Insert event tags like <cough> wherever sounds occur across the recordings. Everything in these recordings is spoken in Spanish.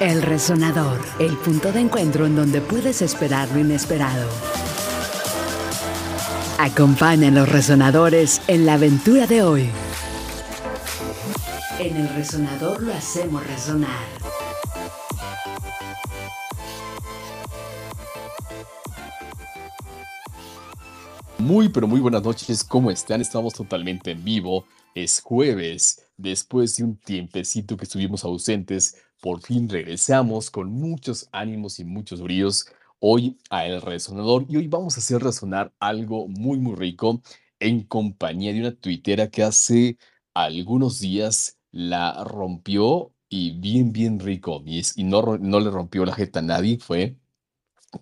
El resonador, el punto de encuentro en donde puedes esperar lo inesperado. Acompaña a los resonadores en la aventura de hoy. En el resonador lo hacemos resonar. Muy, pero muy buenas noches. ¿Cómo están? Estamos totalmente en vivo. Es jueves. Después de un tiempecito que estuvimos ausentes, por fin regresamos con muchos ánimos y muchos bríos hoy a El Resonador. Y hoy vamos a hacer resonar algo muy, muy rico en compañía de una tuitera que hace algunos días la rompió y bien, bien rico. Y, y no, no le rompió la jeta a nadie, fue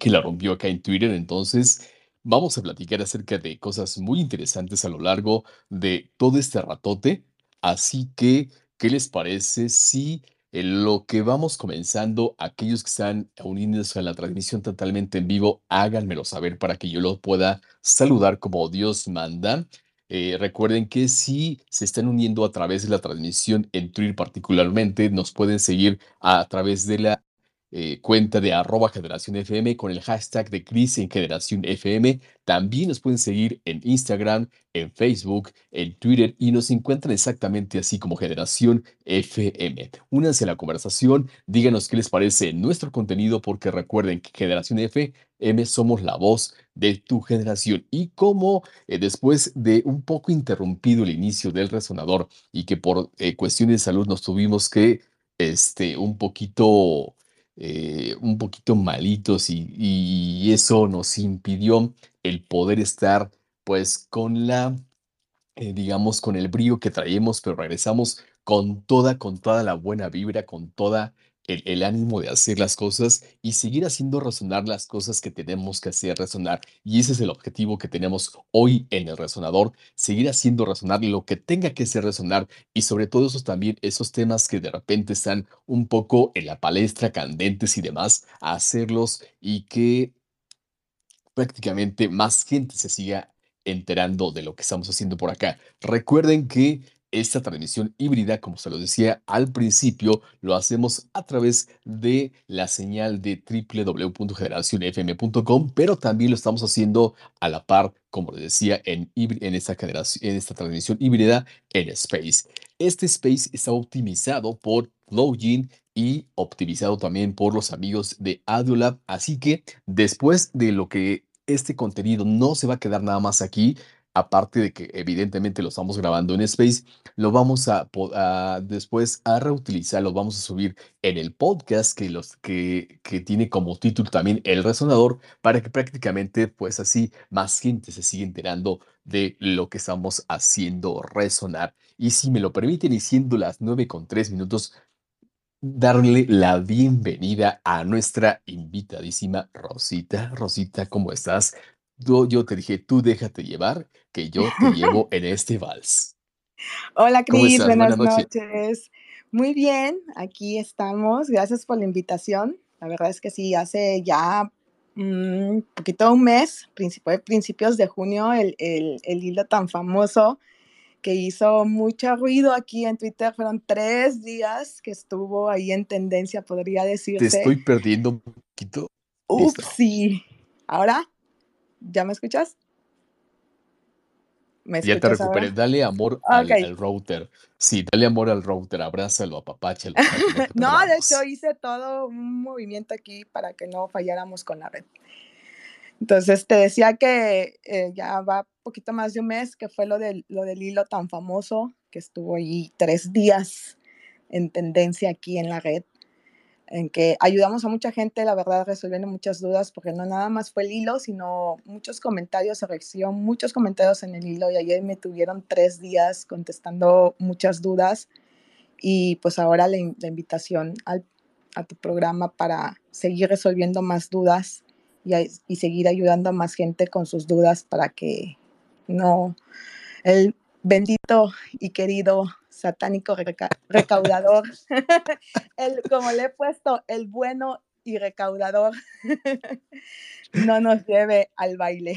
que la rompió acá en Twitter. Entonces, vamos a platicar acerca de cosas muy interesantes a lo largo de todo este ratote. Así que, ¿qué les parece si en lo que vamos comenzando, aquellos que están unidos a la transmisión totalmente en vivo, háganmelo saber para que yo lo pueda saludar como Dios manda? Eh, recuerden que si se están uniendo a través de la transmisión en Twitter particularmente, nos pueden seguir a través de la eh, cuenta de arroba generación FM con el hashtag de Cris en generación FM. También nos pueden seguir en Instagram, en Facebook, en Twitter y nos encuentran exactamente así como generación FM. Únanse a la conversación, díganos qué les parece nuestro contenido porque recuerden que generación FM somos la voz de tu generación y como eh, después de un poco interrumpido el inicio del resonador y que por eh, cuestiones de salud nos tuvimos que este un poquito eh, un poquito malitos y, eso nos impidió el poder estar pues con la, eh, digamos, con el brío que traemos, pero regresamos con toda, con toda la buena vibra, con toda el, ánimo de hacer las cosas y seguir haciendo resonar las cosas que tenemos que hacer resonar. Y ese es el objetivo que tenemos hoy en el resonador, seguir haciendo resonar lo que tenga que ser resonar y sobre todo esos también, esos temas que de repente están un poco en la palestra, candentes y demás, hacerlos y que prácticamente más gente se siga enterando de lo que estamos haciendo por acá. Recuerden que esta transmisión híbrida, como se lo decía al principio, lo hacemos a través de la señal de www.generacionfm.com, pero también lo estamos haciendo a la par, como les decía, en, en, esta, en esta transmisión híbrida en Space. Este Space está optimizado por Flowgene y optimizado también por los amigos de Audiolab. Así que después de lo que este contenido no se va a quedar nada más aquí, aparte de que evidentemente lo estamos grabando en Space, lo vamos a, después a reutilizar, lo vamos a subir en el podcast que, los, que, que tiene como título también El Resonador, para que prácticamente pues así más gente se siga enterando de lo que estamos haciendo resonar. Y si me lo permiten, y siendo las 9 con 3 minutos, darle la bienvenida a nuestra invitadísima Rosita. Rosita, ¿cómo estás? Yo, te dije, tú déjate llevar, que yo te <laughs> llevo en este vals. Hola, Cris, buenas, noches. Muy bien, aquí estamos. Gracias por la invitación. La verdad es que sí, hace ya un mm, poquito un mes, principios de junio, el, el, el hilo tan famoso que hizo mucho ruido aquí en Twitter. Fueron tres días que estuvo ahí en tendencia, podría decirse. Te estoy perdiendo un poquito. Ups, sí. ¿Ahora? ¿Ya me escuchas? ya te recuperé. Dale amor al, router. Sí, dale amor al router. Abrázalo, apapáchalo. <laughs> no, de hecho hice todo un movimiento aquí para que no falláramos con la red. Entonces te decía que eh, ya va poquito más de un mes que fue lo del, lo del hilo tan famoso que estuvo ahí tres días en tendencia aquí en la red en que ayudamos a mucha gente, la verdad, resolviendo muchas dudas, porque no nada más fue el hilo, sino muchos comentarios, se recibió muchos comentarios en el hilo y ayer me tuvieron tres días contestando muchas dudas y pues ahora la, invitación al, a tu programa para seguir resolviendo más dudas y, y seguir ayudando a más gente con sus dudas para que no, el bendito y querido satánico recaudador, <laughs> el, como le he puesto, el bueno y recaudador, <laughs> no nos lleve al baile.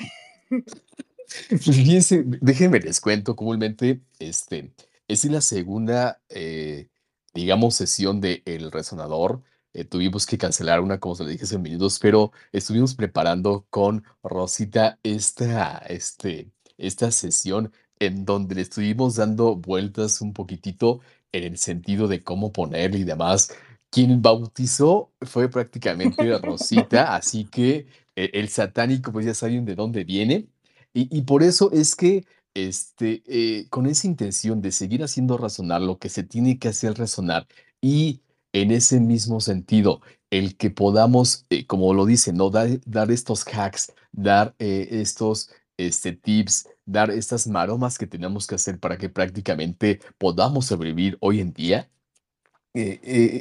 <laughs> Fíjense, déjenme les cuento, comúnmente, este, es la segunda, eh, digamos, sesión de El Resonador. Eh, tuvimos que cancelar una, como se lo dije hace minutos, pero estuvimos preparando con Rosita esta, este, esta sesión en donde le estuvimos dando vueltas un poquitito en el sentido de cómo ponerle y demás. Quien bautizó fue prácticamente <laughs> Rosita, así que eh, el satánico, pues ya saben de dónde viene. Y, y por eso es que este, eh, con esa intención de seguir haciendo razonar lo que se tiene que hacer razonar y en ese mismo sentido, el que podamos, eh, como lo dice, ¿no? Dar, dar estos hacks, dar eh, estos este, tips, dar estas maromas que tenemos que hacer para que prácticamente podamos sobrevivir hoy en día.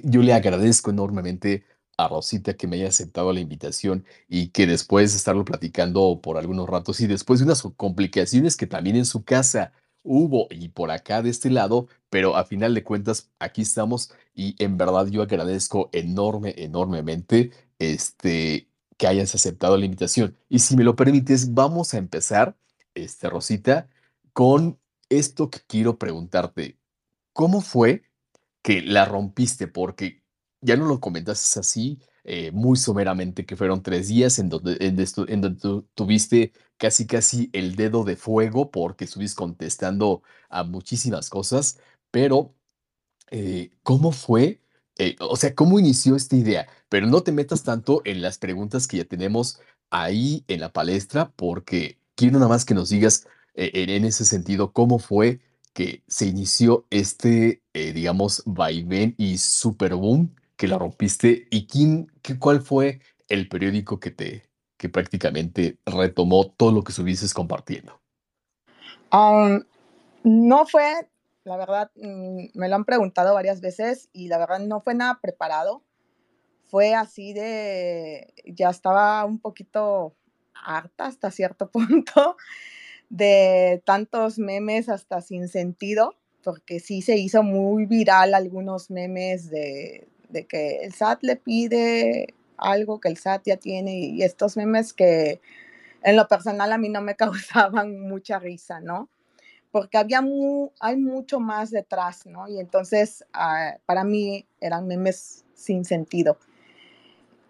yo le agradezco enormemente a Rosita que me haya aceptado la invitación y que después de estarlo platicando por algunos ratos y después de unas complicaciones que también en su casa hubo y por acá de este lado, pero a final de cuentas aquí estamos y en verdad yo agradezco enorme, enormemente este, que hayas aceptado la invitación. Y si me lo permites, vamos a empezar, este, Rosita, con esto que quiero preguntarte. ¿Cómo fue que la rompiste? Porque ya no lo comentaste así, eh, muy someramente, que fueron tres días en donde, en, donde tuviste casi casi el dedo de fuego porque estuviste contestando a muchísimas cosas, pero eh, ¿cómo fue? Eh, o sea, ¿cómo inició esta idea? Pero no te metas tanto en las preguntas que ya tenemos ahí en la palestra, porque quiero nada más que nos digas en ese sentido cómo fue que se inició este, digamos, vaivén y super boom que la rompiste y quién, qué, cuál fue el periódico que te que prácticamente retomó todo lo que estuvieses compartiendo. no fue, la verdad, mm, me lo han preguntado varias veces y la verdad no fue nada preparado. Fue así de, ya estaba un poquito harta hasta cierto <laughs> punto de tantos memes hasta sin sentido, porque sí se hizo muy viral algunos memes de, de que el SAT le pide algo que el SAT ya tiene y estos memes que en lo personal a mí no me <laughs> causaban mucha risa, ¿no? Porque había hay mucho más detrás, ¿no? Y entonces ah, para mí eran memes sin sentido.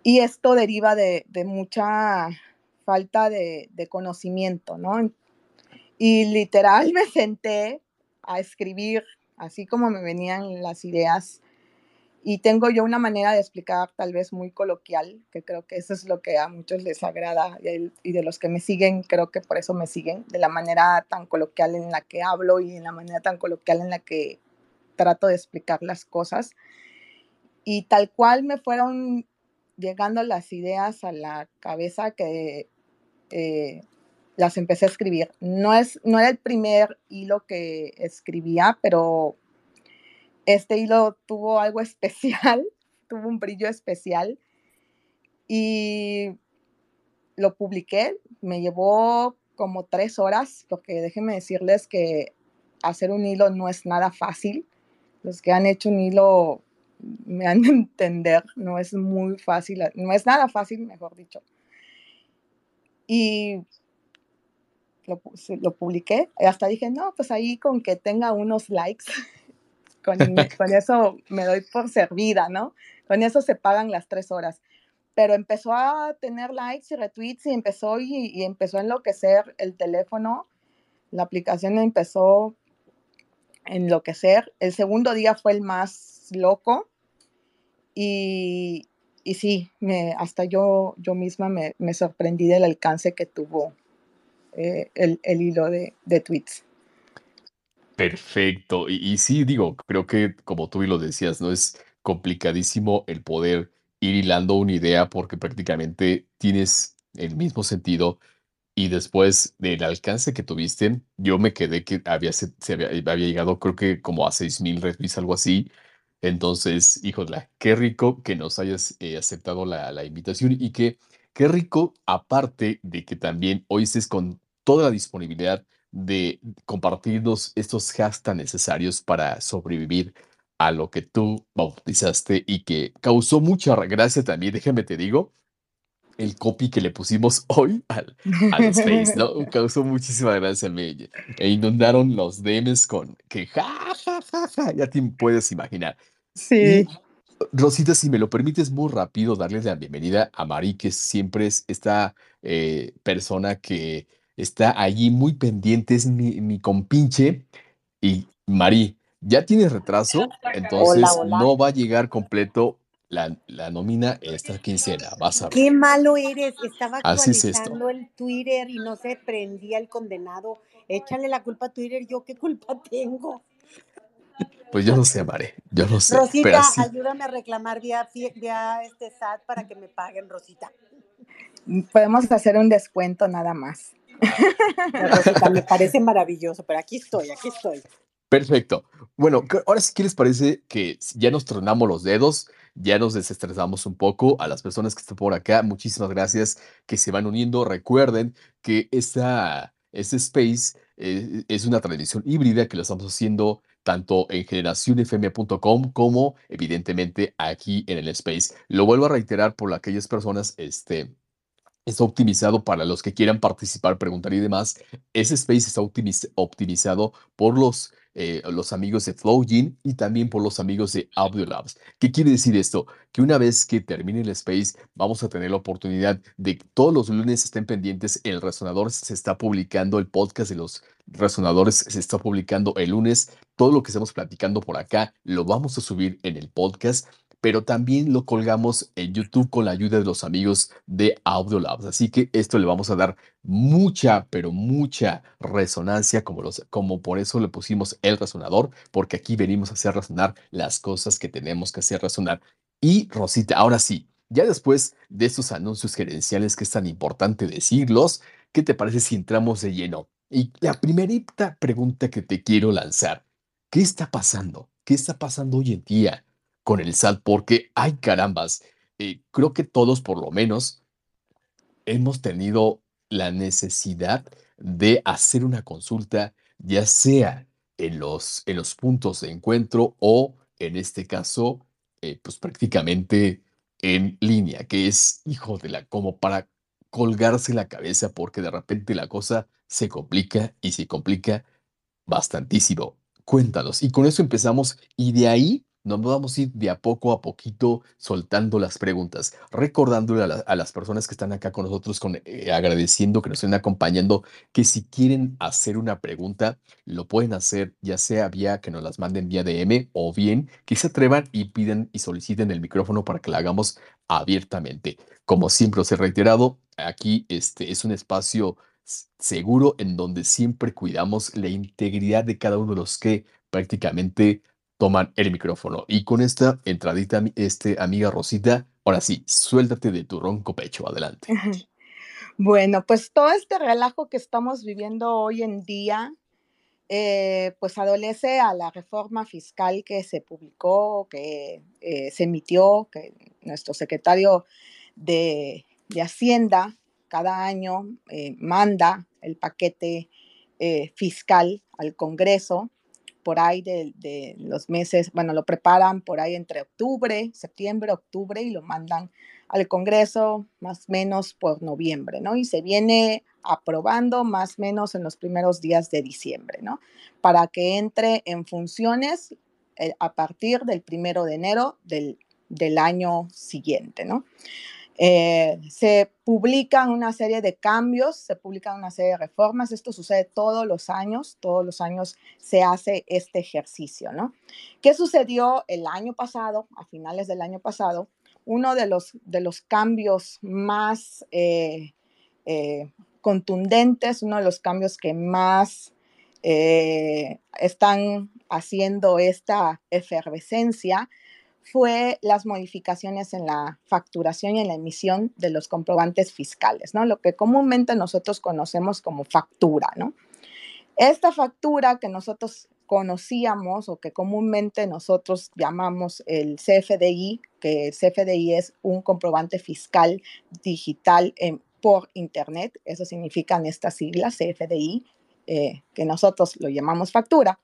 Y esto deriva de, mucha falta de, de, conocimiento, ¿no? Y literal <laughs> me senté a escribir, así como me venían las ideas, y tengo yo una manera de explicar tal vez muy coloquial, que creo que eso es lo que a muchos les agrada y, de los que me siguen, creo que por eso me siguen, de la manera tan coloquial en la que hablo y en la manera tan coloquial en la que trato de explicar las cosas. Y tal cual me fueron llegando las ideas a la cabeza que eh, las empecé a escribir. No, es, no era el primer hilo que escribía, pero este hilo tuvo algo <laughs> especial, tuvo un brillo especial y lo publiqué. Me llevó como tres horas, porque déjenme decirles que hacer un hilo no es nada fácil. Los que han hecho un hilo me han <laughs> de entender, no es muy fácil, no es nada fácil, mejor dicho. Y lo, lo publiqué, hasta dije, no, pues ahí con que tenga unos likes <laughs> con, eso me doy por servida, ¿no? Con eso se pagan las tres horas. Pero empezó a tener likes y retweets y empezó y, empezó a enloquecer el teléfono. La aplicación empezó a enloquecer. El segundo día fue el más loco. Y, y sí, hasta yo, yo misma me, me sorprendí del alcance que tuvo eh, el, el, hilo de, de tweets. Perfecto. Y, sí, digo, creo que como tú y lo decías, ¿no? Es complicadísimo el poder ir hilando una idea porque prácticamente tienes el mismo sentido y después del alcance que tuviste, yo me quedé que había, se, había, llegado creo que como a 6,000 retweets, algo así. Entonces, híjole, qué rico que nos hayas eh, aceptado la, la invitación y que qué rico, aparte de que también hoy estés con toda la disponibilidad de compartirnos estos hashtags necesarios para sobrevivir a lo que tú bautizaste y que causó mucha gracia también, déjame te digo, el copy que le pusimos <laughs> hoy al, al Space, ¿no? <laughs> Causó muchísima gracia mí. E inundaron los DMs con que ja, ja, ja, ja, ya te puedes imaginar. Sí. Rosita, si me lo permites muy rápido, darle la bienvenida a Mari, que siempre es esta eh, persona que está allí muy pendiente, es mi, mi compinche. Y Mari, ya tiene retraso, <laughs> entonces no va a llegar completo la, la nómina esta quincena. Vas a ver. Qué malo eres. Estaba Así es esto. actualizando el Twitter y no se prendía el condenado. Échale la culpa a Twitter. ¿Yo qué culpa <laughs> tengo? Pues yo no sé, Mari, yo no sé. pero Rosita, así, ayúdame a reclamar vía, vía este SAT para que me paguen, Rosita. Podemos hacer un descuento nada más. <laughs> Rosita, me parece maravilloso, pero aquí estoy, aquí estoy. Perfecto. Bueno, que- ahora sí, ¿qué les parece que ya nos tronamos los dedos? Ya nos desestresamos un poco. A las personas que están por acá, muchísimas gracias que se van uniendo. Recuerden que esta, este space eh, es una transmisión híbrida que lo estamos haciendo tanto en generacionfm.com como evidentemente aquí en el space. Lo vuelvo a reiterar por aquellas personas, este, Está optimizado para los que quieran participar, preguntar y demás. Ese space está optimiz- optimizado por los, eh, los amigos de Flowgene y también por los amigos de Audiolabs. ¿Qué quiere decir esto? Que una vez que termine el space, vamos a tener la oportunidad de que todos los lunes estén pendientes. El resonador se está publicando, el podcast de los resonadores se está publicando el lunes. Todo lo que estamos platicando por acá lo vamos a subir en el podcast pero también lo colgamos en YouTube con la ayuda de los amigos de Audiolabs. Así que esto le vamos a dar mucha, pero mucha resonancia, como, los, como por eso le pusimos el resonador, porque aquí venimos a hacer resonar las cosas que tenemos que hacer resonar. Y Rosita, ahora sí, ya después de estos anuncios gerenciales que es tan importante decirlos, ¿qué te parece si entramos de lleno? Y la primerita pregunta que te quiero lanzar, ¿qué está pasando? ¿Qué está pasando hoy en día? Con el SAT porque, ay carambas, eh, creo que todos por lo menos hemos tenido la necesidad de hacer una consulta, ya sea en los, en los puntos de encuentro o en este caso, eh, pues prácticamente en línea, que es, hijo de la, como para colgarse la cabeza porque de repente la cosa se complica y se complica bastantísimo. Cuéntanos. Y con eso empezamos y de ahí nos vamos a ir de a poco a poquito soltando las preguntas, recordándole a, la- a las personas que están acá con nosotros, con, eh, agradeciendo que nos estén acompañando, que si quieren hacer una pregunta, lo pueden hacer ya sea vía que nos las manden vía DM o bien que se atrevan y piden y soliciten el micrófono para que la hagamos abiertamente. Como siempre os he reiterado, aquí este es un espacio seguro en donde siempre cuidamos la integridad de cada uno de los que prácticamente toman el micrófono. Y con esta entradita, este, amiga Rosita, ahora sí, suéltate de tu ronco pecho, adelante. <laughs> Bueno, pues todo este relajo que estamos viviendo hoy en día, eh, pues adolece a la reforma fiscal que se publicó, que eh, se emitió, que nuestro secretario de, de Hacienda cada año eh, manda el paquete fiscal al Congreso por ahí de, de los meses, bueno, lo preparan por ahí entre octubre, septiembre, octubre y lo mandan al Congreso más o menos por noviembre, ¿no? Y se viene aprobando más o menos en los primeros días de diciembre, ¿no? Para que entre en funciones eh, a partir del primero de enero del, del año siguiente, ¿no? Eh, se publican una serie de cambios, se publican una serie de reformas. Esto sucede todos los años, todos los años se hace este ejercicio, ¿no? ¿Qué sucedió el año pasado, a finales del año pasado? Uno de los, de los cambios más eh, eh, contundentes, uno de los cambios que más están haciendo esta efervescencia fue las modificaciones en la facturación y en la emisión de los comprobantes fiscales, ¿no? Lo que comúnmente nosotros conocemos como factura, ¿no? Esta factura que nosotros conocíamos o que comúnmente nosotros llamamos el CFDI, que el CFDI es un comprobante fiscal digital en- por Internet, eso significan estas siglas, CFDI, eh, que nosotros lo llamamos factura.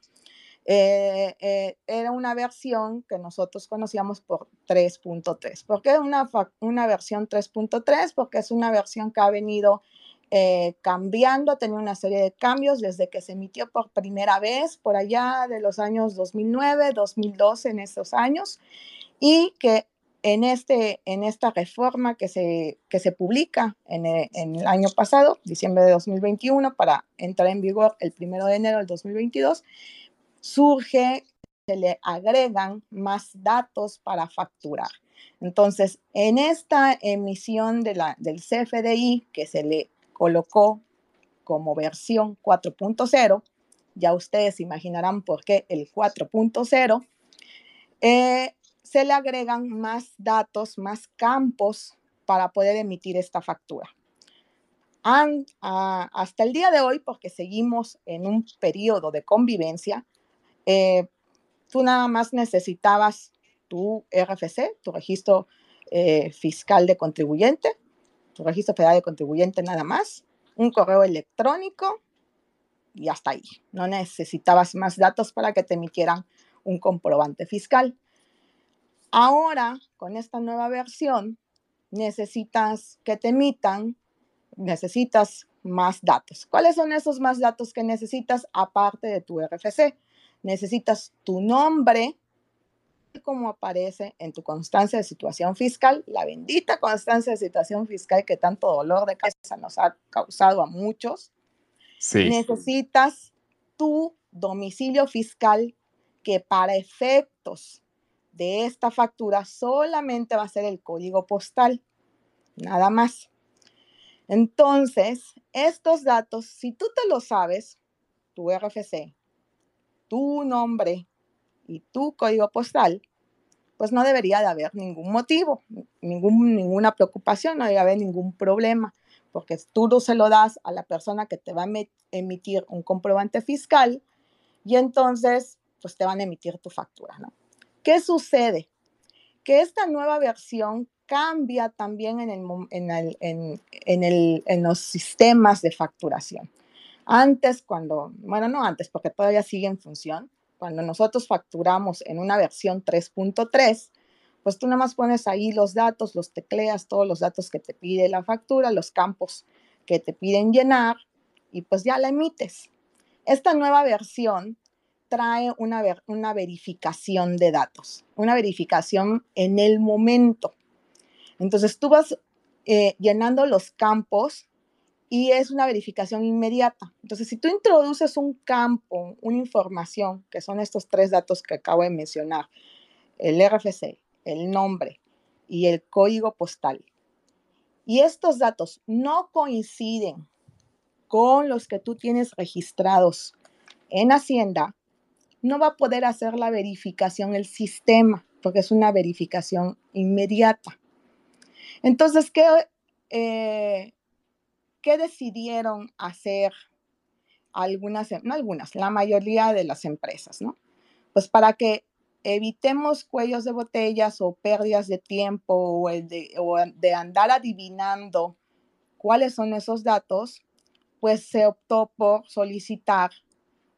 Eh, eh, era una versión que nosotros conocíamos por 3.3. ¿Por qué una, una versión 3.3? Porque es una versión que ha venido eh, cambiando, ha tenido una serie de cambios desde que se emitió por primera vez por allá de los años 2009, 2012, en esos años, y que en, este, en esta reforma que se, que se publica en el, en el año pasado, diciembre de 2021, para entrar en vigor el primero de enero del 2022, surge, se le agregan más datos para facturar. Entonces, en esta emisión de la, del CFDI que se le colocó como versión 4.0, ya ustedes imaginarán por qué el 4.0, eh, se le agregan más datos, más campos para poder emitir esta factura. hasta el día de hoy, porque seguimos en un periodo de convivencia, eh, tú nada más necesitabas tu RFC, tu registro eh, fiscal de contribuyente, tu registro federal de contribuyente nada más, un correo electrónico y hasta ahí. No necesitabas más datos para que te emitieran un comprobante fiscal. Ahora, con esta nueva versión, necesitas que te emitan, necesitas más datos. ¿Cuáles son esos más datos que necesitas aparte de tu RFC? Necesitas tu nombre, como aparece en tu constancia de situación fiscal, la bendita constancia de situación fiscal que tanto dolor de cabeza nos ha causado a muchos. Necesitas tu domicilio fiscal que para efectos de esta factura solamente va a ser el código postal, nada más. Entonces, estos datos, si tú te los sabes, tu RFC, tu nombre y tu código postal, pues no debería de haber ningún motivo, ningún, ninguna preocupación, no debe haber ningún problema, porque tú no se lo das a la persona que te va a emitir un comprobante fiscal y entonces pues te van a emitir tu factura, ¿no? ¿Qué sucede? Que esta nueva versión cambia también en, el, en, el, en, en los sistemas de facturación. Antes, cuando, bueno, no antes, porque todavía sigue en función, cuando nosotros facturamos en una versión 3.3, pues tú nada más pones ahí los datos, los tecleas, todos los datos que te pide la factura, los campos que te piden llenar y pues ya la emites. Esta nueva versión trae una, una verificación de datos, una verificación en el momento. Entonces tú vas eh, llenando los campos y es una verificación inmediata. Entonces, si tú introduces un campo, una información, que son estos tres datos que acabo de mencionar, el RFC, el nombre y el código postal, y estos datos no coinciden con los que tú tienes registrados en Hacienda, no va a poder hacer la verificación el sistema, porque es una verificación inmediata. Entonces, ¿qué, eh, ¿qué decidieron hacer algunas, em, no algunas, la mayoría de las empresas, ¿no? Pues para que evitemos cuellos de botellas o pérdidas de tiempo o, de, o de andar adivinando cuáles son esos datos, pues se optó por solicitar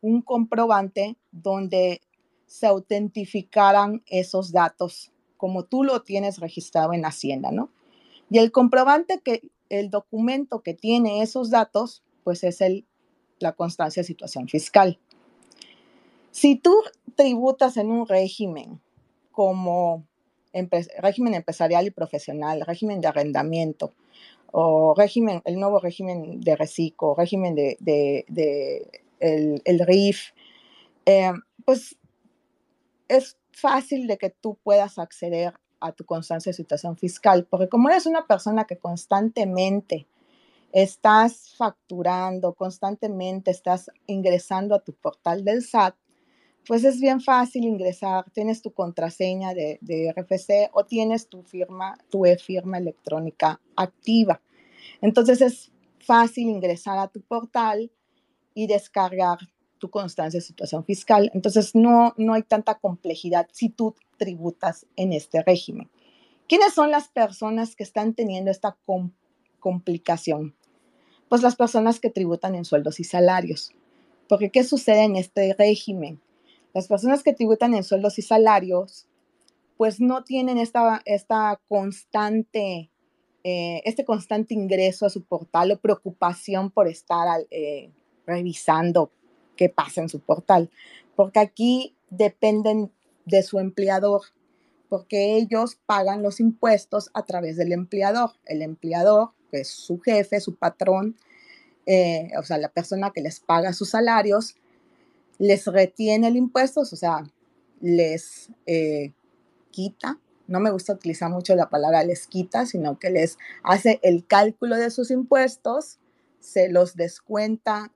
un comprobante donde se autentificaran esos datos como tú lo tienes registrado en Hacienda, ¿no? Y el comprobante que el documento que tiene esos datos, pues es el, la constancia de situación fiscal. Si tú tributas en un régimen como régimen empresarial y profesional, régimen de arrendamiento, o régimen, el nuevo régimen de reciclo, régimen de, el, RIF, eh, pues es fácil de que tú puedas acceder a tu constancia de situación fiscal, porque como eres una persona que constantemente estás facturando, constantemente estás ingresando a tu portal del SAT, pues es bien fácil ingresar, tienes tu contraseña de, de RFC o tienes tu firma, tu e-firma electrónica activa. Entonces es fácil ingresar a tu portal y descargar tu constancia de situación fiscal. Entonces no, no hay tanta complejidad si tú tributas en este régimen. ¿Quiénes son las personas que están teniendo esta complicación? Pues las personas que tributan en sueldos y salarios. Porque ¿qué sucede en este régimen? Las personas que tributan en sueldos y salarios, pues no tienen esta, esta constante, eh, este constante ingreso a su portal o preocupación por estar eh, revisando qué pasa en su portal, porque aquí dependen de su empleador, porque ellos pagan los impuestos a través del empleador. El empleador, que es su jefe, su patrón, eh, o sea, la persona que les paga sus salarios, les retiene el impuesto, o sea, les eh, quita, no me gusta utilizar mucho la palabra les quita, sino que les hace el cálculo de sus impuestos, se los descuenta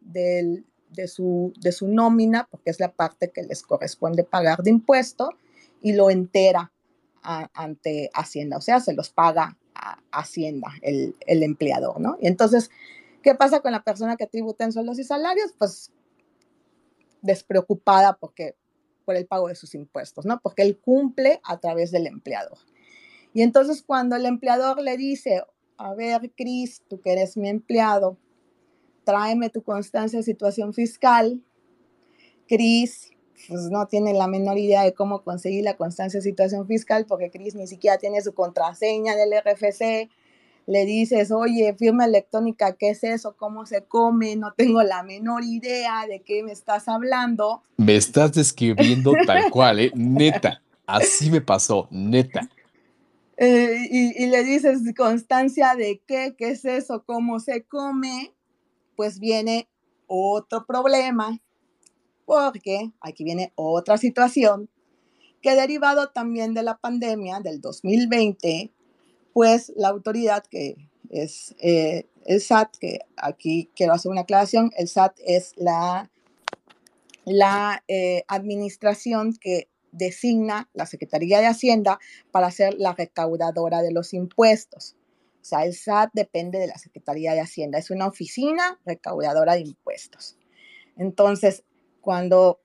de, su, de su nómina, porque es la parte que les corresponde pagar de impuesto, y lo entera ante Hacienda, o sea, se los paga a Hacienda el, el empleador, ¿no? Y entonces, ¿qué pasa con la persona que tributa en sueldos y salarios? Pues despreocupada porque, por el pago de sus impuestos, ¿no? Porque él cumple a través del empleador. Y entonces cuando el empleador le dice, a ver, Cris, tú que eres mi empleado, tráeme tu constancia de situación fiscal, Cris pues no tiene la menor idea de cómo conseguir la constancia de situación fiscal porque Cris ni siquiera tiene su contraseña del RFC, le dices, oye, firma electrónica, ¿qué es eso? ¿Cómo se come? No tengo la menor idea de qué me estás hablando. Me estás describiendo tal cual, ¿eh? Neta, así me pasó, neta. Eh, y, y, le dices, constancia de qué, qué es eso, cómo se come, pues viene otro problema, porque aquí viene otra situación que derivado también de la pandemia del 2020, pues la autoridad que es eh, el SAT, que aquí quiero hacer una aclaración, el SAT es la, la eh, administración que designa la Secretaría de Hacienda para ser la recaudadora de los impuestos. O sea, el SAT depende de la Secretaría de Hacienda, es una oficina recaudadora de impuestos. Entonces, cuando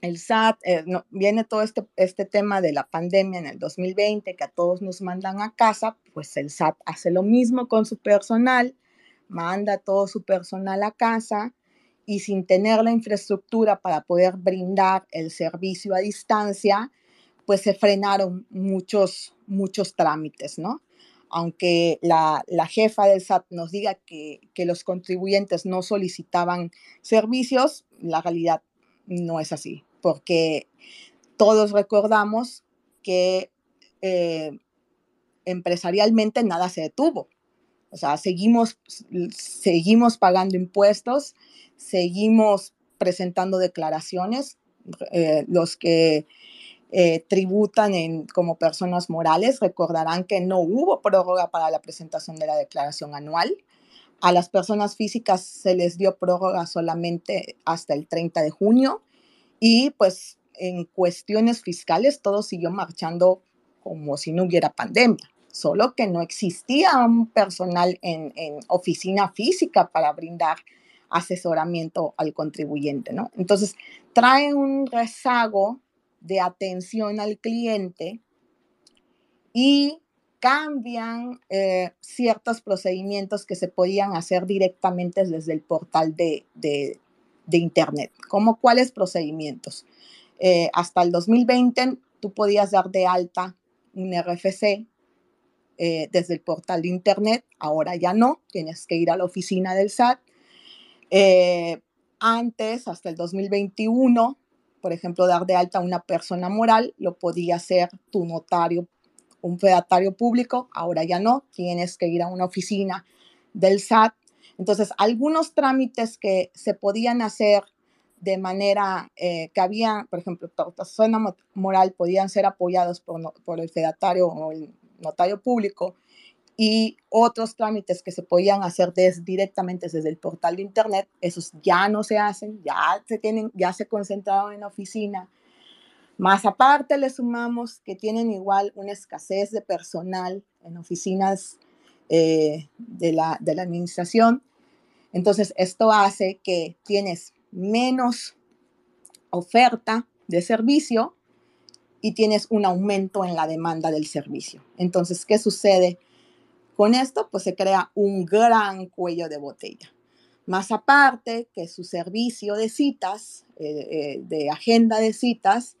el SAT, eh, viene todo este, este tema de la pandemia en el 2020, que a todos nos mandan a casa, pues el SAT hace lo mismo con su personal, manda todo su personal a casa y sin tener la infraestructura para poder brindar el servicio a distancia, pues se frenaron muchos, muchos trámites, ¿no? Aunque la, jefa del SAT nos diga que, que los contribuyentes no solicitaban servicios, la realidad no es así porque todos recordamos que eh, empresarialmente nada se detuvo. O sea, seguimos, seguimos pagando impuestos, seguimos presentando declaraciones. Eh, los que eh, tributan en, como personas morales recordarán que no hubo prórroga para la presentación de la declaración anual. A las personas físicas se les dio prórroga solamente hasta el 30 de junio y pues en cuestiones fiscales todo siguió marchando como si no hubiera pandemia, solo que no existía un personal en, oficina física para brindar asesoramiento al contribuyente, ¿no? Entonces, trae un rezago de atención al cliente y cambian eh, ciertos procedimientos que se podían hacer directamente desde el portal de, de Internet. ¿Cómo cuáles procedimientos? Eh, hasta el 2020 tú podías dar de alta un RFC eh, desde el portal de Internet, ahora ya no, tienes que ir a la oficina del SAT. Antes, hasta el 2021, por ejemplo, dar de alta a una persona moral lo podía hacer tu notario, un fedatario público, ahora ya no, tienes que ir a una oficina del SAT. Entonces, algunos trámites que se podían hacer de manera eh, que había, por ejemplo, persona moral podían ser apoyados por, por el fedatario o el notario público y otros trámites que se podían hacer directamente desde el portal de internet, esos ya no se hacen, ya se tienen, ya se concentraron en la oficina. Más aparte le sumamos que tienen igual una escasez de personal en oficinas eh, de, la, de la administración. Entonces, esto hace que tienes menos oferta de servicio y tienes un aumento en la demanda del servicio. Entonces, ¿qué sucede con esto? Pues se crea un gran cuello de botella, Más aparte que su servicio de citas, eh, eh, de agenda de citas,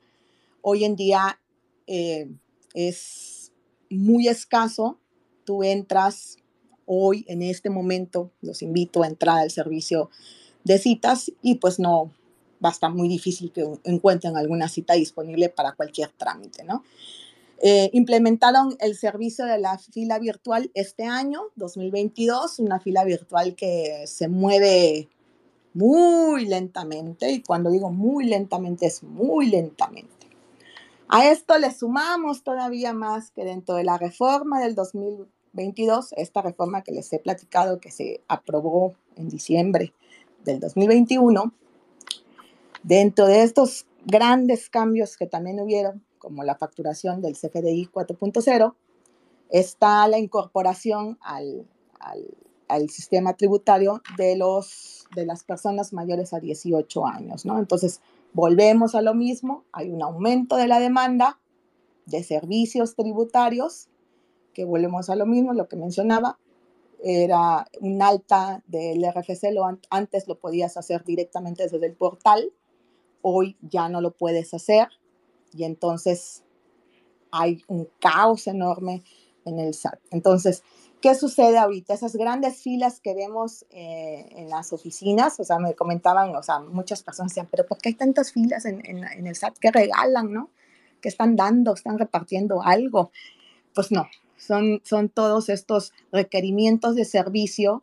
hoy en día eh, es muy escaso. Tú entras hoy, en este momento, los invito a entrar al servicio de citas y pues no, va a estar muy difícil que encuentren alguna cita disponible para cualquier trámite, ¿no? Eh, implementaron el servicio de la fila virtual este año, 2022, una fila virtual que se mueve muy lentamente, y cuando digo muy lentamente es muy lentamente. A esto le sumamos todavía más que dentro de la reforma del 2022, esta reforma que les he platicado que se aprobó en diciembre del 2021, dentro de estos grandes cambios que también hubieron, como la facturación del CFDI 4.0, está la incorporación al, al, sistema tributario de, los, de las personas mayores a 18 años, ¿no? Entonces, volvemos a lo mismo, hay un aumento de la demanda de servicios tributarios, que volvemos a lo mismo, lo que mencionaba, era un alta del RFC, lo, antes lo podías hacer directamente desde el portal, hoy ya no lo puedes hacer, y entonces hay un caos enorme en el SAT. Entonces, ¿qué sucede ahorita? Esas grandes filas que vemos eh, en las oficinas, o sea, me comentaban, o sea, muchas personas decían, pero ¿por qué hay tantas filas en, el SAT que regalan, no? ¿Qué están dando? ¿Están repartiendo algo? Pues no, son, son todos estos requerimientos de servicio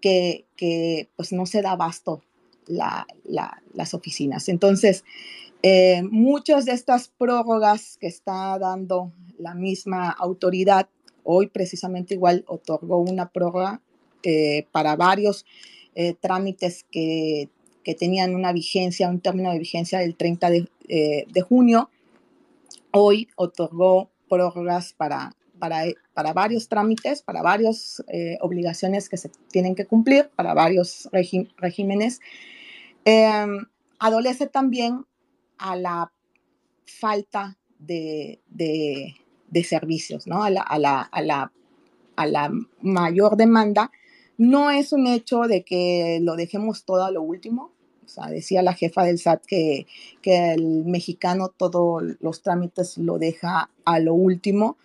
que, que pues no se da abasto la, las oficinas. Entonces, eh, muchas de estas prórrogas que está dando la misma autoridad, hoy precisamente igual otorgó una prórroga eh, para varios eh, trámites que, que, tenían una vigencia, un término de vigencia del 30 de, junio. Hoy otorgó prórrogas para, para, para varios trámites, para varias obligaciones que se tienen que cumplir, para varios regímenes. Em, adolece también a la falta de, servicios, ¿no? A la, a, la, a, la, mayor demanda. No es un hecho de que lo dejemos todo a lo último. O sea, decía la jefa del SAT que, que el mexicano todos los trámites lo deja a lo último.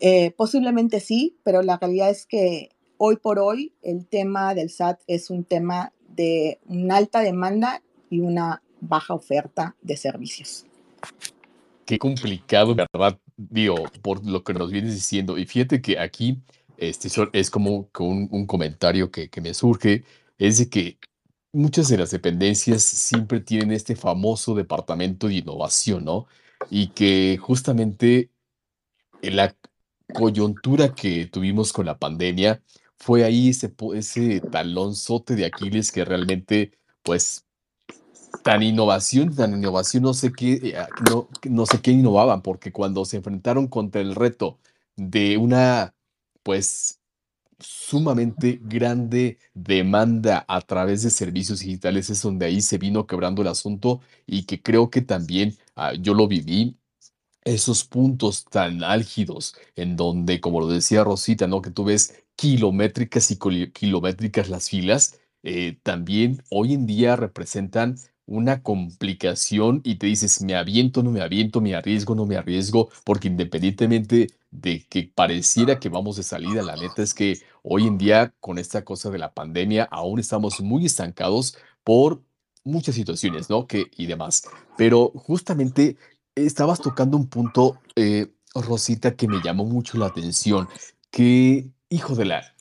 Eh, posiblemente sí, pero la realidad es que hoy por hoy el tema del SAT es un tema de una alta demanda y una baja oferta de servicios. Qué complicado, ¿verdad? Digo, por lo que nos vienes diciendo. Y fíjate que aquí este, es como un, comentario que, que me surge, es de que muchas de las dependencias siempre tienen este famoso departamento de innovación, ¿no? Y que justamente en la coyuntura que tuvimos con la pandemia fue ahí ese, ese talonzote de Aquiles que realmente, pues, tan innovación, tan innovación, no sé qué, eh, ah, no, no sé qué innovaban, porque cuando se enfrentaron contra el reto de una, pues, sumamente grande demanda a través de servicios digitales, es donde ahí se vino quebrando el asunto y que creo que también ah, yo lo viví esos puntos tan álgidos en donde, como lo decía Rosita, ¿no? Que tú ves kilométricas y kilométricas las filas, eh, también hoy en día representan una complicación y te dices, me aviento, no me aviento, me arriesgo, no me arriesgo, porque independientemente de que pareciera que vamos de salida, la neta es que hoy en día con esta cosa de la pandemia aún estamos muy estancados por muchas situaciones, ¿no? Que, y demás. Pero justamente estabas tocando un punto, eh, Rosita, que me llamó mucho la atención, que, hijo de la,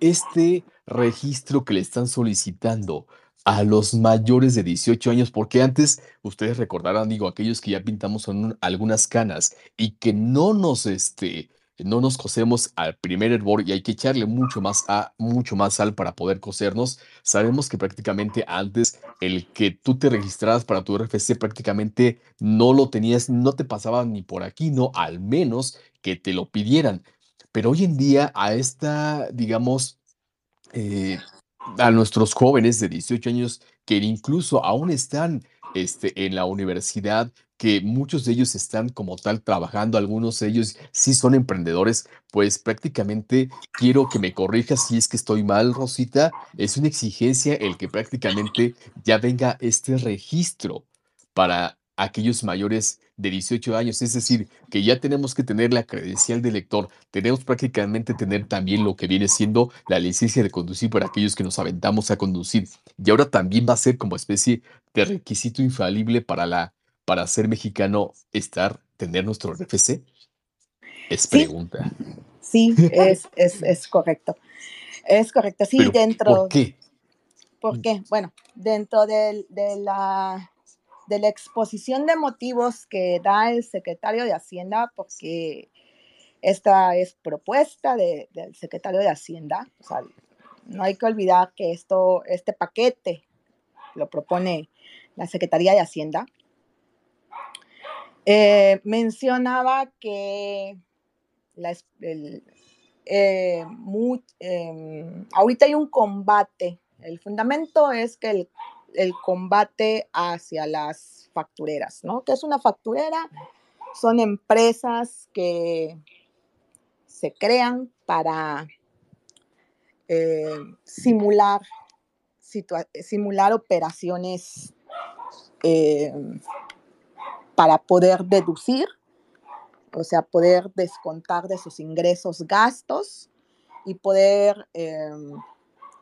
este registro que le están solicitando a los mayores de 18 años, porque antes, ustedes recordarán, digo, aquellos que ya pintamos algunas canas y que no nos, este, no nos cosemos al primer hervor y hay que echarle mucho más, a, mucho más sal para poder cosernos, sabemos que prácticamente antes el que tú te registraras para tu RFC prácticamente no lo tenías, no te pasaba ni por aquí, no, al menos que te lo pidieran. Pero hoy en día a esta, digamos, eh, a nuestros jóvenes de 18 años que incluso aún están este, en la universidad, que muchos de ellos están como tal trabajando, algunos de ellos sí son emprendedores, pues prácticamente quiero que me corrijas si es que estoy mal, Rosita. Es una exigencia el que prácticamente ya venga este registro para aquellos mayores de 18 años, es decir, que ya tenemos que tener la credencial de lector, tenemos prácticamente tener también lo que viene siendo la licencia de conducir para aquellos que nos aventamos a conducir. Y ahora también va a ser como especie de requisito infalible para la para ser mexicano estar tener nuestro RFC. Es pregunta. Sí, es, es, es correcto. Es correcto. Sí, dentro. ¿Por qué? ¿Por qué? Bueno, dentro de la de la exposición de motivos que da el secretario de Hacienda, porque esta es propuesta del secretario de Hacienda. O sea, no hay que olvidar que esto, este paquete lo propone la Secretaría de Hacienda. Eh, mencionaba que eh, em, ahorita hay un combate. El fundamento es que el el combate hacia las factureras, ¿no? ¿Qué es una facturera? Son empresas que se crean para eh, simular, simular operaciones eh, para poder deducir, o sea, poder descontar de sus ingresos gastos y poder eh,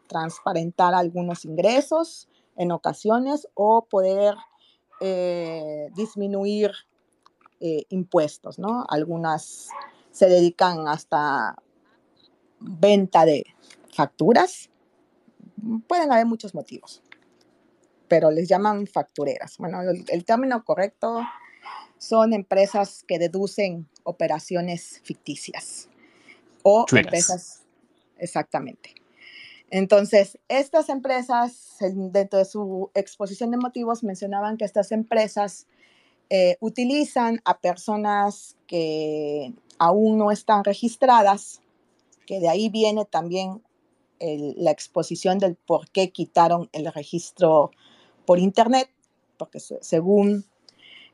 transparentar algunos ingresos en ocasiones o poder eh, disminuir eh, impuestos, ¿no? Algunas se dedican hasta venta de facturas. Pueden haber muchos motivos, pero les llaman factureras. Bueno, el, término correcto son empresas que deducen operaciones ficticias o empresas, exactamente. Entonces, estas empresas, dentro de su exposición de motivos, mencionaban que estas empresas eh, utilizan a personas que aún no están registradas, que de ahí viene también la exposición del por qué quitaron el registro por Internet, porque según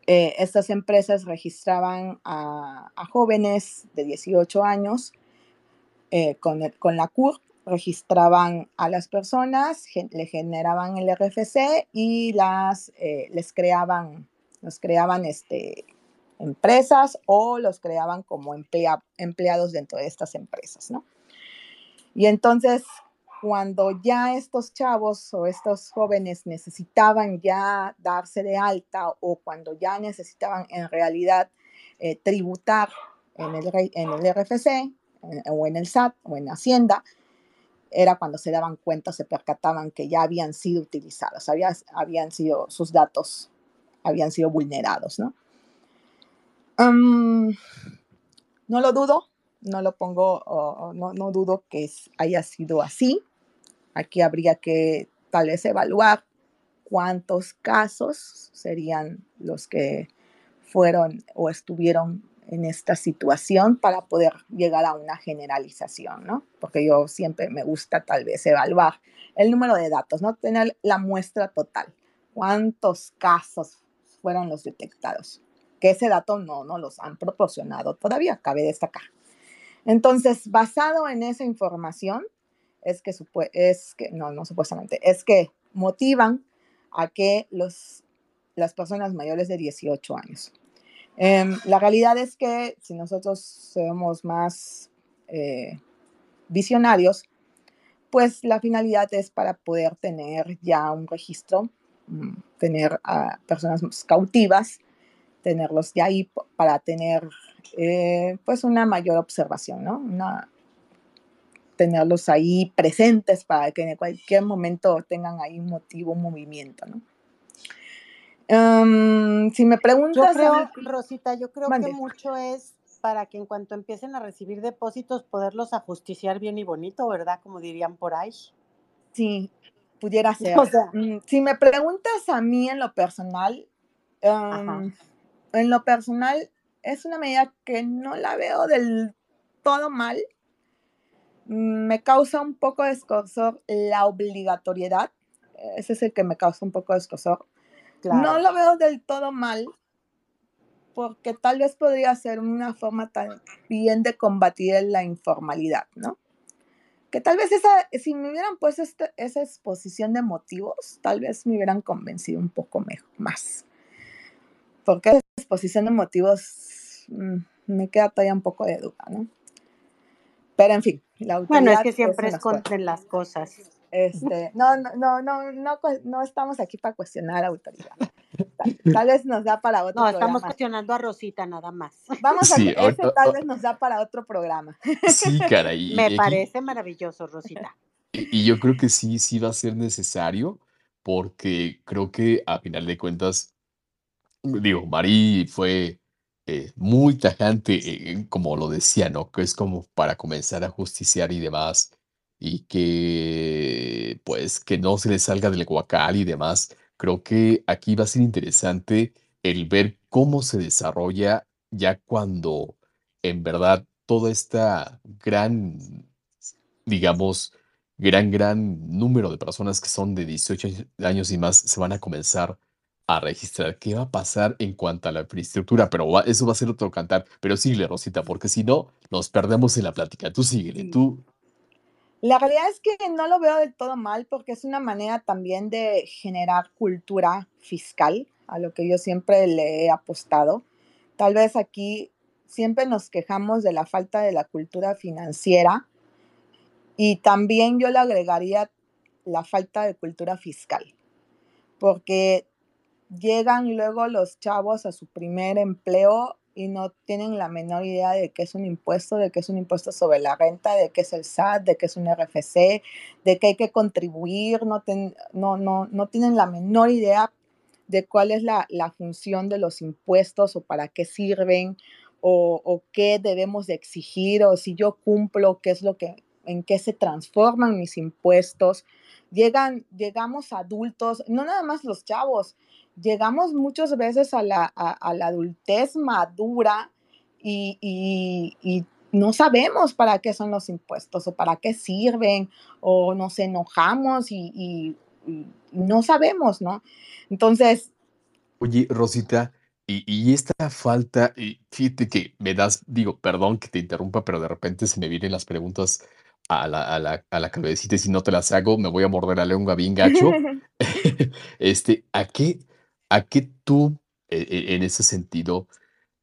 eh, estas empresas registraban a, jóvenes de 18 años eh, con, con la CUR registraban a las personas, le generaban el RFC y las, eh, les creaban, los creaban este, empresas o los creaban como empleados dentro de estas empresas, ¿no? Y entonces, cuando ya estos chavos o estos jóvenes necesitaban ya darse de alta o cuando ya necesitaban en realidad eh, tributar en el, en el RFC o en el SAT o en Hacienda, era cuando se daban cuenta, se percataban que ya habían sido utilizados, habían sido, sus datos habían sido vulnerados, ¿no? no lo dudo, no lo pongo, no, no, dudo que haya sido así. Aquí habría que tal vez evaluar cuántos casos serían los que fueron o estuvieron en esta situación para poder llegar a una generalización, ¿no? Porque yo siempre me gusta tal vez evaluar el número de datos, ¿no? Tener la muestra total. ¿Cuántos casos fueron los detectados? Que ese dato no nos los han proporcionado todavía, cabe destacar. Entonces, basado en esa información, es que, es que no, no supuestamente, es que motivan a que los, las personas mayores de 18 años Em, la realidad es que si nosotros somos más eh, visionarios, pues la finalidad es para poder tener ya un registro, mm, tener a personas cautivas, tenerlos ya ahí para tener eh, pues una mayor observación, ¿no? Tenerlos ahí presentes para que en cualquier momento tengan ahí un motivo, un movimiento, ¿no? Em, si me preguntas. Rosita, yo creo que mucho es para que en cuanto empiecen a recibir depósitos, poderlos ajusticiar bien y bonito, ¿verdad? Como dirían por ahí. Sí, pudiera <laughs> ser. Mm, si me preguntas a mí en lo personal, em, en lo personal es una medida que no la veo del todo mal. Mm, me causa un poco de escosor la obligatoriedad. Ese es el que me causa un poco de escosor No lo veo del todo mal, porque tal vez podría ser una forma también de combatir la informalidad, ¿no? Que tal vez esa, si me hubieran puesto este, esa exposición de motivos, tal vez me hubieran convencido un poco mejor, más. Porque esa exposición de motivos mm, me queda todavía un poco de duda, ¿no? Pero en fin, la autoridad... Bueno, es que siempre esconden las cosas. Este, no, no, no, no, no, no estamos aquí para cuestionar autoridad. <laughs> Tal, vez nos da para otro No, estamos cuestionando a Rosita nada más. Vamos a ver, ese tal vez nos da para otro programa. Sí, caray. Me parece maravilloso, Rosita. Y, yo creo que sí, sí va a ser necesario, porque creo que a final de cuentas, digo, Marí fue eh, muy tajante, como lo decía, ¿no? Que es como para comenzar a justiciar y demás y que pues que no se le salga del guacal y demás. Creo que aquí va a ser interesante el ver cómo se desarrolla ya cuando en verdad toda esta gran, digamos, gran, gran número de personas que son de 18 años y más se van a comenzar a registrar. ¿Qué va a pasar en cuanto a la infraestructura? Pero eso va a ser otro cantar. Pero síguele, Rosita, porque si no, nos perdemos en la plática. Tú síguele, tú la realidad es que no lo veo del todo mal porque es una manera también de generar cultura fiscal, a lo que yo siempre le he apostado. Tal vez aquí siempre nos quejamos de la falta de la cultura financiera y también yo le agregaría la falta de cultura fiscal, porque llegan luego los chavos a su primer empleo y no tienen la menor idea de qué es un impuesto, de qué es un impuesto sobre la renta, de qué es el SAT, de qué es un RFC, de qué hay que contribuir, no, no, no, no tienen la menor idea de cuál es la, la, función de los impuestos o para qué sirven o, o, qué debemos de exigir o si yo cumplo, qué es lo que, en qué se transforman mis impuestos. Llegan, llegamos adultos, no nada más los chavos, llegamos muchas veces a la, a, la adultez madura y, no sabemos para qué son los impuestos o para qué sirven o nos enojamos y, no sabemos, ¿no? Entonces... Oye, Rosita, y, esta falta, y fíjate que me das, digo, perdón que te interrumpa, pero de repente se me vienen las preguntas a la, a la, a la cabecita y si no te las hago, me voy a morder la lengua bien gacho. <laughs> <laughs> este, ¿a qué, ¿A qué tú, e, e, en ese sentido,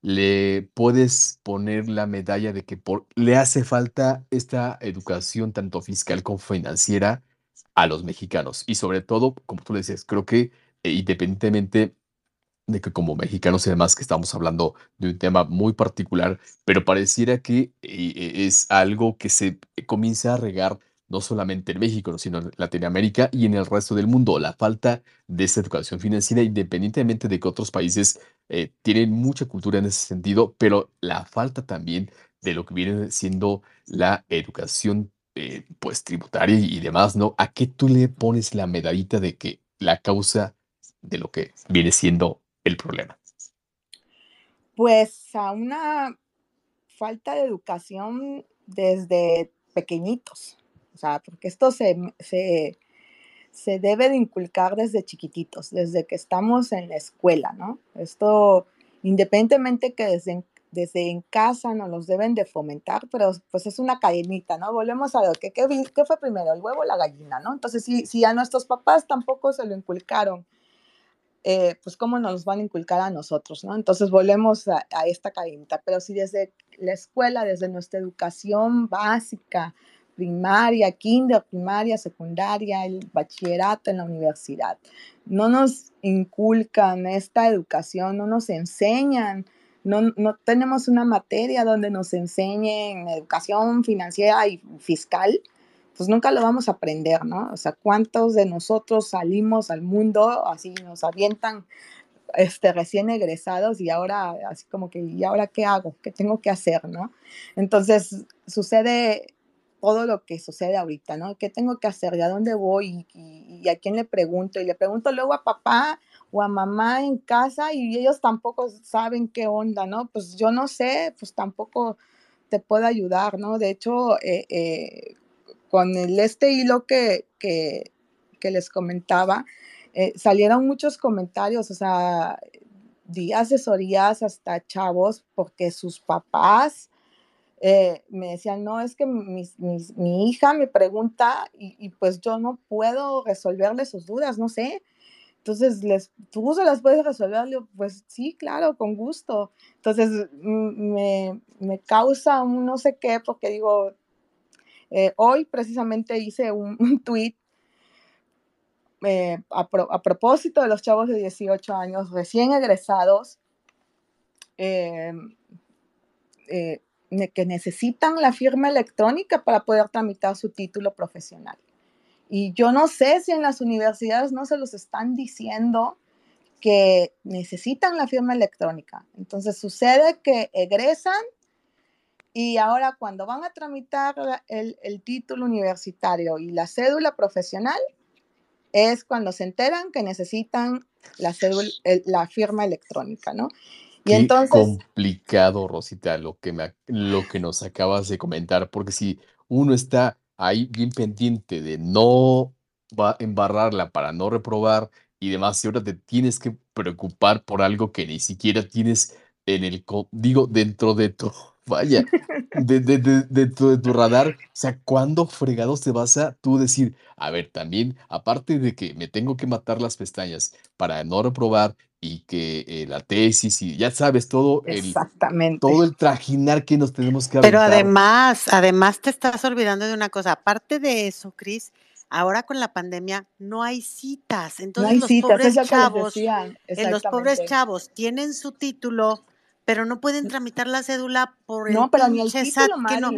le puedes poner la medalla de que le hace falta esta educación tanto fiscal como financiera a los mexicanos? Y sobre todo, como tú le decías, creo que eh, independientemente de que como mexicanos y demás que estamos hablando de un tema muy particular, pero pareciera que eh, e, es algo que se comienza a regar no solamente en México, sino en Latinoamérica y en el resto del mundo. La falta de esta educación financiera, independientemente de que otros países eh, tienen mucha cultura en ese sentido, pero la falta también de lo que viene siendo la educación eh, pues tributaria y demás, ¿no? ¿A qué tú le pones la medallita de que la causa de lo que viene siendo el problema? Pues a una falta de educación desde pequeñitos. Sea, porque esto se, se, debe de inculcar desde chiquititos, desde que estamos en la escuela, ¿no? Esto, independientemente que desde, desde en casa nos los deben de fomentar, pero pues es una cadenita, ¿no? Volvemos a ver, ¿qué, qué, fue primero, el huevo o la gallina, ¿no? Entonces, si, si a nuestros papás tampoco se lo inculcaron, eh, pues cómo nos van a inculcar a nosotros, ¿no? Entonces volvemos a, a esta cadenita, pero si desde la escuela, desde nuestra educación básica, primaria, kinder, primaria, secundaria, el bachillerato en la universidad. No nos inculcan esta educación, no nos enseñan, no, no tenemos una materia donde nos enseñen educación financiera y fiscal, pues nunca lo vamos a aprender, ¿no? O sea, ¿cuántos de nosotros salimos al mundo así, nos avientan este, recién egresados y ahora así como que, ¿y ahora qué hago? ¿Qué tengo que hacer? ¿no? Entonces sucede todo lo que sucede ahorita, ¿no? ¿Qué tengo que hacer? ¿Y a dónde voy? Y, a quién le pregunto? Y le pregunto luego a papá o a mamá en casa y ellos tampoco saben qué onda, ¿no? Pues yo no sé, pues tampoco te puedo ayudar, ¿no? De hecho, eh, eh, con el, este hilo que, que, que les comentaba, eh, salieron muchos comentarios, o sea, di asesorías hasta chavos porque sus papás eh, me decían, no, es que mi hija me pregunta y, pues yo no puedo resolverle sus dudas, no sé. Entonces, les, ¿tú se las puedes resolver? pues sí, claro, con gusto. Entonces, me, me causa un no sé qué, porque digo, eh, hoy precisamente hice un, <laughs> tweet eh, a, propósito de los chavos de 18 años recién egresados que necesitan la firma electrónica para poder tramitar su título profesional. Y yo no sé si en las universidades no se los están diciendo que necesitan la firma electrónica. Entonces sucede que egresan y ahora cuando van a tramitar el, título universitario y la cédula profesional, es cuando se enteran que necesitan la, cédula, la firma electrónica, ¿no? Y Qué entonces... complicado, Rosita, lo que, me, lo que nos acabas de comentar, porque si uno está ahí bien pendiente de no va embarrarla para no reprobar y demás, y ahora te tienes que preocupar por algo que ni siquiera tienes en el, digo, dentro de tu, vaya, de, de, de, tu, de, tu, radar, o sea, ¿cuándo fregados te vas a tú decir, a ver, también, aparte de que me tengo que matar las pestañas para no reprobar y que eh, la tesis y ya sabes, todo el, todo el trajinar que nos tenemos que Pero además, además te estás olvidando de una cosa, aparte de eso, Cris, ahora con la pandemia no hay citas, entonces los pobres chavos, eh, los pobres chavos tienen su título, pero no pueden tramitar la cédula por el no, pero ni el título, que no.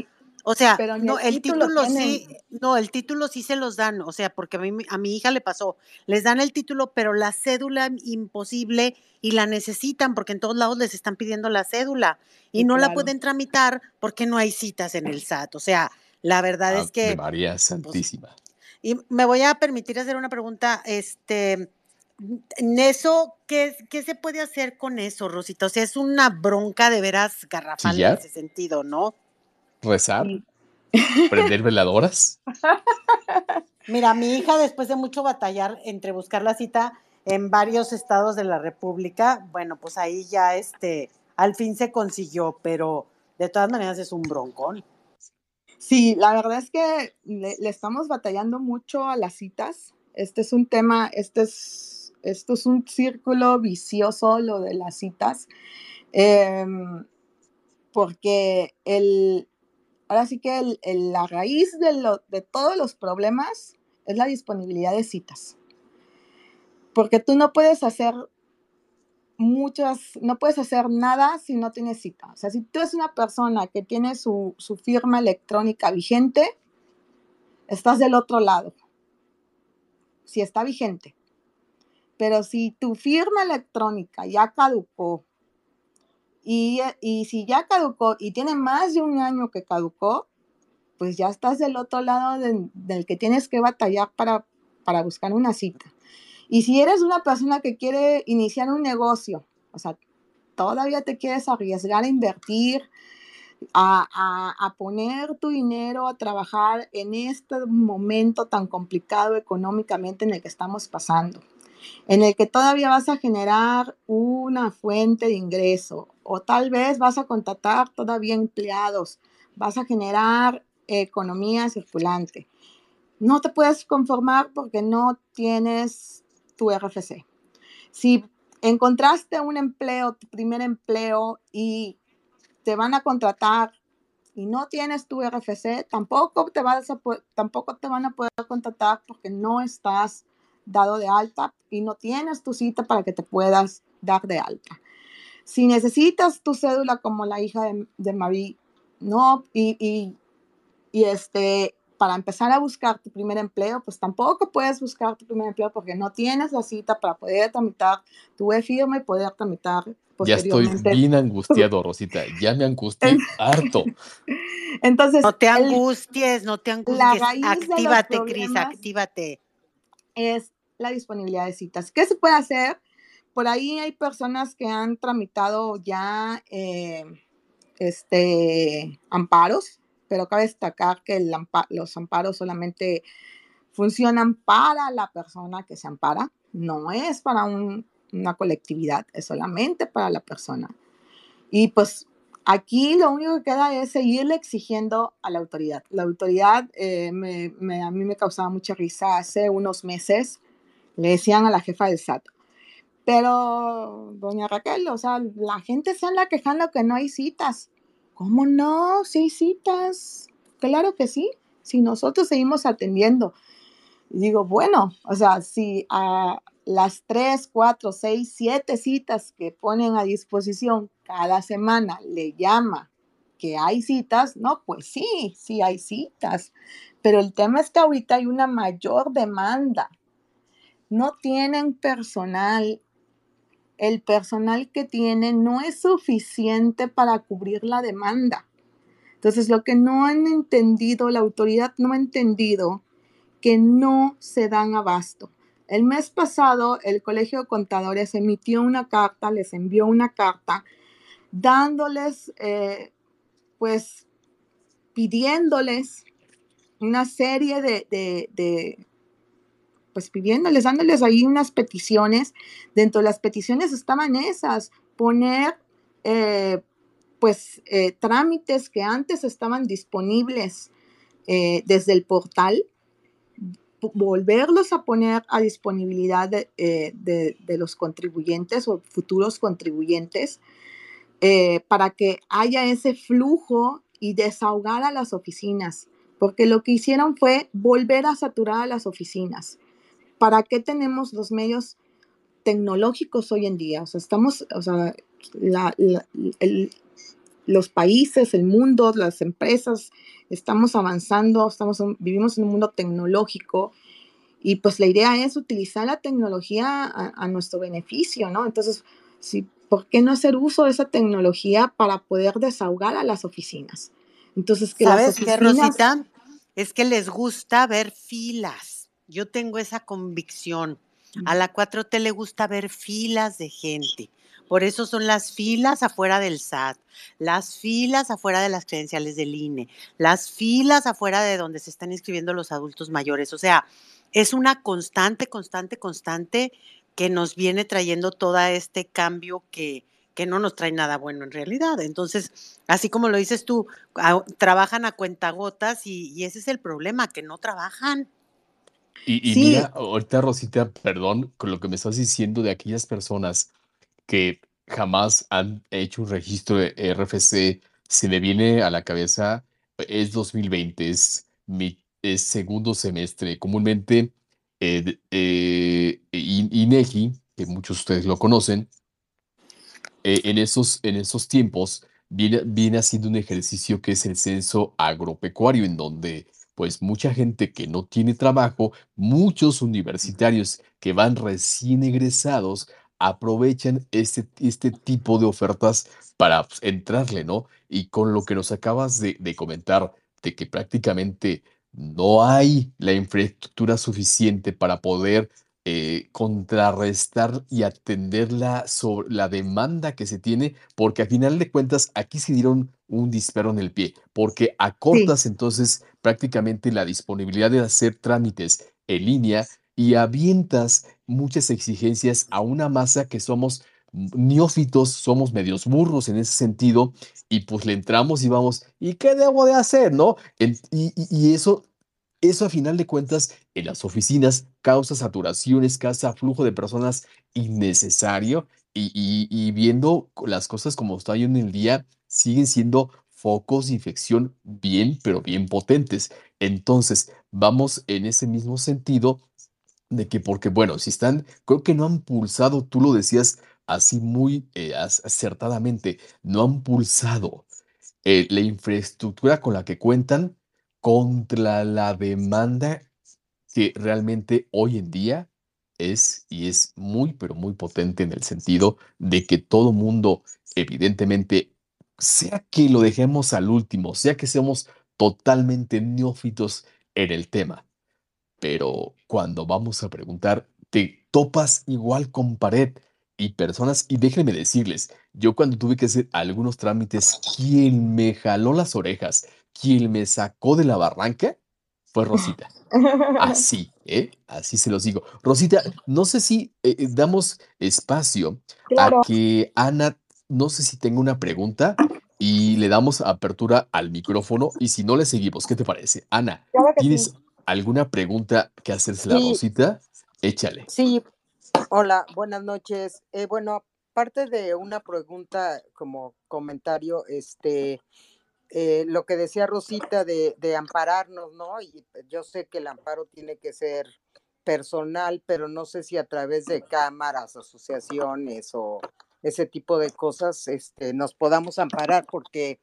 O sea, no, el, título, sí, no, el título sí se los dan, o sea, porque a, mí, a mi hija le pasó, les dan el título, pero la cédula imposible y la necesitan porque en todos lados les están pidiendo la cédula y no la pueden tramitar porque no hay citas en el SAT. O sea, la verdad es que... María pues, Santísima. y me voy a permitir hacer una pregunta, este, en eso, ¿qué, ¿qué, se puede hacer con eso, Rosita? O sea, es una bronca de veras garrafal en ese sentido, ¿no? rezar, prender veladoras. <laughs> Mira, mi hija después de mucho batallar entre buscar la cita en varios estados de la República, bueno, pues ahí ya este, al fin se consiguió, pero de todas maneras es un broncón. Sí, la verdad es que le, estamos batallando mucho a las citas. Este es un tema, este es, esto es un círculo vicioso, lo de las citas, em, porque el, Ahora sí que la raíz de, todos los problemas es la disponibilidad de citas. Porque tú no puedes hacer muchas, no puedes hacer nada si no tienes cita. O sea, si tú eres una persona que tiene su, su firma electrónica vigente, estás del otro lado. Si está vigente. Pero si tu firma electrónica ya caducó y, si ya caducó y tiene más de un año que caducó, pues ya estás del otro lado del que tienes que batallar para, para buscar una cita. Y si eres una persona que quiere iniciar un negocio, o sea, todavía te quieres arriesgar a invertir, a, a, a, poner tu dinero a trabajar en este momento tan complicado económicamente en el que estamos pasando en el que todavía vas a generar una fuente de ingreso o tal vez vas a contratar todavía empleados, vas a generar economía circulante. No te puedes conformar porque no tienes tu RFC. Si encontraste un empleo, tu primer empleo y te van a contratar y no tienes tu RFC, tampoco te, vas tampoco te van a poder contratar porque no estás dado de alta y no tienes tu cita para que te puedas dar de alta. Si necesitas tu cédula como la hija de, de Marie, no, y, y, y, este, para empezar a buscar tu primer empleo, pues tampoco puedes buscar tu primer empleo porque no tienes la cita para poder tramitar tu e-firma y poder tramitar ya estoy bien angustiado, <laughs> Rosita. Ya me angustié harto. <laughs> Entonces. No te angusties, no te angusties. Actívate, Cris, actívate es la disponibilidad de citas. ¿Qué se puede hacer? Por ahí hay personas que han tramitado ya eh, este, amparos, pero cabe destacar que los amparos solamente funcionan para la persona que se ampara. no es para una colectividad, es solamente para la persona. Y pues aquí lo único que queda es seguirle exigiendo a la autoridad. La autoridad eh, a mí me causaba mucha risa hace unos meses, le decían a la jefa del SAT, pero, doña Raquel, o sea, la gente se anda quejando que no hay citas. ¿Cómo no? Sí hay citas. Claro que sí. Si nosotros seguimos atendiendo. digo, bueno, o sea, si a las tres, cuatro, seis, siete citas que ponen a disposición cada semana le llama que hay citas, no, pues sí, sí hay citas. Pero el tema es que ahorita hay una mayor demanda. No tienen personal el personal que tiene no es suficiente para cubrir la demanda. Entonces, lo que no han entendido, la autoridad no ha entendido que no se dan abasto. El mes pasado, el Colegio de Contadores emitió una carta, les envió una carta, dándoles, eh, pues, pidiéndoles una serie de, pues pidiéndoles, dándoles ahí unas peticiones. Dentro de las peticiones estaban esas, poner eh, pues eh, trámites que antes estaban disponibles eh, desde el portal, volverlos a poner a disponibilidad de, de los contribuyentes o futuros contribuyentes para que haya ese flujo y desahogar a las oficinas, porque lo que hicieron fue volver a saturar a las oficinas. ¿Para qué tenemos los medios tecnológicos hoy en día? O sea, estamos, o sea, los países, el mundo, las empresas, estamos avanzando, estamos, vivimos en un mundo tecnológico y pues la idea es utilizar la tecnología a, nuestro beneficio, ¿no? Entonces, sí, ¿por qué no hacer uso de esa tecnología para poder desahogar a las oficinas? Entonces, que ¿Sabes qué, Rosita? Es que les gusta ver filas yo tengo esa convicción. A la 4T le gusta ver filas de gente. Por eso son las filas afuera del SAT, las filas afuera de las credenciales del INE, las filas afuera de donde se están inscribiendo los adultos mayores. O sea, es una constante, constante, constante que nos viene trayendo todo este cambio que, que no nos trae nada bueno en realidad. Entonces, así como lo dices tú, trabajan a cuentagotas y, y ese es el problema, que no trabajan. Y, mira, ahorita Rosita, perdón, con lo que me estás diciendo de aquellas personas que jamás han hecho un registro de RFC, se me viene a la cabeza, es 2020, es mi segundo semestre. Comúnmente, eh, eh, INEGI, que muchos de ustedes lo conocen, eh, en, esos, en esos tiempos viene, viene haciendo un ejercicio que es el censo agropecuario, en donde pues mucha gente que no tiene trabajo, muchos universitarios que van recién egresados, aprovechan este, este tipo de ofertas para pues, entrarle, ¿no? Y con lo que nos acabas de, de comentar, de que prácticamente no hay la infraestructura suficiente para poder eh, contrarrestar y atender la, sobre la demanda que se tiene, porque al final de cuentas aquí se dieron un disparo en el pie, porque acortas entonces prácticamente la disponibilidad de hacer trámites en línea y avientas muchas exigencias a una masa que somos neófitos, somos medios burros en ese sentido, y pues le entramos y vamos, ¿y qué debo de hacer? ¿No? y, y, eso eso a final de cuentas en las oficinas causa saturaciones, causa flujo de personas innecesario y, viendo las cosas como están hoy en el día, siguen siendo focos de infección bien, pero bien potentes. Entonces, vamos en ese mismo sentido de que, porque bueno, si están, creo que no han pulsado, tú lo decías así muy eh, acertadamente, no han pulsado eh, la infraestructura con la que cuentan contra la demanda que realmente hoy en día es y es muy, pero muy potente en el sentido de que todo mundo, evidentemente, sea que lo dejemos al último, sea que seamos totalmente neófitos en el tema, pero cuando vamos a preguntar, te topas igual con pared y personas, y déjenme decirles, yo cuando tuve que hacer algunos trámites, quien me jaló las orejas, quien me sacó de la barranca fue <laughs> Rosita. Así, ¿eh? Así se los digo. Rosita, no sé si eh, eh, damos espacio a que Ana, no sé si tengo una pregunta y le damos apertura al micrófono y si no le seguimos, ¿qué te parece? Ana, ¿tienes alguna pregunta que hacerse a Rosita? Échale. Sí, hola, buenas noches. Eh, bueno, aparte de una pregunta como comentario, este, eh, lo que decía Rosita de, ampararnos, ¿no? Y yo sé que el amparo tiene que ser personal, pero no sé si a través de cámaras, asociaciones o ese tipo de cosas este, nos podamos amparar, porque,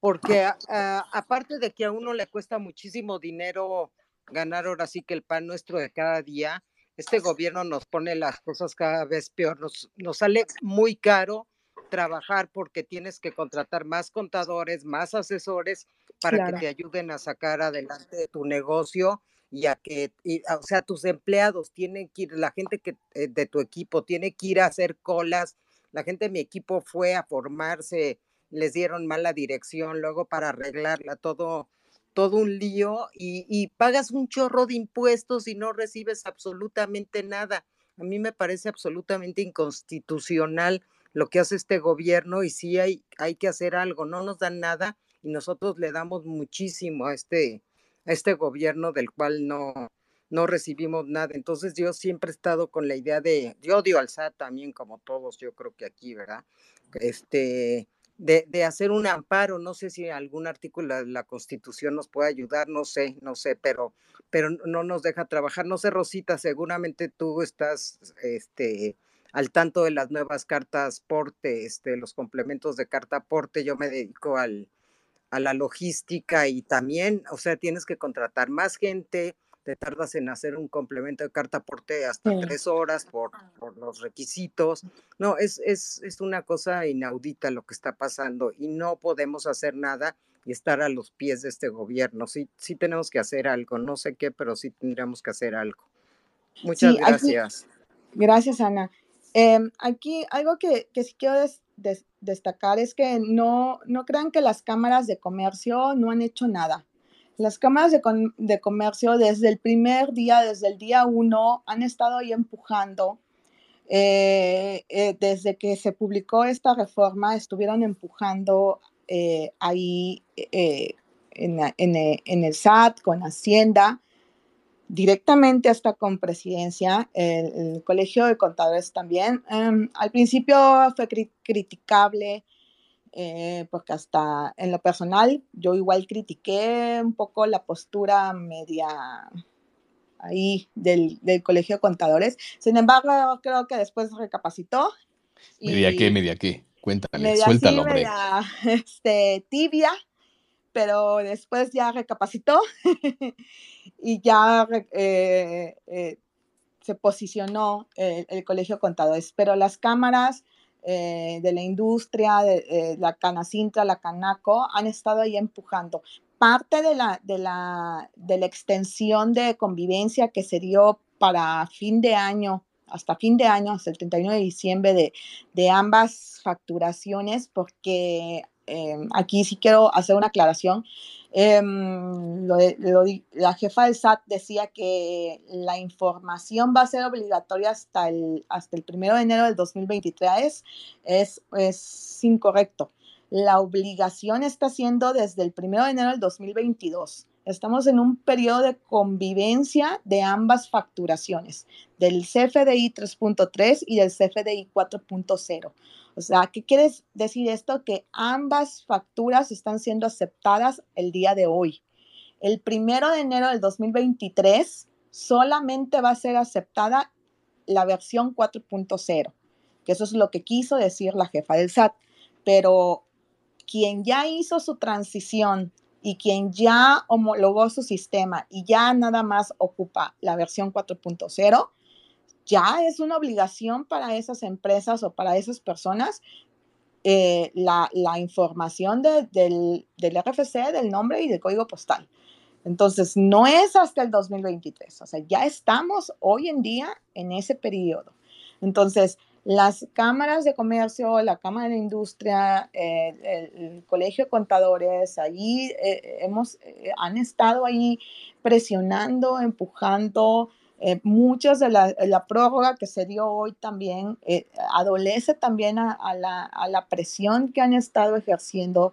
porque aparte de que a uno le cuesta muchísimo dinero ganar ahora sí que el pan nuestro de cada día, este gobierno nos pone las cosas cada vez peor, nos, nos sale muy caro trabajar porque tienes que contratar más contadores, más asesores para que te ayuden a sacar adelante tu negocio y a que, o sea, tus empleados tienen que ir, la gente que eh, de tu equipo tiene que ir a hacer colas, la gente de mi equipo fue a formarse, les dieron mala dirección, luego para arreglarla, todo, todo un lío y, y pagas un chorro de impuestos y no recibes absolutamente nada. A mí me parece absolutamente inconstitucional lo que hace este gobierno y sí hay, hay que hacer algo, no nos dan nada y nosotros le damos muchísimo a este, a este gobierno del cual no, no recibimos nada. Entonces yo siempre he estado con la idea de, yo odio al SAT también como todos, yo creo que aquí, ¿verdad? Este, de, de, hacer un amparo, no sé si algún artículo de la Constitución nos puede ayudar, no sé, no sé, pero, pero no nos deja trabajar. No sé, Rosita, seguramente tú estás, este, al tanto de las nuevas cartas porte, este, los complementos de carta porte, yo me dedico al, a la logística y también, o sea, tienes que contratar más gente, te tardas en hacer un complemento de carta porte hasta tres horas por, por, los requisitos. No, es, es, es una cosa inaudita lo que está pasando y no podemos hacer nada y estar a los pies de este gobierno. Sí, sí tenemos que hacer algo, no sé qué, pero sí tendríamos que hacer algo. Muchas gracias. gracias, Ana. Em, aquí algo que, que sí quiero destacar es que no, no crean que las cámaras de comercio no han hecho nada. Las cámaras de, de comercio desde el primer día, desde el día uno, han estado ahí empujando. Eh, eh, desde que se publicó esta reforma, estuvieron empujando eh, ahí en, en, en el SAT, con Hacienda, directamente hasta con presidencia, el, Colegio de Contadores también. Em, al principio fue criticable eh, porque hasta en lo personal yo igual critiqué un poco la postura media ahí del, Colegio de Contadores. Sin embargo, creo que después recapacitó. ¿Media qué? ¿Media qué? Cuéntame, suéltalo, Media, <laughs> este, tibia pero después ya recapacitó <laughs> y ya eh, eh, se posicionó el, Colegio Contadores. Pero las cámaras eh, de la industria, de, la Canacintra, la Canaco, han estado ahí empujando. Parte de la, de, la, de la extensión de convivencia que se dio para fin de año hasta fin de año, hasta el 31 de diciembre, de, de ambas facturaciones, porque Em, aquí sí quiero hacer una aclaración. Em, la jefa del SAT decía que la información va a ser obligatoria hasta el, hasta el primero de enero del 2023. Es, es incorrecto. La obligación está siendo desde el primero de enero del 2022. Estamos en un periodo de convivencia de ambas facturaciones, del CFDI 3.3 y del CFDI 4.0. O sea, ¿qué quiere decir esto? Que ambas facturas están siendo aceptadas el día de hoy. El primero de enero del 2023 solamente va a ser aceptada la versión 4.0, que eso es lo que quiso decir la jefa del SAT. Pero quien ya hizo su transición y quien ya homologó su sistema y ya nada más ocupa la versión 4.0, ya es una obligación para esas empresas o para esas personas eh, la, información del, del, RFC, del nombre y del código postal. Entonces, no es hasta el 2023, o sea, ya estamos hoy en día en ese periodo. Entonces, las cámaras de comercio, la Cámara de Industria, el, Colegio de Contadores, ahí eh, hemos, eh, han estado ahí presionando, empujando. Eh, muchas de la, la, prórroga que se dio hoy también adolece también a, la, a, la, presión que han estado ejerciendo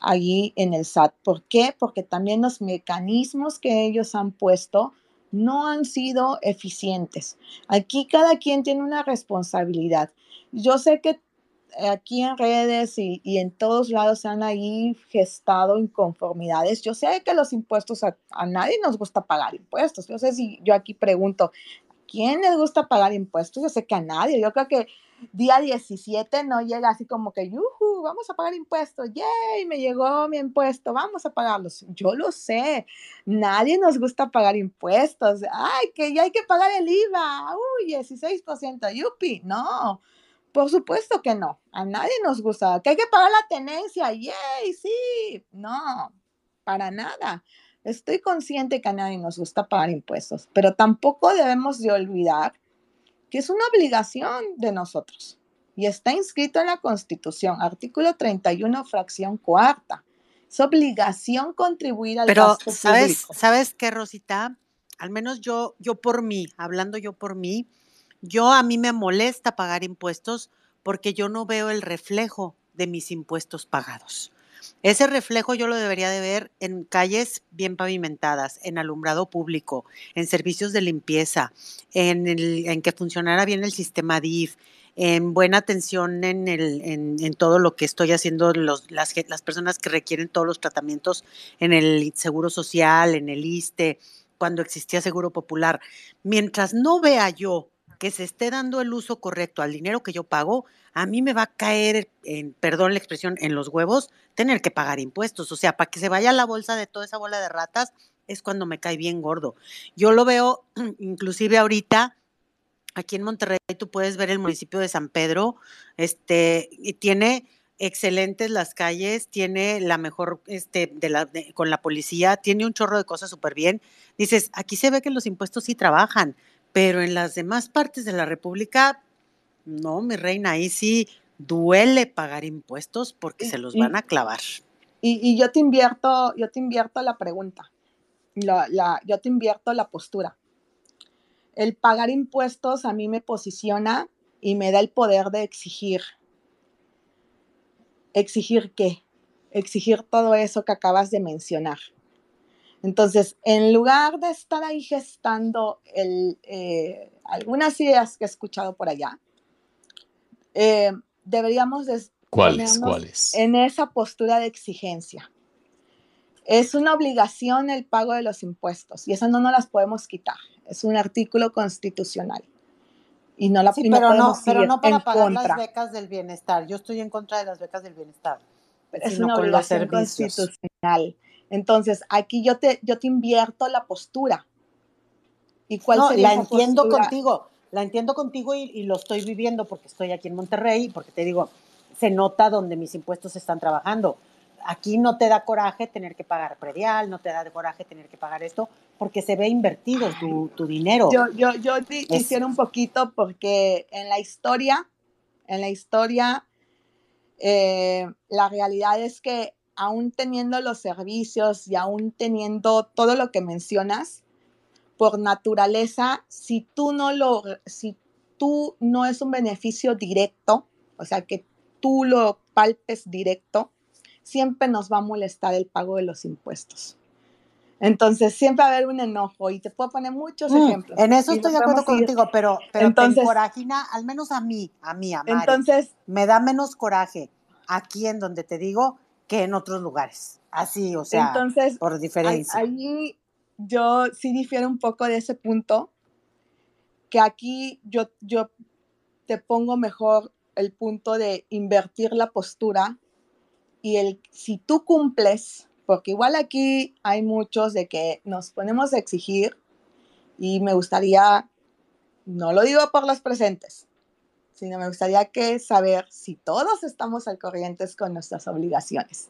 allí en el SAT. ¿Por qué? Porque también los mecanismos que ellos han puesto no han sido eficientes. Aquí cada quien tiene una responsabilidad. Yo sé que aquí en redes y, en todos lados se han ahí gestado inconformidades. Yo sé que los impuestos, a, a, nadie nos gusta pagar impuestos. Yo sé si yo aquí pregunto, ¿quién les gusta pagar impuestos? Yo sé que a nadie. Yo creo que día 17 no llega así como que, yuhu, vamos a pagar impuestos, yay, me llegó mi impuesto, vamos a pagarlos. Yo lo sé, nadie nos gusta pagar impuestos. Ay, que ya hay que pagar el IVA, uy, 16%, yupi, no. Por supuesto que no, a nadie nos gusta. Que hay que pagar la tenencia, yay, sí, no, para nada. Estoy consciente que a nadie nos gusta pagar impuestos, pero tampoco debemos de olvidar que es una obligación de nosotros y está inscrito en la Constitución, artículo 31, fracción cuarta. Es obligación contribuir al Pero, gasto ¿sabes, público. ¿sabes qué, Rosita? Al menos yo, yo por mí, hablando yo por mí, yo a mí me molesta pagar impuestos porque yo no veo el reflejo de mis impuestos pagados. Ese reflejo yo lo debería de ver en calles bien pavimentadas, en alumbrado público, en servicios de limpieza, en, el, en que funcionara bien el sistema DIF, en buena atención en, el, en, todo lo que estoy haciendo, las, las personas que requieren todos los tratamientos en el Seguro Social, en el ISTE, cuando existía Seguro Popular. Mientras no vea yo que se esté dando el uso correcto al dinero que yo pago, a mí me va a caer, en, perdón la expresión, en los huevos, tener que pagar impuestos. O sea, para que se vaya la bolsa de toda esa bola de ratas, es cuando me cae bien gordo. Yo lo veo, <clears throat> inclusive ahorita, aquí en Monterrey, tú puedes ver el municipio de San Pedro, este, y tiene excelentes las calles, tiene la mejor, este, de la, con la policía, tiene un chorro de cosas súper bien. Dices, aquí se ve que los impuestos sí trabajan, pero en las demás partes de la República, no, mi reina, ahí sí duele pagar impuestos porque se los van a clavar. Y, yo te invierto, yo te invierto la pregunta, la, yo te invierto la postura. El pagar impuestos a mí me posiciona y me da el poder de exigir. ¿Exigir qué? Exigir todo eso que acabas de mencionar. Entonces, en lugar de estar ahí gestando eh, algunas ideas que he escuchado por allá, eh, deberíamos de ¿Cuáles, ¿Cuáles? en esa postura de exigencia. Es una obligación el pago de los impuestos y eso no nos las podemos quitar. Es un artículo constitucional. Y no la sí, pero no, pero no para pagar las becas del bienestar. Yo estoy en contra de las becas del bienestar. Es una obligación constitucional. Entonces, aquí yo te, yo te invierto la postura. ¿Y cuál no, la entiendo contigo, la entiendo contigo y, lo estoy viviendo porque estoy aquí en Monterrey, porque te digo, se nota donde mis impuestos están trabajando. Aquí no te da coraje tener que pagar predial, no te da coraje tener que pagar esto, porque se ve invertido tu, dinero. Yo, yo, yo quisiera un poquito porque en la historia, en la historia, eh, la realidad es que aún teniendo los servicios y aún teniendo todo lo que mencionas, por naturaleza, si tú no lo, si tú no es un beneficio directo, o sea, que tú lo palpes directo, siempre nos va a molestar el pago de los impuestos. Entonces, siempre va a haber un enojo y te puedo poner muchos mm, ejemplos. En eso estoy de acuerdo contigo, pero, pero entonces, al menos a mí, a mí, a Mari, entonces, me da menos coraje aquí en donde te digo, que en otros lugares. Así, o sea, Entonces, por diferencia. Ahí yo sí difiero un poco de ese punto, que aquí yo, yo te pongo mejor el punto de invertir la postura y el si tú cumples, porque igual aquí hay muchos de que nos ponemos a exigir y me gustaría, no lo digo por los presentes, sino me gustaría que saber si todos estamos al corriente con nuestras obligaciones.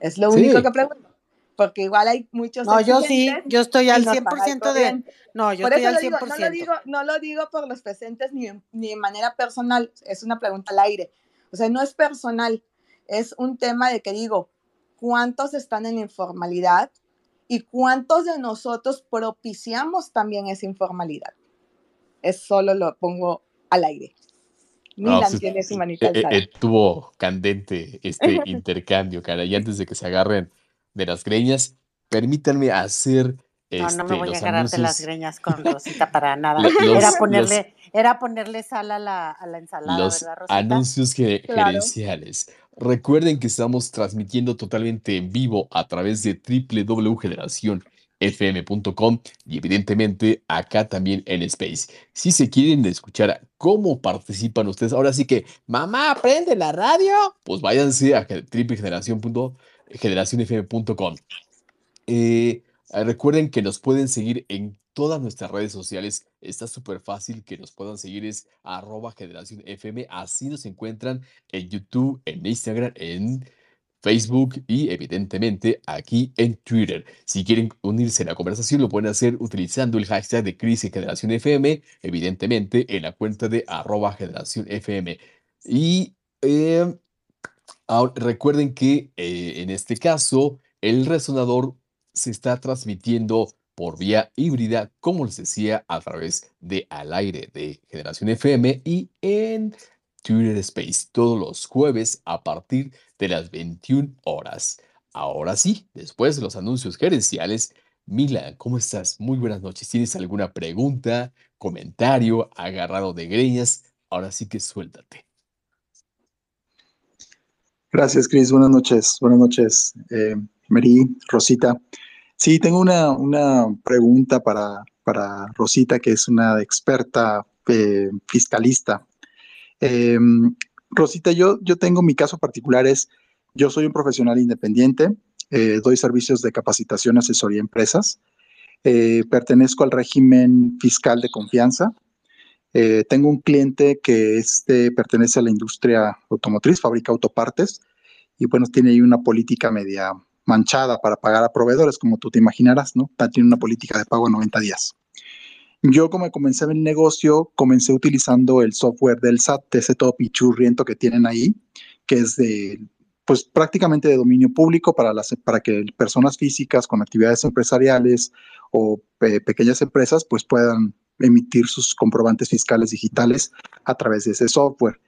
Es lo único que pregunto. porque igual hay muchos. No, yo sí, yo estoy al 100% de. No, yo estoy al 100%. Digo, no, lo digo, no lo digo por los presentes ni, ni de manera personal, es una pregunta al aire. O sea, no es personal, es un tema de que digo, ¿cuántos están en informalidad? ¿Y cuántos de nosotros propiciamos también esa informalidad? Es solo lo pongo al aire. Milan tiene su manita eh, eh, Tuvo candente este <laughs> intercambio, cara. Y antes de que se agarren de las greñas, permítanme hacer. No, no me este, voy a agarrarte las greñas con Rosita para <laughs> nada. era, ponerle, era ponerle sal a la, a la ensalada, los ¿verdad, Rosita? Anuncios gerenciales. Recuerden que estamos transmitiendo totalmente en vivo a través de www.generacionfm.com y evidentemente acá también en Space. Si se quieren escuchar cómo participan ustedes, ahora sí que, mamá, prende la radio, pues váyanse a www.generación.com generacionfm.com. Eh, recuerden que nos pueden seguir en todas nuestras redes sociales. Está súper fácil que nos puedan seguir. Es arroba generación FM. Así nos encuentran en YouTube, en Instagram, en Facebook y evidentemente aquí en Twitter. Si quieren unirse a la conversación, lo pueden hacer utilizando el hashtag de Crisis Generación FM, evidentemente en la cuenta de arroba generación FM. Y eh, Ahora, recuerden que eh, en este caso el resonador se está transmitiendo por vía híbrida, como les decía, a través de al aire de Generación FM y en Twitter Space todos los jueves a partir de las 21 horas. Ahora sí, después de los anuncios gerenciales, Mila, ¿cómo estás? Muy buenas noches. ¿Tienes alguna pregunta, comentario, agarrado de greñas? Ahora sí que suéltate. Gracias, Cris. Buenas noches. Buenas noches, eh, Mary, Rosita. Sí, tengo una, pregunta para, para, Rosita, que es una experta eh, fiscalista. Em, Rosita, yo, yo tengo mi caso particular, es, yo soy un profesional independiente, eh, doy servicios de capacitación, asesoría a empresas, pertenezco al régimen fiscal de confianza, eh, tengo un cliente que este, pertenece a la industria automotriz, fabrica autopartes y bueno, tiene ahí una política media manchada para pagar a proveedores, como tú te imaginarás, ¿no? Tiene una política de pago a 90 días. Yo como comencé en el negocio, comencé utilizando el software del SAT, ese todo pichurriento que tienen ahí, que es de, pues prácticamente de dominio público para, las, para que personas físicas con actividades empresariales o pequeñas empresas pues puedan emitir sus comprobantes fiscales digitales a través de ese software.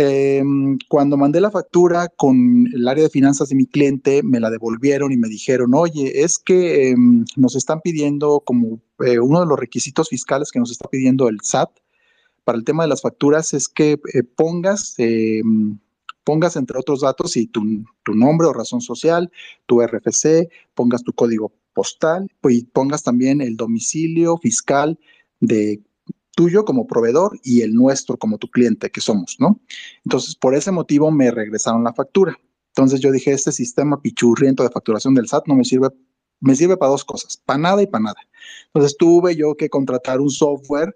Em, cuando mandé la factura con el área de finanzas de mi cliente, me la devolvieron y me dijeron, oye, es que em, nos están pidiendo como eh, uno de los requisitos fiscales que nos está pidiendo el SAT para el tema de las facturas es que eh, pongas, em, pongas entre otros datos tu, tu nombre o razón social, tu RFC, pongas tu código postal y pongas también el domicilio fiscal de tuyo como proveedor y el nuestro como tu cliente que somos, ¿no? Entonces, por ese motivo me regresaron la factura. Entonces yo dije, este sistema pichurriento de facturación del SAT no me sirve, me sirve para dos cosas, para nada y para nada. Entonces tuve yo que contratar un software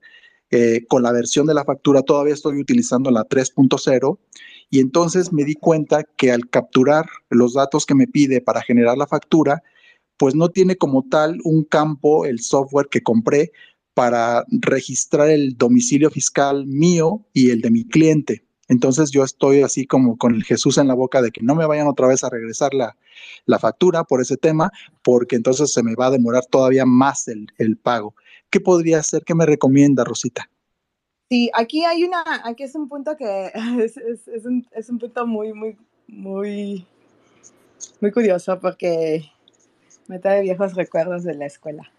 eh, con la versión de la factura, todavía estoy utilizando la 3.0 y entonces me di cuenta que al capturar los datos que me pide para generar la factura, pues no tiene como tal un campo, el software que compré para registrar el domicilio fiscal mío y el de mi cliente. Entonces yo estoy así como con el Jesús en la boca de que no me vayan otra vez a regresar la, factura por ese tema, porque entonces se me va a demorar todavía más el, pago. ¿Qué podría hacer? ¿Qué me recomienda, Rosita? Sí, aquí hay una, aquí es un punto que <laughs> es, un, es un punto muy, muy, muy, muy curioso porque me trae viejos recuerdos de la escuela.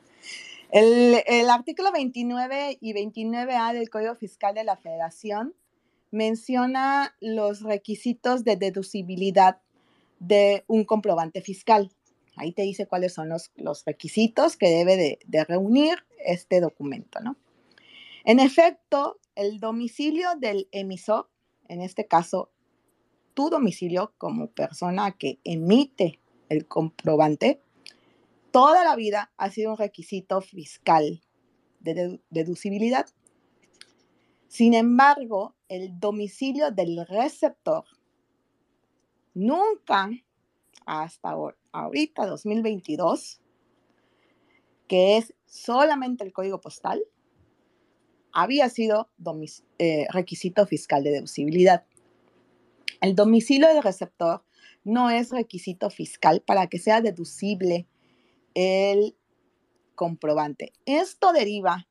El, artículo 29 y 29A del Código Fiscal de la Federación menciona los requisitos de deducibilidad de un comprobante fiscal. Ahí te dice cuáles son los, requisitos que debe de, de, reunir este documento, ¿no? En efecto, el domicilio del emisor, en este caso, tu domicilio como persona que emite el comprobante, toda la vida ha sido un requisito fiscal de deducibilidad. Sin embargo, el domicilio del receptor nunca hasta ahorita, 2022, que es solamente el código postal, había sido eh, requisito fiscal de deducibilidad. El domicilio del receptor no es requisito fiscal para que sea deducible el comprobante. Esto deriva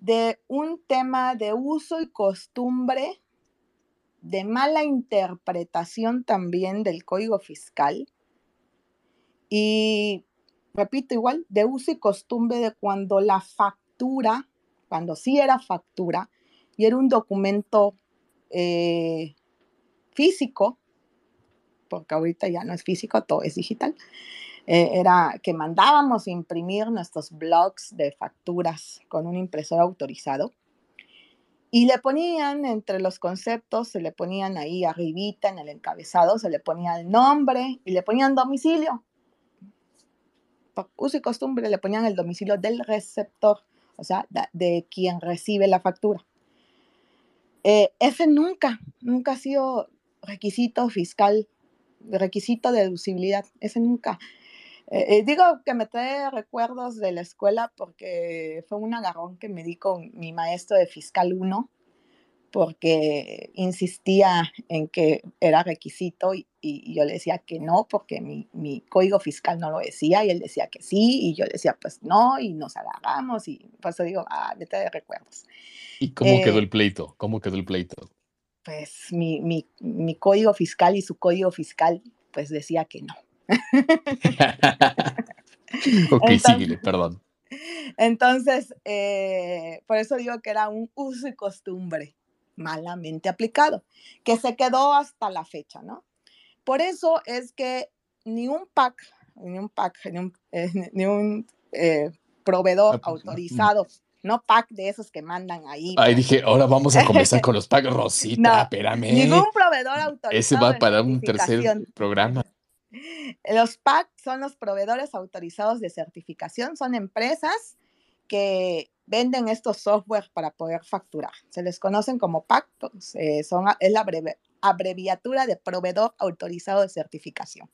de un tema de uso y costumbre, de mala interpretación también del código fiscal y, repito, igual, de uso y costumbre de cuando la factura, cuando sí era factura y era un documento eh, físico, porque ahorita ya no es físico, todo es digital, eh, era que mandábamos imprimir nuestros blogs de facturas con un impresor autorizado y le ponían entre los conceptos, se le ponían ahí arribita en el encabezado, se le ponía el nombre y le ponían domicilio. Por uso y costumbre le ponían el domicilio del receptor, o sea, de, quien recibe la factura. Eh, ese nunca, nunca ha sido requisito fiscal, requisito de deducibilidad, ese nunca. Eh, eh, digo que me trae recuerdos de la escuela porque fue un agarrón que me di con mi maestro de Fiscal 1, porque insistía en que era requisito y, yo le decía que no, porque mi, mi, código fiscal no lo decía, y él decía que sí, y yo le decía pues no, y nos agarramos, y por eso digo, ah, me trae recuerdos. ¿Y cómo quedó eh, el pleito? ¿Cómo quedó el pleito? Pues mi, mi, mi código fiscal y su código fiscal pues decía que no. <laughs> ok, síguele, perdón. Entonces, eh, por eso digo que era un uso y costumbre malamente aplicado, que se quedó hasta la fecha, ¿no? Por eso es que ni un PAC, ni un PAC, ni un, eh, eh, proveedor ah, pues, autorizado no pack de esos que mandan ahí. Ay, dije, ahora vamos a comenzar con los packs, <laughs> Rosita, espérame. Ningún proveedor autorizado. Ese va para un tercer programa. Los PAC son los proveedores autorizados de certificación, son empresas que venden estos software para poder facturar. Se les conocen como PAC, pues, eh, son, es la abreviatura de proveedor autorizado de certificación.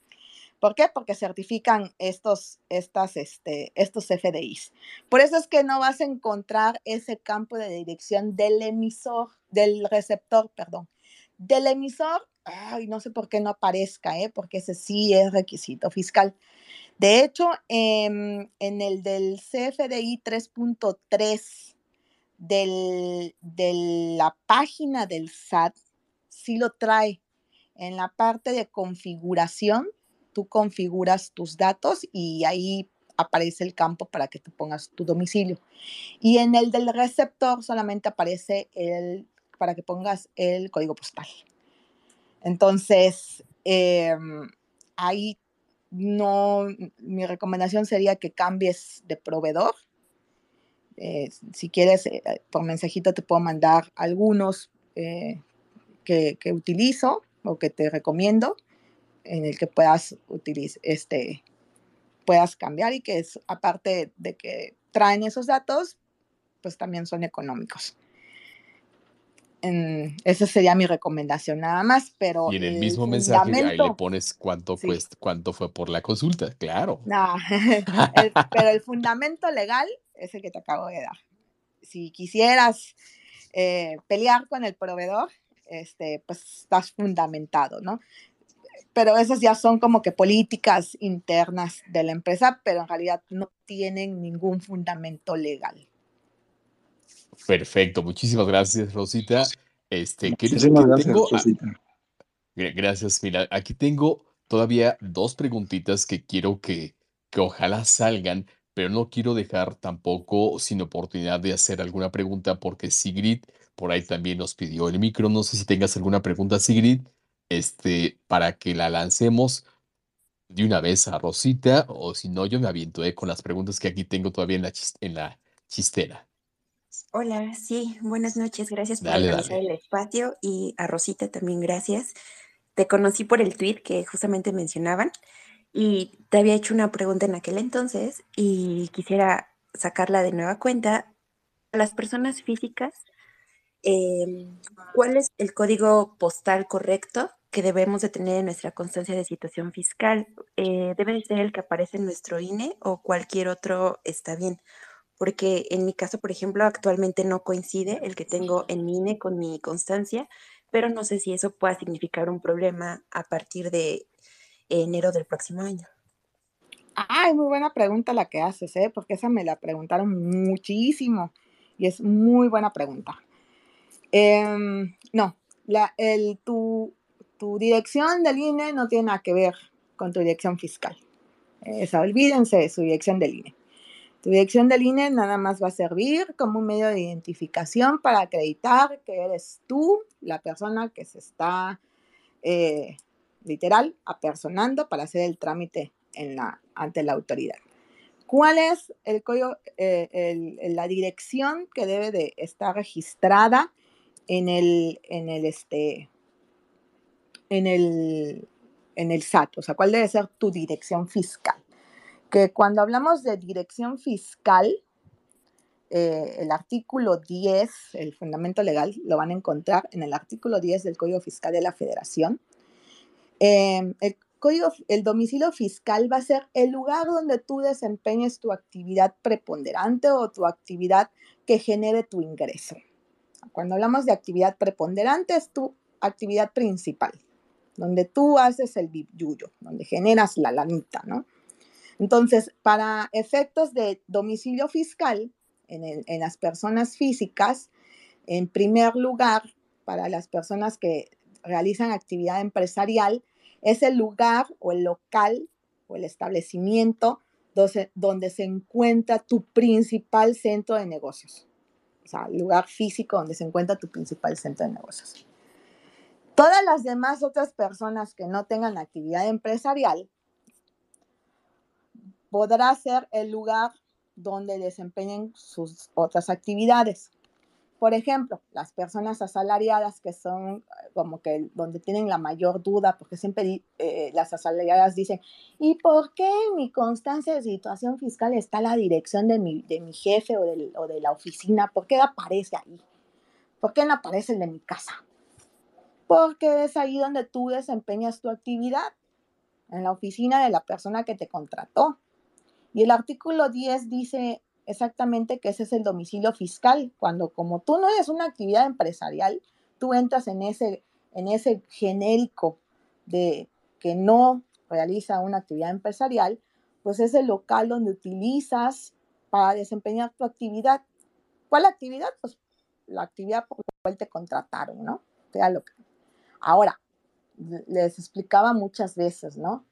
¿Por qué? Porque certifican estos, estas, este, estos FDIs. Por eso es que no vas a encontrar ese campo de dirección del emisor, del receptor, perdón, del emisor ay, no sé por qué no aparezca, ¿eh? porque ese sí es requisito fiscal. De hecho, em, en el del CFDI 3.3 de la página del SAT, sí lo trae. En la parte de configuración, tú configuras tus datos y ahí aparece el campo para que tú pongas tu domicilio. Y en el del receptor solamente aparece el para que pongas el código postal. Entonces, em, ahí no, mi recomendación sería que cambies de proveedor. Eh, si quieres, eh, por mensajito te puedo mandar algunos eh, que, utilizo o que te recomiendo en el que puedas utilizar este puedas cambiar y que es aparte de que traen esos datos, pues también son económicos esa sería mi recomendación nada más, pero... Y en el, mismo mensaje ahí le pones cuánto, cuánto fue por la consulta, claro. No, <laughs> pero el fundamento legal es el que te acabo de dar. Si quisieras eh, pelear con el proveedor, este, pues estás fundamentado, ¿no? Pero esas ya son como que políticas internas de la empresa, pero en realidad no tienen ningún fundamento legal. Perfecto, muchísimas gracias, Rosita. Este, muchísimas gracias, tengo, Rosita. Gracias, mira, aquí tengo todavía dos preguntitas que quiero que, que ojalá salgan, pero no quiero dejar tampoco sin oportunidad de hacer alguna pregunta porque Sigrid por ahí también nos pidió el micro. No sé si tengas alguna pregunta, Sigrid, este, para que la lancemos de una vez a Rosita o si no, yo me aviento eh, con las preguntas que aquí tengo todavía en la, en la chistera. Hola, sí, buenas noches. Gracias por organizar el espacio y a Rosita también gracias. Te conocí por el tweet que justamente mencionaban y te había hecho una pregunta en aquel entonces y quisiera sacarla de nueva cuenta. A las personas físicas, em, ¿cuál es el código postal correcto que debemos de tener en nuestra constancia de situación fiscal, eh, ¿debe ser el que aparece en nuestro INE o cualquier otro está bien? Porque en mi caso, por ejemplo, actualmente no coincide el que tengo en mi INE con mi constancia, pero no sé si eso pueda significar un problema a partir de enero del próximo año. Ay, muy buena pregunta la que haces, ¿eh? porque esa me la preguntaron muchísimo y es muy buena pregunta. Em, no, la, el, tu, tu, dirección del INE no tiene nada que ver con tu dirección fiscal. Esa, olvídense de su dirección del INE. Tu dirección del INE nada más va a servir como un medio de identificación para acreditar que eres tú la persona que se está, eh, literal, apersonando para hacer el trámite ante la autoridad. ¿Cuál es el eh, la dirección que debe de estar registrada en el, el, este, el, el SAT? O sea, ¿cuál debe ser tu dirección fiscal? Que cuando hablamos de dirección fiscal, eh, el artículo 10, el fundamento legal, lo van a encontrar en el artículo 10 del Código Fiscal de la Federación. Eh, el el domicilio fiscal va a ser el lugar donde tú desempeñes tu actividad preponderante o tu actividad que genere tu ingreso. Cuando hablamos de actividad preponderante es tu actividad principal, donde tú haces el yuyo, donde generas la lanita, ¿no? Entonces, para efectos de domicilio fiscal, en, las personas físicas, en primer lugar, para las personas que realizan actividad empresarial, es el lugar o el local o el establecimiento donde, se encuentra tu principal centro de negocios. O sea, el lugar físico donde se encuentra tu principal centro de negocios. Todas las demás otras personas que no tengan actividad empresarial podrá ser el lugar donde desempeñen sus otras actividades. Por ejemplo, las personas asalariadas que son eh, como que donde tienen la mayor duda, porque siempre eh, las asalariadas dicen, ¿y por qué en mi constancia de situación fiscal está la dirección de mi, de mi jefe o, o de la oficina? ¿Por qué aparece ahí? ¿Por qué no aparece el de mi casa? Porque es ahí donde tú desempeñas tu actividad, en la oficina de la persona que te contrató. Y el artículo 10 dice exactamente que ese es el domicilio fiscal, cuando como tú no eres una actividad empresarial, tú entras en ese, en ese genérico de que no realiza una actividad empresarial, pues es el local donde utilizas para desempeñar tu actividad. ¿Cuál actividad? Pues la actividad por la cual te contrataron, ¿no? Ahora, les explicaba muchas veces, ¿no?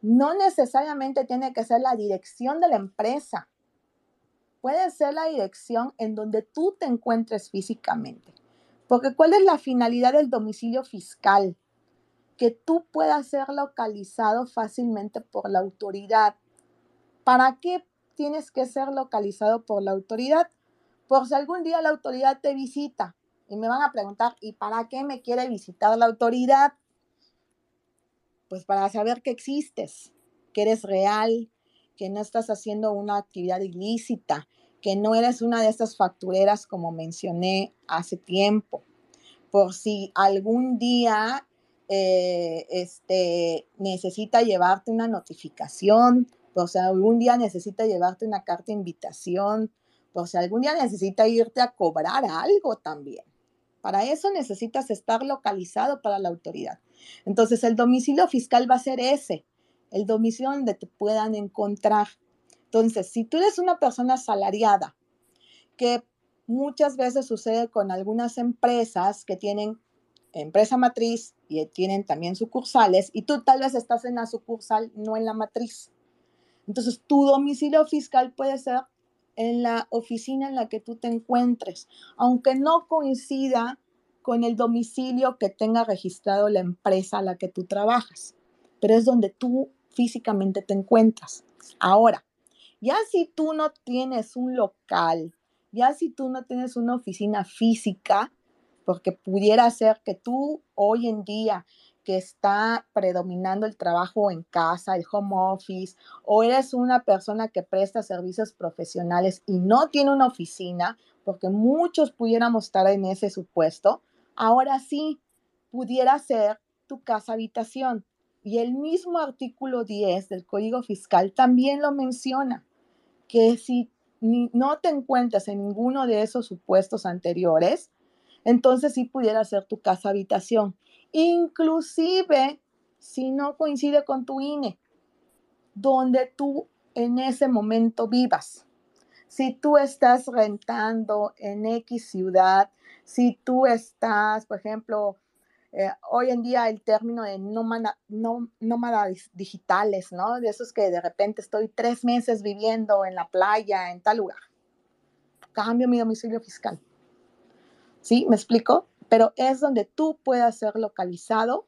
No necesariamente tiene que ser la dirección de la empresa puede ser la dirección en donde tú te encuentres físicamente. Porque ¿cuál es la finalidad del domicilio fiscal? Que tú puedas ser localizado fácilmente por la autoridad. ¿Para qué tienes que ser localizado por la autoridad? Por si algún día la autoridad te visita y me van a preguntar, ¿y para qué me quiere visitar la autoridad? Pues para saber que existes, que eres real, que no estás haciendo una actividad ilícita, que no eres una de estas factureras como mencioné hace tiempo. Por si algún día eh, este, necesita llevarte una notificación, por si algún día necesita llevarte una carta de invitación, por si algún día necesita irte a cobrar algo también. Para eso necesitas estar localizado para la autoridad. Entonces el domicilio fiscal va a ser ese, el domicilio donde te puedan encontrar. Entonces, si tú eres una persona asalariada, que muchas veces sucede con algunas empresas que tienen empresa matriz y tienen también sucursales, y tú tal vez estás en la sucursal, no en la matriz. Entonces, tu domicilio fiscal puede ser en la oficina en la que tú te encuentres, aunque no coincida con el domicilio que tenga registrado la empresa a la que tú trabajas, pero es donde tú físicamente te encuentras. Ahora, ya si tú no tienes un local, ya si tú no tienes una oficina física, porque pudiera ser que tú hoy en día que está predominando el trabajo en casa, el home office, o eres una persona que presta servicios profesionales y no tiene una oficina, porque muchos pudiéramos estar en ese supuesto, ahora sí pudiera ser tu casa habitación. Y el mismo artículo 10 del Código Fiscal también lo menciona, que si no te encuentras en ninguno de esos supuestos anteriores, entonces sí pudiera ser tu casa habitación. Inclusive si no coincide con tu INE, donde tú en ese momento vivas. Si tú estás rentando en X ciudad, si tú estás, por ejemplo, eh, hoy en día el término de nómada, no, nómadas digitales, ¿no? De esos que de repente estoy tres meses viviendo en la playa, en tal lugar. Cambio mi domicilio fiscal. ¿Sí? ¿Me explico? Pero es donde tú puedas ser localizado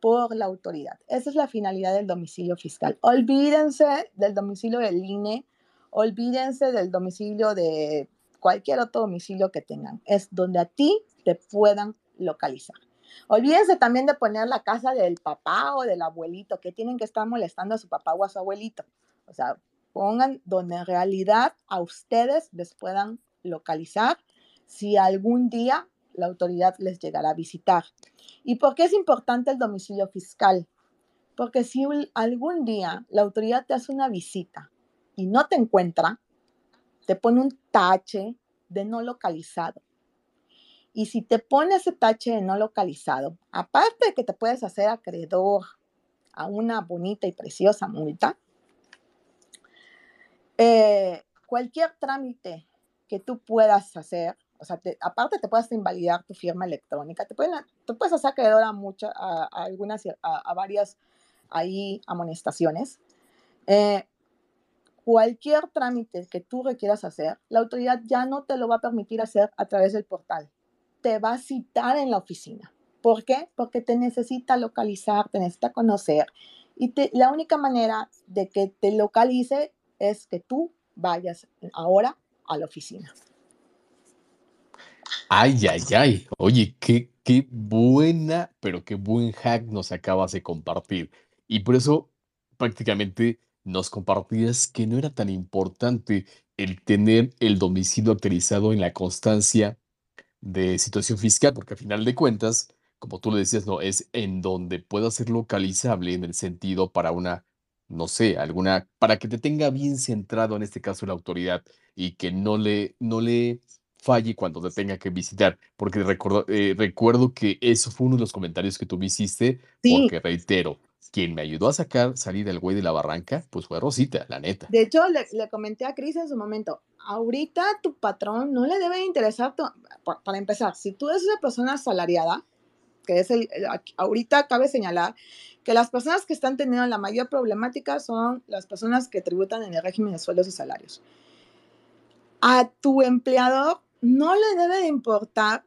por la autoridad. Esa es la finalidad del domicilio fiscal. Olvídense del domicilio del INE, olvídense del domicilio de cualquier otro domicilio que tengan. Es donde a ti te puedan localizar. Olvídense también de poner la casa del papá o del abuelito, que tienen que estar molestando a su papá o a su abuelito. O sea, pongan donde en realidad a ustedes les puedan localizar si algún día la autoridad les llegará a visitar. ¿Y por qué es importante el domicilio fiscal? Porque si algún día la autoridad te hace una visita y no te encuentra, te pone un tache de no localizado. Y si te pone ese tache de no localizado, aparte de que te puedes hacer acreedor a una bonita y preciosa multa, eh, cualquier trámite que tú puedas hacer, o sea, aparte te puedes invalidar tu firma electrónica, te, puedes hacer acreedor a, a, algunas, a, varias ahí amonestaciones. Eh, cualquier trámite que tú requieras hacer, la autoridad ya no te lo va a permitir hacer a través del portal te va a citar en la oficina. ¿Por qué? Porque te necesita localizar, te necesita conocer. Y la única manera de que te localice es que tú vayas ahora a la oficina. Ay, ay, ay. Oye, qué, qué buena, pero qué buen hack nos acabas de compartir. Y por eso prácticamente nos compartías que no era tan importante el tener el domicilio actualizado en la constancia de situación fiscal, porque a final de cuentas, como tú le decías, no, es en donde pueda ser localizable en el sentido para una, no sé, alguna, para que te tenga bien centrado en este caso la autoridad y que no le, no le falle cuando te tenga que visitar, porque recuerdo, eh, recuerdo que eso fue uno de los comentarios que tú me hiciste, porque reitero, quien me ayudó a sacar, salir del güey de la barranca, pues fue Rosita, la neta. De hecho, le, comenté a Cris en su momento, ahorita tu patrón no le debe interesar, para empezar, si tú eres una persona asalariada, que es el, ahorita cabe señalar que las personas que están teniendo la mayor problemática son las personas que tributan en el régimen de sueldos y salarios. A tu empleador no le debe de importar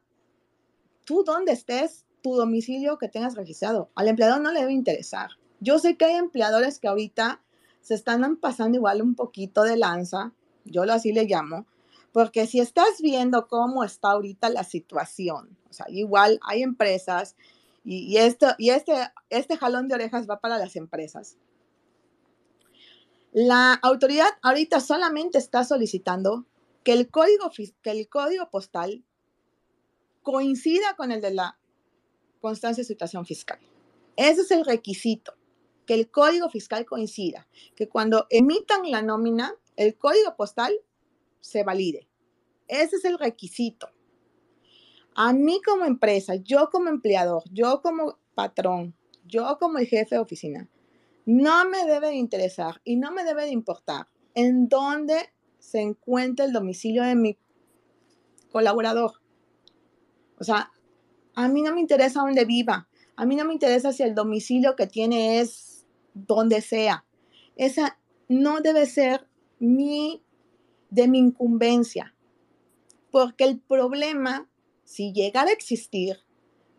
tú dónde estés, tu domicilio que tengas registrado. Al empleador no le debe interesar. Yo sé que hay empleadores que ahorita se están pasando igual un poquito de lanza, yo lo así le llamo, porque si estás viendo cómo está ahorita la situación, o sea, igual hay empresas y, esto, y este, este jalón de orejas va para las empresas. La autoridad ahorita solamente está solicitando que el código, que el código postal coincida con el de la constancia de situación fiscal. Ese es el requisito, que el código fiscal coincida, que cuando emitan la nómina, el código postal se valide. Ese es el requisito. A mí como empresa, yo como empleador, yo como patrón, yo como el jefe de oficina, no me debe de interesar y no me debe de importar en dónde se encuentra el domicilio de mi colaborador. O sea, a mí no me interesa dónde viva. A mí no me interesa si el domicilio que tiene es donde sea. Esa no debe ser mi, de mi incumbencia. Porque el problema, si llegara a existir,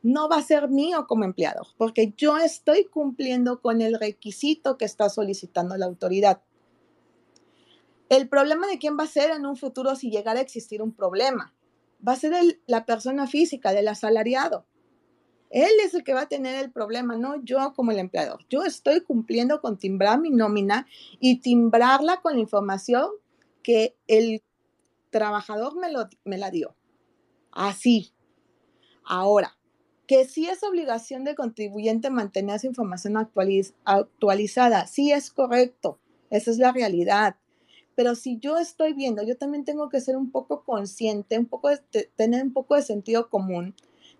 no va a ser mío como empleado, porque yo estoy cumpliendo con el requisito que está solicitando la autoridad. El problema de quién va a ser en un futuro si llegara a existir un problema va a ser la persona física del asalariado. Él es el que va a tener el problema, no yo como el empleador. Yo estoy cumpliendo con timbrar mi nómina y timbrarla con la información que el trabajador me, lo, la dio. Así. Ahora, que sí es obligación del contribuyente mantener esa información actualizada, sí es correcto, esa es la realidad. Pero si yo estoy viendo, yo también tengo que ser un poco consciente, un poco tener un poco de sentido común,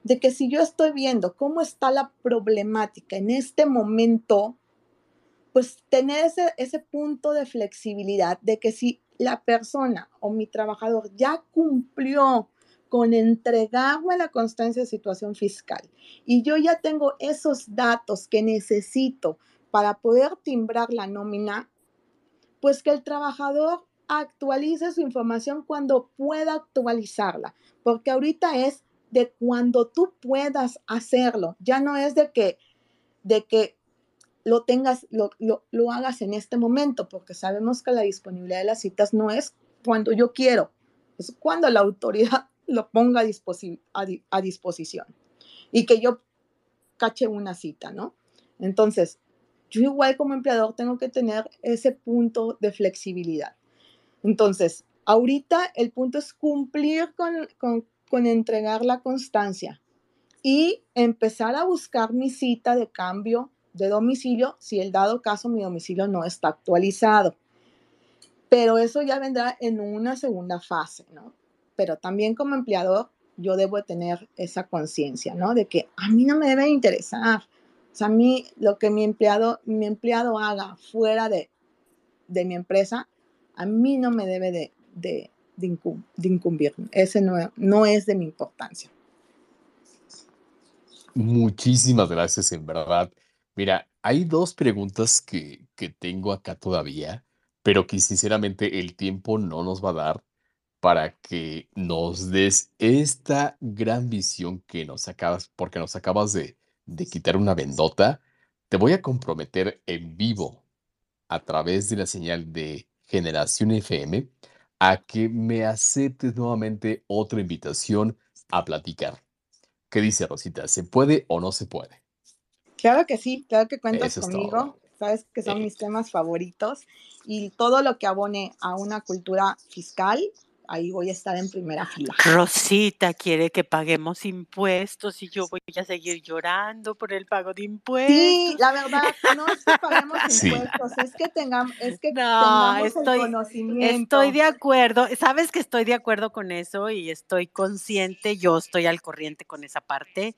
de que si yo estoy viendo cómo está la problemática en este momento, pues tener ese, ese punto de flexibilidad de que si la persona o mi trabajador ya cumplió con entregarme la constancia de situación fiscal y yo ya tengo esos datos que necesito para poder timbrar la nómina, pues que el trabajador actualice su información cuando pueda actualizarla, porque ahorita es de cuando tú puedas hacerlo, ya no es de que, de que lo tengas, lo, lo, lo hagas en este momento, porque sabemos que la disponibilidad de las citas no es cuando yo quiero, es cuando la autoridad <laughs> lo ponga a, disposición y que yo cache una cita, ¿no? Entonces, yo igual como empleador tengo que tener ese punto de flexibilidad. Entonces, ahorita el punto es cumplir con, con entregar la constancia y empezar a buscar mi cita de cambio de domicilio si el dado caso mi domicilio no está actualizado. Pero eso ya vendrá en una segunda fase, ¿no? pero también como empleador yo debo tener esa conciencia, ¿no? De que a mí no me debe interesar. A mí lo que mi empleado, mi empleado haga fuera de, de mi empresa, a mí no me debe de, de, de, incumbir. Ese no, no es de mi importancia. Muchísimas gracias, en verdad. Mira, hay dos preguntas que, que tengo acá todavía, pero que sinceramente el tiempo no nos va a dar para que nos des esta gran visión que nos acabas, porque nos acabas de, de quitar una vendota. Te voy a comprometer en vivo a través de la señal de Generación FM a que me aceptes nuevamente otra invitación a platicar. ¿Qué dice Rosita? ¿Se puede o no se puede? Claro que sí, claro que cuentas conmigo. Sabes que son mis temas favoritos y todo lo que abone a una cultura fiscal ahí voy a estar en primera fila. Rosita quiere que paguemos impuestos y yo voy a seguir llorando por el pago de impuestos. Sí, la verdad, no es que paguemos <laughs> impuestos, es que, tengamos, es que tengamos estoy, el conocimiento. Estoy de acuerdo, sabes que estoy de acuerdo con eso y estoy consciente, yo estoy al corriente con esa parte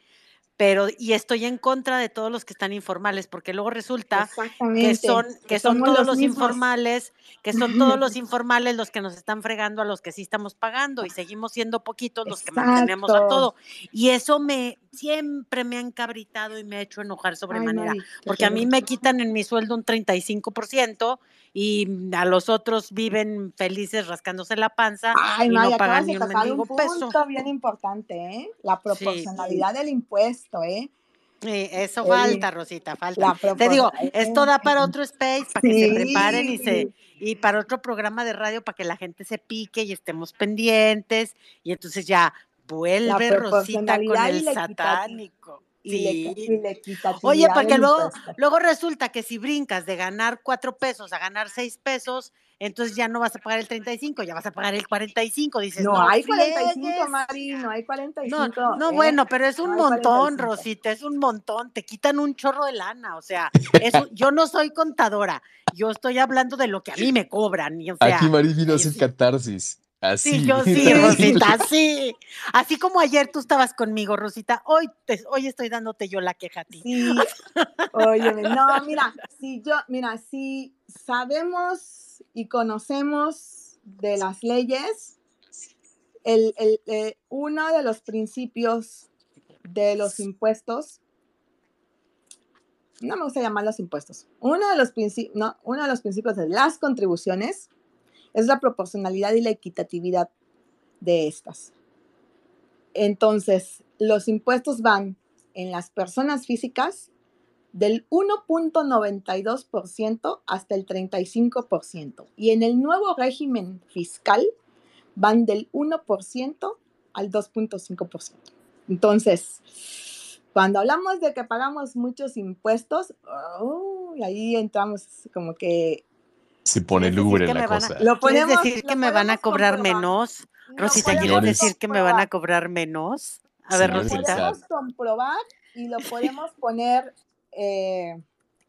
pero y estoy en contra de todos los que están informales, porque luego resulta que son, que son todos los, informales, que son todos los <laughs> informales los que nos están fregando a los que sí estamos pagando y seguimos siendo poquitos los que mantenemos a todo. Y eso me siempre me ha encabritado y me ha hecho enojar sobremanera, porque a mí me quitan en mi sueldo un 35% y a los otros viven felices rascándose la panza y no pagan ni un un punto bien importante, ¿eh? La proporcionalidad del impuesto, ¿eh? Sí, eso falta, Rosita, falta. Te digo, esto da para otro space, para que se preparen y se y para otro programa de radio para que la gente se pique y estemos pendientes y entonces ya vuelve Rosita con el satánico. Oye, porque luego, luego resulta que si brincas de ganar cuatro pesos a ganar seis pesos, entonces ya no vas a pagar el 35, ya vas a pagar el 45. Dices, no, hay 45, Mari, no hay 45. No, no ¿eh? bueno, pero es un montón, Rosita, es un montón. Te quitan un chorro de lana. O sea, <laughs> yo no soy contadora. Yo estoy hablando de lo que a mí me cobran. Y, o sea, Aquí Mari vino a hacer catarsis. Así. Sí, yo <laughs> sí, Rosita, sí. Así como ayer tú estabas conmigo, Rosita, hoy, hoy estoy dándote yo la queja a ti. Sí. Oye, no, mira, si yo, mira, si sabemos y conocemos de las leyes, el, el, eh, uno de los principios de los impuestos, no me gusta llamar los impuestos, uno de los, no, uno de los principios de las contribuciones es la proporcionalidad y la equitatividad de estas. Entonces, los impuestos van en las personas físicas del 1.92% hasta el 35% y en el nuevo régimen fiscal van del 1% al 2.5%. Entonces, cuando hablamos de que pagamos muchos impuestos, ahí entramos como que se pone lúgubre la cosa. ¿Lo ¿Quieres decir que me van a cobrar menos? Rosita, ¿quieres decir que me van a cobrar menos? A ver, Lo podemos comprobar y lo podemos poner eh,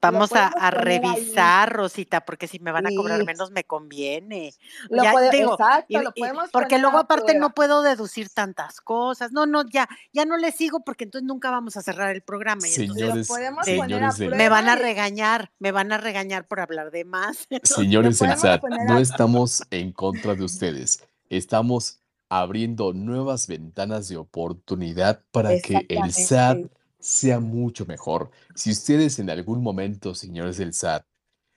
Vamos a, revisar, Rosita, porque si me van a cobrar menos me conviene. Lo ya, exacto, lo podemos Porque luego aparte no puedo deducir tantas cosas. No, no, ya, ya no le sigo porque entonces nunca vamos a cerrar el programa. señores, me van a regañar, me van a regañar por hablar de más. <laughs> Señores del SAT, no estamos en contra de ustedes. Estamos abriendo nuevas ventanas de oportunidad para que el SAT sea mucho mejor. Si ustedes en algún momento, señores del SAT,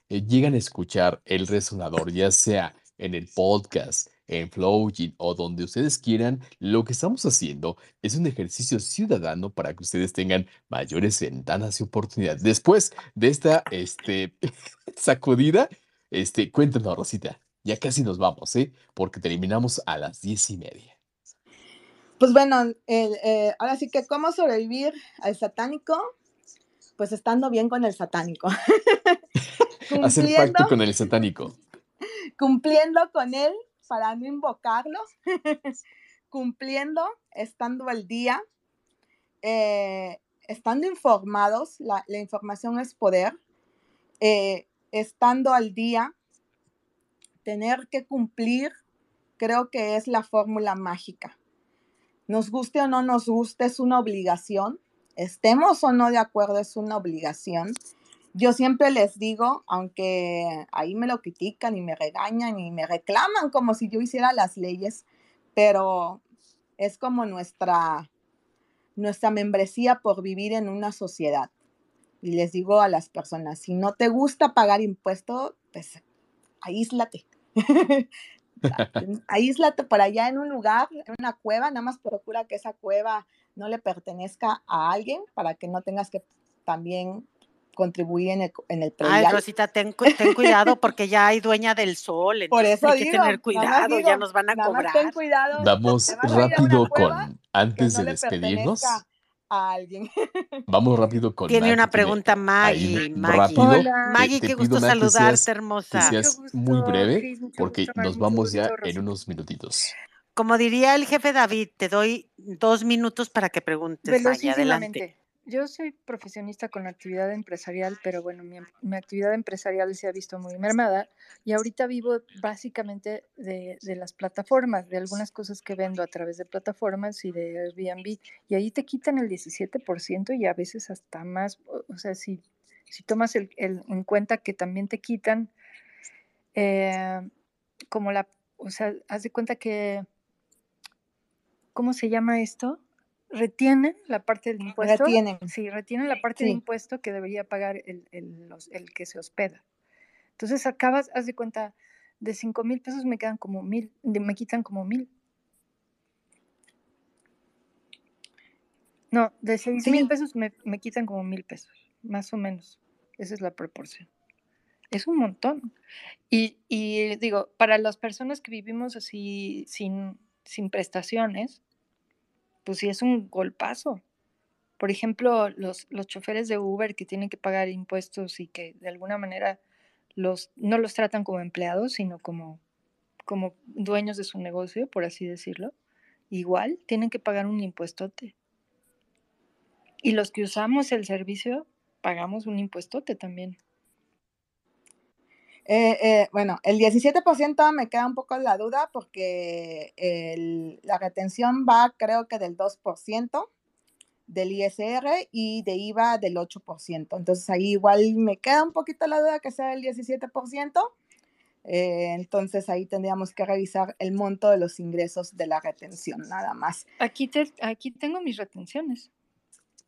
eh, llegan a escuchar el resonador, ya sea en el podcast, en Flowgin o donde ustedes quieran, lo que estamos haciendo es un ejercicio ciudadano para que ustedes tengan mayores ventanas y oportunidades. Después de esta este, <laughs> sacudida, este, cuéntanos, Rosita. Ya casi nos vamos, ¿eh? Porque terminamos a las diez y media. Pues bueno, eh, ahora sí que cómo sobrevivir al satánico, pues estando bien con el satánico. <laughs> <laughs> Hacer pacto con el satánico. <laughs> Cumpliendo con él para no invocarlo, cumpliendo, estando al día, eh, estando informados, la, información es poder, eh, estando al día, tener que cumplir, creo que es la fórmula mágica nos guste o no nos guste, es una obligación. Estemos o no de acuerdo, es una obligación. Yo siempre les digo, aunque ahí me lo critican y me regañan y me reclaman como si yo hiciera las leyes, pero es como nuestra, nuestra membresía por vivir en una sociedad. Y les digo a las personas, si no te gusta pagar impuestos, pues aíslate. <laughs> aíslate por allá en un lugar, en una cueva, nada más procura que esa cueva no le pertenezca a alguien para que no tengas que también contribuir en el, en el Ay, Rosita, ten, cuidado porque ya hay dueña del sol, por eso hay que tener cuidado, ya nos van a cobrar. Ten cuidado, Vamos rápido con, antes de despedirnos a alguien. <laughs> Vamos rápido con Tiene una pregunta Maggie. Maggie. Hola. Maggie, qué gusto saludarte, hermosa. Que seas muy breve porque nos vamos ya en unos minutitos. Como diría el jefe David, te doy dos minutos para que preguntes. Maggie, adelante. Yo soy profesionista con actividad empresarial, pero bueno, mi, actividad empresarial se ha visto muy mermada y ahorita vivo básicamente de, las plataformas, de algunas cosas que vendo a través de plataformas y de Airbnb. Y ahí te quitan el 17% y a veces hasta más. O, sea, si, si tomas el, en cuenta que también te quitan eh, como la. O sea, haz de cuenta que. ¿Cómo se llama esto? Retienen la parte del impuesto. Retienen. Sí, retienen la parte del impuesto que debería pagar el, que se hospeda. Entonces acabas, haz de cuenta, de 5 mil pesos me quedan como mil, me quitan como mil. No, de 6 mil pesos me, quitan como mil pesos, más o menos. Esa es la proporción. Es un montón. Y, y digo, para las personas que vivimos así sin, sin prestaciones, pues sí es un golpazo. Por ejemplo, los, los choferes de Uber que tienen que pagar impuestos y que de alguna manera los, no los tratan como empleados, sino como, como dueños de su negocio, por así decirlo, igual tienen que pagar un impuestote. Y los que usamos el servicio pagamos un impuestote también. Eh, eh, bueno, el 17% me queda un poco la duda porque la retención va creo que del 2% del ISR y de IVA del 8%. Entonces ahí igual me queda un poquito la duda que sea el 17%. Eh, entonces ahí tendríamos que revisar el monto de los ingresos de la retención, nada más. Aquí, aquí tengo mis retenciones.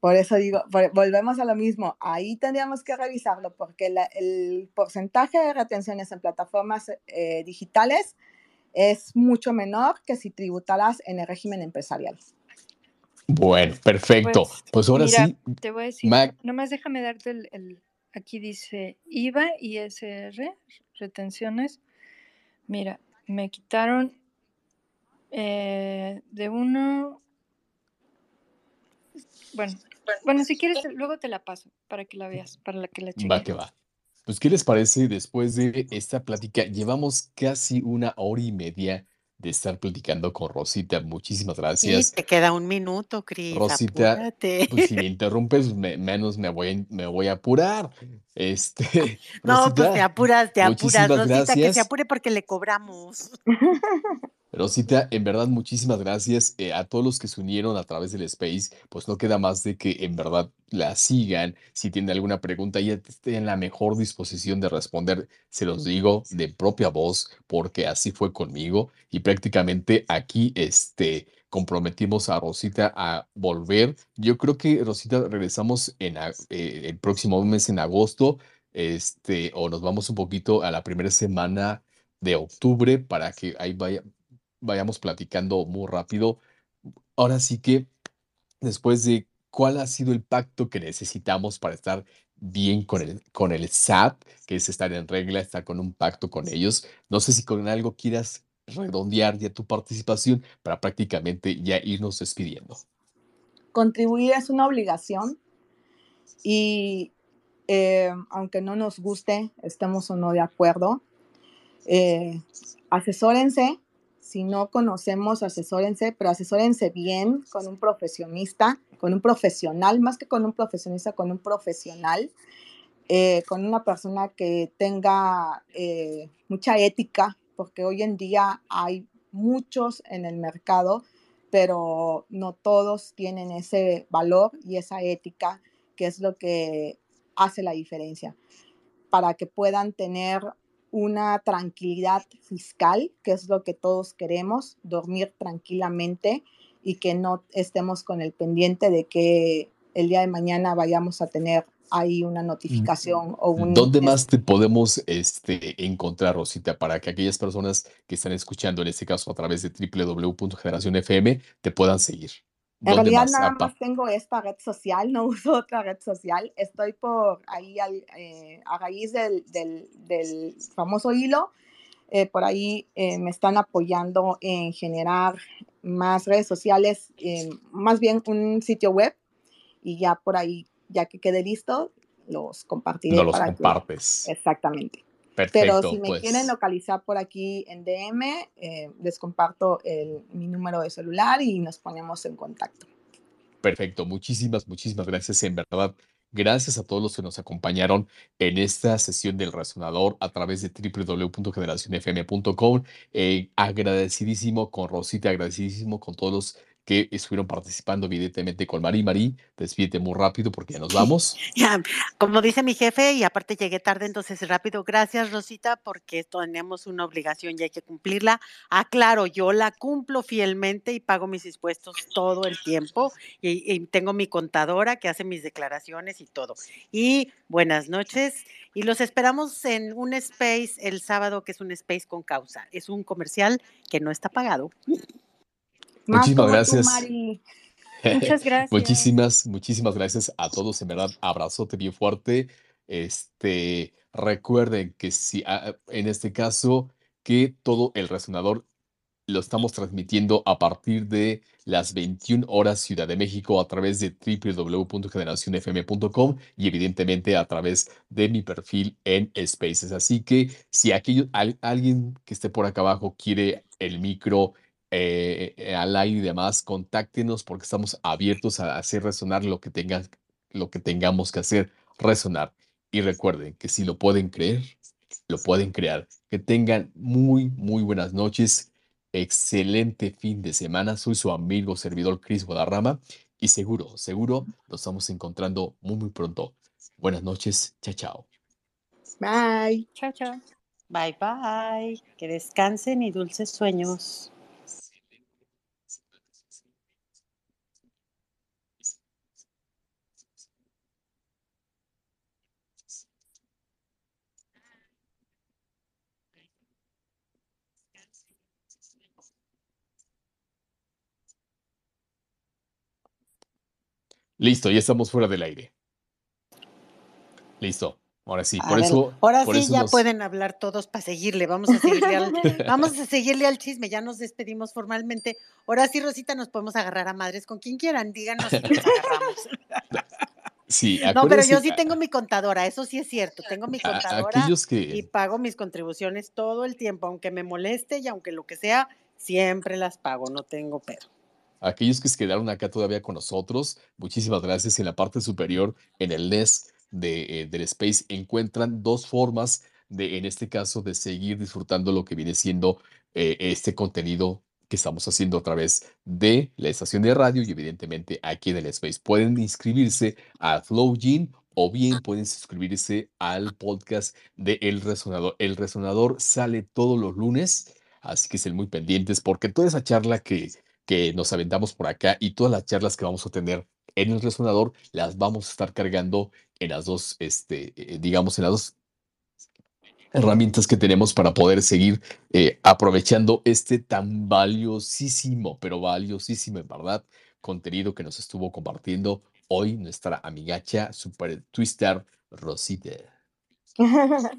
Por eso digo, volvemos a lo mismo, ahí tendríamos que revisarlo porque el porcentaje de retenciones en plataformas eh, digitales es mucho menor que si tributaras en el régimen empresarial. Bueno, perfecto. Pues, pues ahora sí. Te voy a decir, nomás déjame darte el, aquí dice IVA, ISR, retenciones. Mira, me quitaron eh, de uno, bueno, bueno, si quieres, luego te la paso para que la veas, para la que la cheques. Va que va. Pues, ¿qué les parece después de esta plática? Llevamos casi una hora y media de estar platicando con Rosita. Muchísimas gracias. te queda un minuto, Cris. Rosita, pues si me <laughs> interrumpes, menos me voy, me voy a apurar. Este, no, pues te apuras, te apuras, Rosita, que se apure porque le cobramos. <laughs> Rosita, en verdad, muchísimas gracias eh, a todos los que se unieron a través del Space. Pues no queda más de que en verdad la sigan. Si tienen alguna pregunta, ya esté en la mejor disposición de responder. Se los digo de propia voz, porque así fue conmigo. Y prácticamente aquí este, comprometimos a Rosita a volver. Yo creo que, Rosita, regresamos en eh, el próximo mes, en agosto, este, o nos vamos un poquito a la primera semana de octubre para que ahí vaya, vayamos platicando muy rápido. Ahora sí que, después de cuál ha sido el pacto que necesitamos para estar bien con el, con el SAT, que es estar en regla, estar con un pacto con ellos. No sé si con algo quieras redondear ya tu participación para prácticamente ya irnos despidiendo. Contribuir es una obligación y eh, aunque no nos guste, estemos o no de acuerdo, eh, asesórense si no conocemos, asesórense, pero asesórense bien con un profesionista, con un profesional, más que con un profesionista, con un profesional, eh, con una persona que tenga eh, mucha ética, porque hoy en día hay muchos en el mercado, pero no todos tienen ese valor y esa ética, que es lo que hace la diferencia, para que puedan tener una tranquilidad fiscal, que es lo que todos queremos, dormir tranquilamente y que no estemos con el pendiente de que el día de mañana vayamos a tener ahí una notificación o un... ¿Dónde más te podemos este, encontrar, Rosita, para que aquellas personas que están escuchando, en este caso a través de www.generacionfm, te puedan seguir? En realidad nada más tengo esta red social, <laughs> no uso otra red social. Estoy por ahí eh, a raíz del, del, famoso hilo. Eh, por ahí eh, me están apoyando en generar más redes sociales, más bien un sitio web y ya por ahí, ya que quede listo, los compartiré. No los compartes. exactamente. Pero si me quieren pues. localizar por aquí en DM, eh, les comparto mi número de celular y nos ponemos en contacto. Perfecto, muchísimas, muchísimas gracias. En verdad, gracias a todos los que nos acompañaron en esta sesión del Resonador a través de www.generacionfm.com. Eh, agradecidísimo con Rosita, agradecidísimo con todos los que estuvieron participando evidentemente con Mari. Mari, despídete muy rápido porque ya nos <laughs> vamos. Ya, como dice mi jefe, y aparte llegué tarde, entonces rápido. Gracias, Rosita, porque tenemos una obligación y hay que cumplirla. Aclaro, yo la cumplo fielmente y pago mis impuestos todo el tiempo y, y tengo mi contadora que hace mis declaraciones y todo. Y buenas noches. Y los esperamos en un space el sábado, que es un space con causa. Es un comercial que no está pagado. Muchísimas gracias. Muchas <laughs> gracias. muchísimas, muchísimas gracias a todos. En verdad, abrazote bien fuerte. Este, recuerden que si ah, en este caso, que todo el resonador lo estamos transmitiendo a partir de las 21 horas Ciudad de México a través de www.generacionfm.com y evidentemente a través de mi perfil en Spaces. Así que si aquello, alguien que esté por acá abajo quiere el micro, eh, eh, al aire y demás, contáctenos porque estamos abiertos a hacer resonar lo que, tengan, lo que tengamos que hacer resonar. Y recuerden que si lo pueden creer, lo pueden crear. Que tengan muy, muy buenas noches. Excelente fin de semana. Soy su amigo servidor Cris Guadarrama y seguro, seguro nos estamos encontrando muy, muy pronto. Buenas noches. Chao, chao. Bye. Chao, chao. Bye, bye. Que descansen y dulces sueños. Listo, ya estamos fuera del aire. Listo. Ahora sí, por eso. Ahora sí ya pueden hablar todos para seguirle. Vamos a seguirle, al, <laughs> vamos a seguirle al chisme. Ya nos despedimos formalmente. Ahora sí, Rosita, nos podemos agarrar a madres con quien quieran. Díganos si nos agarramos. <laughs> Sí, no, pero yo sí tengo mi contadora, eso sí es cierto. Tengo mi <laughs> contadora y pago mis contribuciones todo el tiempo, aunque me moleste y aunque lo que sea, siempre las pago, no tengo pero. Aquellos que se quedaron acá todavía con nosotros, muchísimas gracias. En la parte superior, en el NES de, eh, del Space, encuentran dos formas de, en este caso, de seguir disfrutando lo que viene siendo eh, este contenido que estamos haciendo a través de la estación de radio y evidentemente aquí en el Space. Pueden inscribirse a FlowGene o bien pueden suscribirse al podcast de El Resonador. El Resonador sale todos los lunes, así que estén muy pendientes porque toda esa charla que, que nos aventamos por acá y todas las charlas que vamos a tener en el resonador las vamos a estar cargando en las dos, este, eh, digamos, en las dos herramientas que tenemos para poder seguir eh, aprovechando este tan valiosísimo, pero valiosísimo en verdad, contenido que nos estuvo compartiendo hoy nuestra amigacha Super Twister Rosita. <laughs>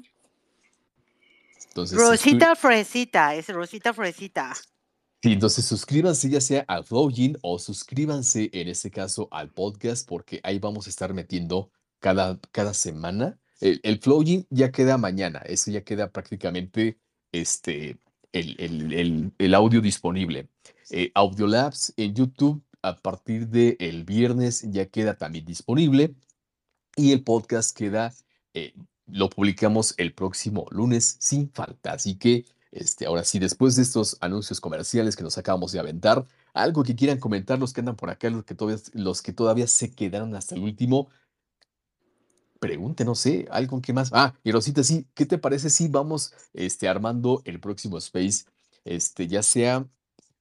Rosita Fresita, es Rosita Fresita. Sí, entonces suscríbanse ya sea al Flowin o suscríbanse en este caso al podcast porque ahí vamos a estar metiendo cada, cada semana el, el ya queda mañana, eso ya queda prácticamente este, el, el, audio disponible. Eh, Audiolabs en YouTube a partir del viernes ya queda también disponible y el podcast queda, eh, lo publicamos el próximo lunes sin falta. Así que este, ahora sí, después de estos anuncios comerciales que nos acabamos de aventar, algo que quieran comentar los que andan por acá, los que todavía, los que todavía se quedaron hasta el último, pregunte, no sé, algo que más. Ah, y Rosita, sí, ¿qué te parece si vamos este, armando el próximo Space? Este, ya sea,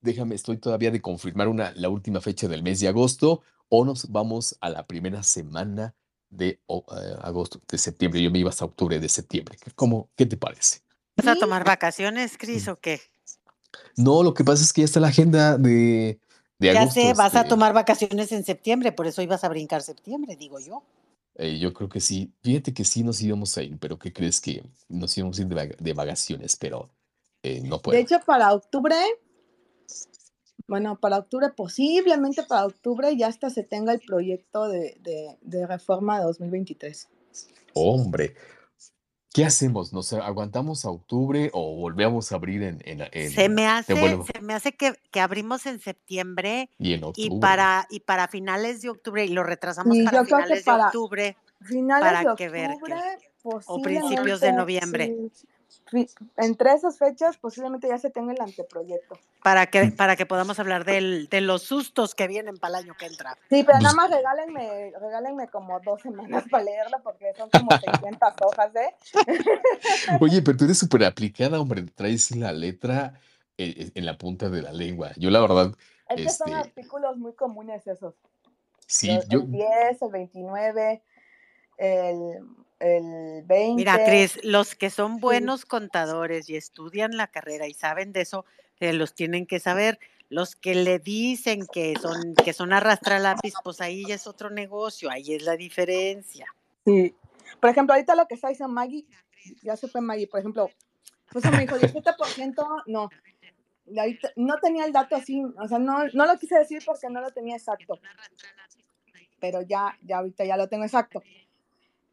déjame, estoy todavía de confirmar la última fecha del mes de agosto o nos vamos a la primera semana de eh, agosto, de septiembre. Yo me iba hasta octubre de septiembre. ¿Cómo, qué te parece? ¿Vas a tomar vacaciones, Cris, o qué? No, lo que pasa es que ya está la agenda de, de ya sé, vas a este tomar vacaciones en septiembre, por eso ibas a brincar septiembre, digo yo. Eh, yo creo que sí. Fíjate que sí nos íbamos a ir, pero ¿qué crees que nos íbamos a ir de, vacaciones? Pero eh, no puedo. De hecho, para octubre, bueno, para octubre, posiblemente para octubre ya hasta se tenga el proyecto de, de, de reforma 2023. Hombre, ¿Qué hacemos? ¿Nos aguantamos a octubre o volvemos a abrir en... en, se me hace, se me hace que, que, abrimos en septiembre y, en octubre. y, para, y para finales de octubre y lo retrasamos para finales de octubre. Finales para de octubre, que ver o principios de noviembre entre esas fechas posiblemente ya se tenga el anteproyecto. Para que, para que podamos hablar del, de los sustos que vienen para el año que entra. Sí, pero nada más regálenme, regálenme como dos semanas para leerlo porque son como 600 <laughs> hojas, ¿eh? <laughs> Oye, pero tú eres súper aplicada, hombre, traes la letra en, la punta de la lengua. Yo la verdad... Es que son este artículos muy comunes esos. Sí, yo... El 10, el 29, el el 20. Mira, Cris, los que son buenos contadores y estudian la carrera y saben de eso, eh, los tienen que saber. Los que le dicen que son, que son arrastra lápiz, pues ahí ya es otro negocio, ahí es la diferencia. Sí. Por ejemplo, ahorita lo que está diciendo Maggie, ya se fue Maggie, por ejemplo, pues me dijo 17%, no. no tenía el dato así, o sea, no, no lo quise decir porque no lo tenía exacto. Pero ya, ya ahorita ya lo tengo exacto.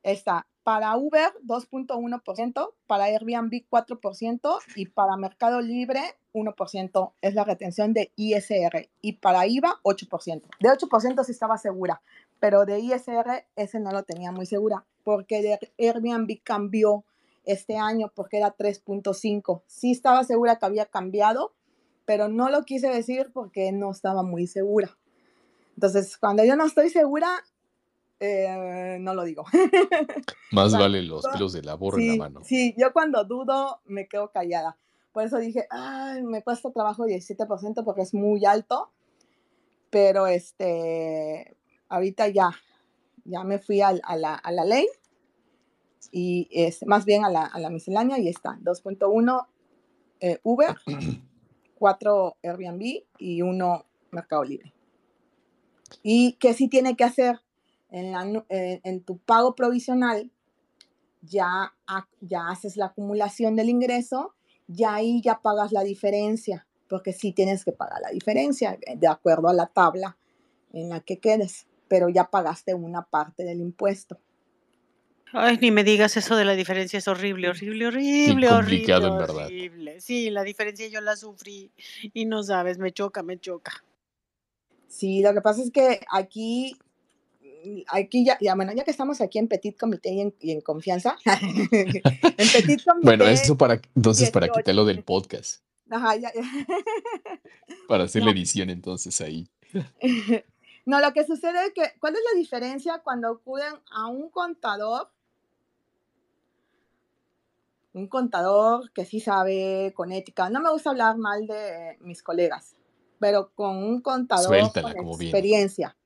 Está para Uber 2.1%, para Airbnb 4% y para Mercado Libre 1% es la retención de ISR y para IVA 8%. De 8% sí estaba segura, pero de ISR ese no lo tenía muy segura porque de Airbnb cambió este año porque era 3.5. Sí estaba segura que había cambiado, pero no lo quise decir porque no estaba muy segura. Entonces, cuando yo no estoy segura, eh, no lo digo. <laughs> Más vale los pelos de la borra en la mano. Sí, yo cuando dudo me quedo callada. Por eso dije, ay, me cuesta trabajo 17% porque es muy alto. Pero este, ahorita ya, ya me fui a, la, a la, ley y es más bien a la, a la miscelánea y está 2.1 eh, Uber, <clears throat> 4 Airbnb y 1 Mercado Libre. Y que sí tiene que hacer eh, en, tu pago provisional ya, ya haces la acumulación del ingreso y ahí ya pagas la diferencia, porque sí tienes que pagar la diferencia eh, de acuerdo a la tabla en la que quedes, pero ya pagaste una parte del impuesto. Ay, ni me digas eso de la diferencia, es horrible, horrible, horrible, complicado, en verdad. Sí, la diferencia yo la sufrí y no sabes, me choca, me choca. Sí, lo que pasa es que aquí, aquí ya, ya bueno, ya que estamos aquí en Petit Comité y en, confianza, <laughs> en Petit Comité. Bueno, eso para, entonces para quitarlo del podcast. Ajá, ya, ya. <laughs> Para hacer la edición entonces ahí. <laughs> No, lo que sucede es que, ¿cuál es la diferencia cuando acuden a un contador un contador que sí sabe con ética. No me gusta hablar mal de mis colegas, pero con un contador con experiencia.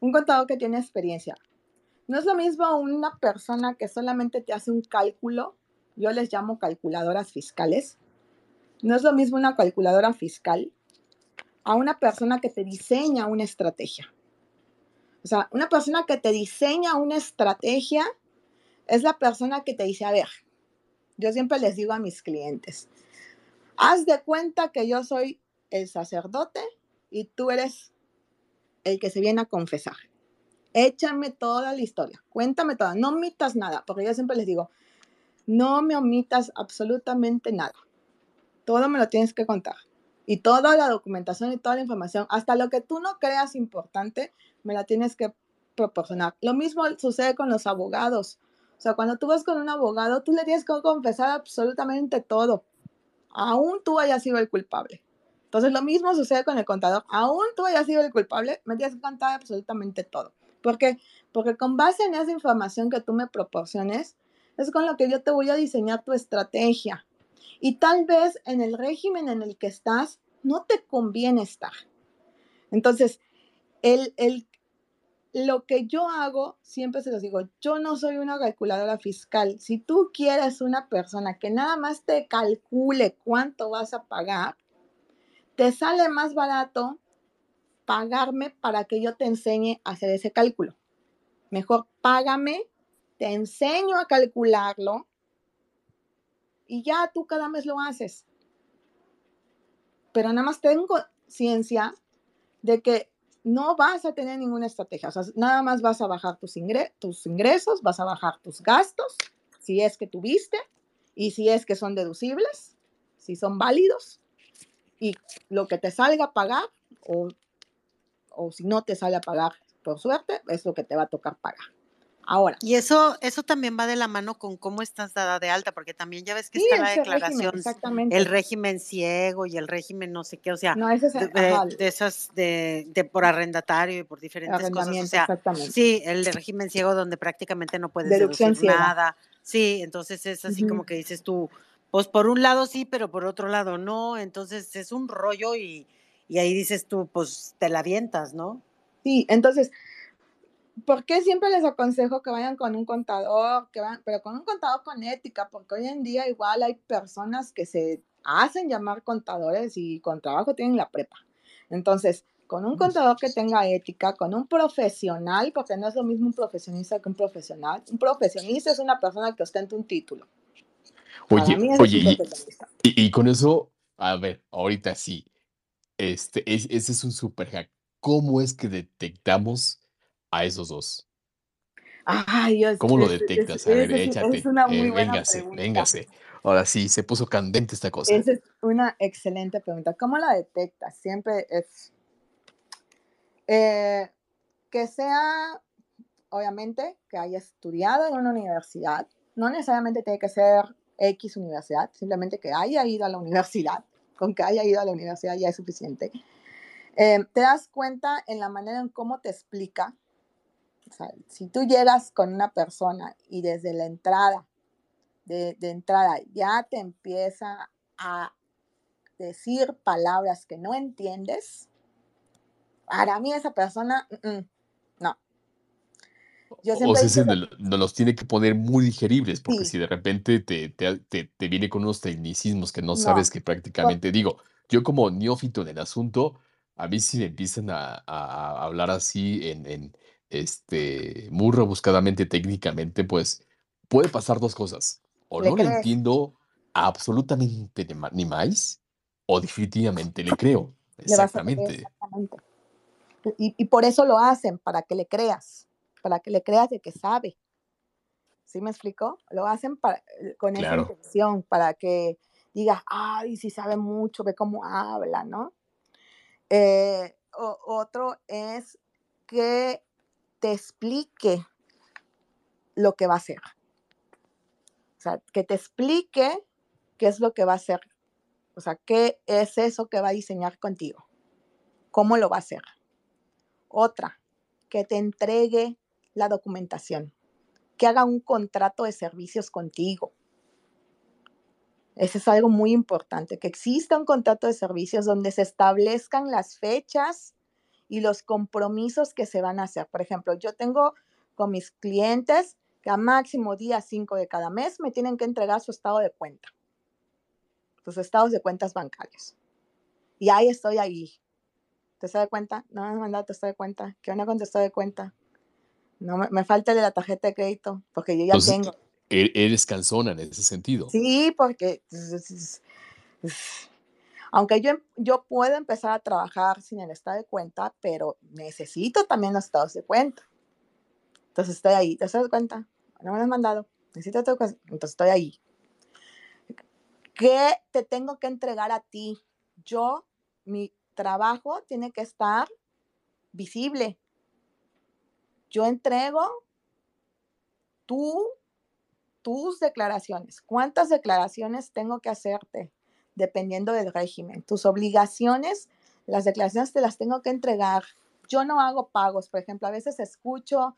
Un contador que tiene experiencia. No es lo mismo una persona que solamente te hace un cálculo, yo les llamo calculadoras fiscales. No es lo mismo una calculadora fiscal a una persona que te diseña una estrategia. O sea, una persona que te diseña una estrategia es la persona que te dice, a ver, yo siempre les digo a mis clientes, haz de cuenta que yo soy el sacerdote y tú eres el que se viene a confesar. Échame toda la historia, cuéntame toda, no omitas nada, porque yo siempre les digo, no me omitas absolutamente nada. Todo me lo tienes que contar. Y toda la documentación y toda la información, hasta lo que tú no creas importante, me la tienes que proporcionar. Lo mismo sucede con los abogados. O sea, cuando tú vas con un abogado, tú le tienes que confesar absolutamente todo, aún tú hayas sido el culpable. Entonces, lo mismo sucede con el contador. Aún tú hayas sido el culpable, me tienes que contar absolutamente todo. ¿Por qué? Porque con base en esa información que tú me proporciones, es con lo que yo te voy a diseñar tu estrategia. Y tal vez en el régimen en el que estás, no te conviene estar. Entonces, el, el, lo que yo hago, siempre se los digo, yo no soy una calculadora fiscal. Si tú quieres una persona que nada más te calcule cuánto vas a pagar, te sale más barato pagarme para que yo te enseñe a hacer ese cálculo. Mejor págame, te enseño a calcularlo y ya tú cada mes lo haces. Pero nada más tengo ciencia de que no vas a tener ninguna estrategia. O sea, nada más vas a bajar tus ingresos, vas a bajar tus gastos, si es que tuviste, y si es que son deducibles, si son válidos, y lo que te salga a pagar, o, o si no te sale a pagar por suerte, es lo que te va a tocar pagar. Ahora. Y eso, eso también va de la mano con cómo estás dada de alta, porque también ya ves que está la declaración, el régimen ciego y el régimen no sé qué, o sea, de, esas de, por arrendatario y por diferentes cosas. O sea, sí, el régimen ciego donde prácticamente no puedes deducir nada. Sí, entonces es así como que dices tú, pues por un lado sí, pero por otro lado no, entonces es un rollo y, y ahí dices tú, pues te la avientas, ¿no? Sí, entonces ¿por qué siempre les aconsejo que vayan con un contador, que van, pero con un contador con ética? Porque hoy en día igual hay personas que se hacen llamar contadores y con trabajo tienen la prepa. Entonces, con un contador que tenga ética, con un profesional, porque no es lo mismo un profesionista que un profesional. Un profesionista es una persona que ostenta un título. Oye, oye, y, con eso, a ver, ahorita sí, este, ese es un super hack. ¿Cómo es que detectamos a esos dos? Ay, Dios, ¿Cómo lo detectas? a ver, échate. Es una muy eh, véngase, véngase. Ahora sí, se puso candente esta cosa. Esa es una excelente pregunta. ¿Cómo la detectas? Siempre es eh, que sea, obviamente, que haya estudiado en una universidad. No necesariamente tiene que ser X universidad, simplemente que haya ido a la universidad. <laughs> Con que haya ido a la universidad ya es suficiente. Eh, te das cuenta en la manera en cómo te explica si tú llegas con una persona y desde la entrada, de, entrada, ya te empieza a decir palabras que no entiendes, para mí esa persona, no. O sea, no, los tiene que poner muy digeribles, porque si de repente te, te, viene con unos tecnicismos que no, sabes que prácticamente, digo, yo como neófito en el asunto, a mí si me empiezan a, hablar así en, este, muy rebuscadamente técnicamente, pues puede pasar dos cosas. O no le entiendo absolutamente ni más, o definitivamente le creo. Exactamente. Y, y, por eso lo hacen, para que le creas, para que le creas de que sabe. ¿Sí me explico? Lo hacen para, con esa intención, para que digas, ay, si sabe mucho, ve cómo habla, ¿no? Eh, otro es que te explique lo que va a hacer. O sea, que te explique qué es lo que va a hacer. O sea, qué es eso que va a diseñar contigo. ¿Cómo lo va a hacer? Otra, que te entregue la documentación, que haga un contrato de servicios contigo. Eso es algo muy importante, que exista un contrato de servicios donde se establezcan las fechas y los compromisos que se van a hacer. Por ejemplo, yo tengo con mis clientes que a máximo día 5 de cada mes me tienen que entregar su estado de cuenta, sus estados de cuentas bancarios. Y ahí estoy ahí. ¿Te estás de cuenta? No me has mandado tu estado de cuenta. ¿Qué onda con tu de cuenta? No, me, falta de la tarjeta de crédito, porque yo ya tengo. E, eres cansona en ese sentido. Sí, porque aunque yo, yo puedo empezar a trabajar sin el estado de cuenta, pero necesito también los estados de cuenta. Entonces estoy ahí, ¿te das cuenta? No me lo has mandado, necesito tu entonces estoy ahí. ¿Qué te tengo que entregar a ti? Yo, mi trabajo tiene que estar visible. Yo entrego tú tus declaraciones. ¿Cuántas declaraciones tengo que hacerte? Dependiendo del régimen. Tus obligaciones, las declaraciones te las tengo que entregar. Yo no hago pagos, por ejemplo, a veces escucho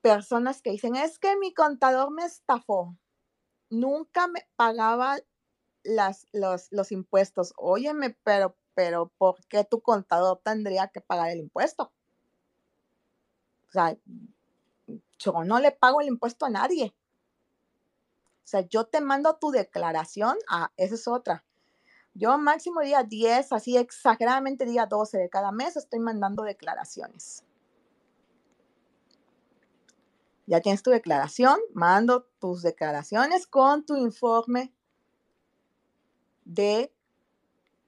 personas que dicen, es que mi contador me estafó. Nunca me pagaba las, los, los impuestos. Óyeme, pero, pero, ¿por qué tu contador tendría que pagar el impuesto? O sea, yo no le pago el impuesto a nadie. O sea, yo te mando tu declaración, ah, esa es otra. Yo máximo día 10, así exageradamente día 12 de cada mes estoy mandando declaraciones. Ya tienes tu declaración, mando tus declaraciones con tu informe de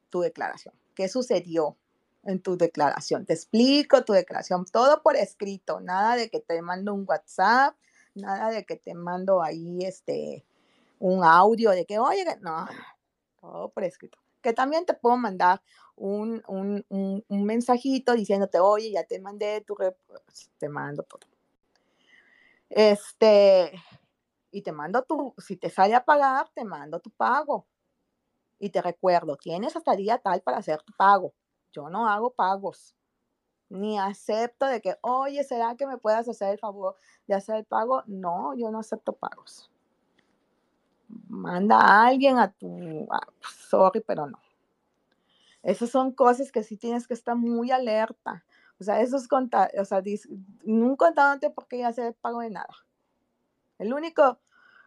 tu declaración. ¿Qué sucedió en tu declaración? Te explico tu declaración, todo por escrito, nada de que te mando un WhatsApp, nada de que te mando ahí este un audio de que, oye, no, todo por escrito. Que también te puedo mandar un, un, un, mensajito diciéndote, oye, ya te mandé tu, te mando todo. Este, y te mando tu, si te sale a pagar, te mando tu pago. Y te recuerdo, tienes hasta día tal para hacer tu pago. Yo no hago pagos ni acepto de que, oye, ¿será que me puedas hacer el favor de hacer el pago? No, yo no acepto pagos. Manda a alguien a tu, sorry, pero no. Esas son cosas que sí tienes que estar muy alerta. O sea, eso es contar, o sea, un contador por qué hacer el pago de nada. El único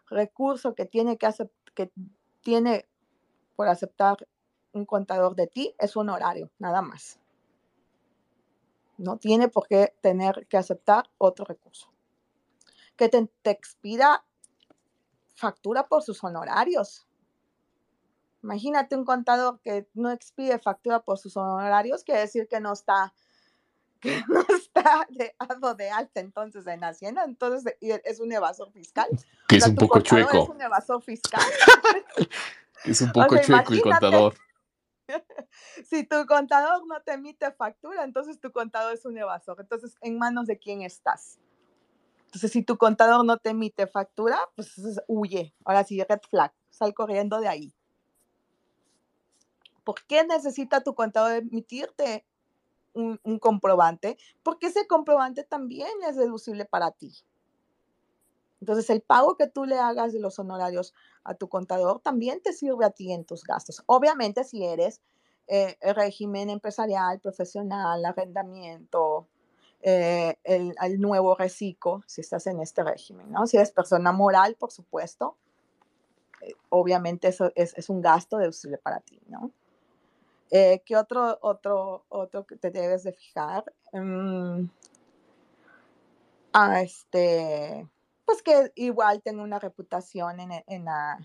recurso que tiene que, hacer, que tiene por aceptar un contador de ti es un horario, nada más. No tiene por qué tener que aceptar otro recurso. Que te, expida factura por sus honorarios. Imagínate un contador que no expide factura por sus honorarios, quiere decir que no está, <laughs> que no está de, de alta entonces en Hacienda, entonces es un evasor fiscal. Que es un poco chueco. Es un evasor fiscal. <laughs> es un poco chueco el contador. <laughs> si tu contador no te emite factura, entonces tu contador es un evasor. Entonces, ¿en manos de quién estás? Entonces, si tu contador no te emite factura, pues huye. Ahora sí, red flag, sal corriendo de ahí. ¿Por qué necesita tu contador emitirte un, un comprobante? Porque ese comprobante también es deducible para ti. Entonces, el pago que tú le hagas de los honorarios a tu contador también te sirve a ti en tus gastos. Obviamente, si eres eh, régimen empresarial, profesional, arrendamiento, eh, el, nuevo reciclo, si estás en este régimen, ¿no? Si eres persona moral, por supuesto, eh, obviamente eso es, un gasto deducible para ti, ¿no? ¿Qué otro, otro, otro que te debes de fijar? Ah, este, pues que igual tenga una reputación en, en, la,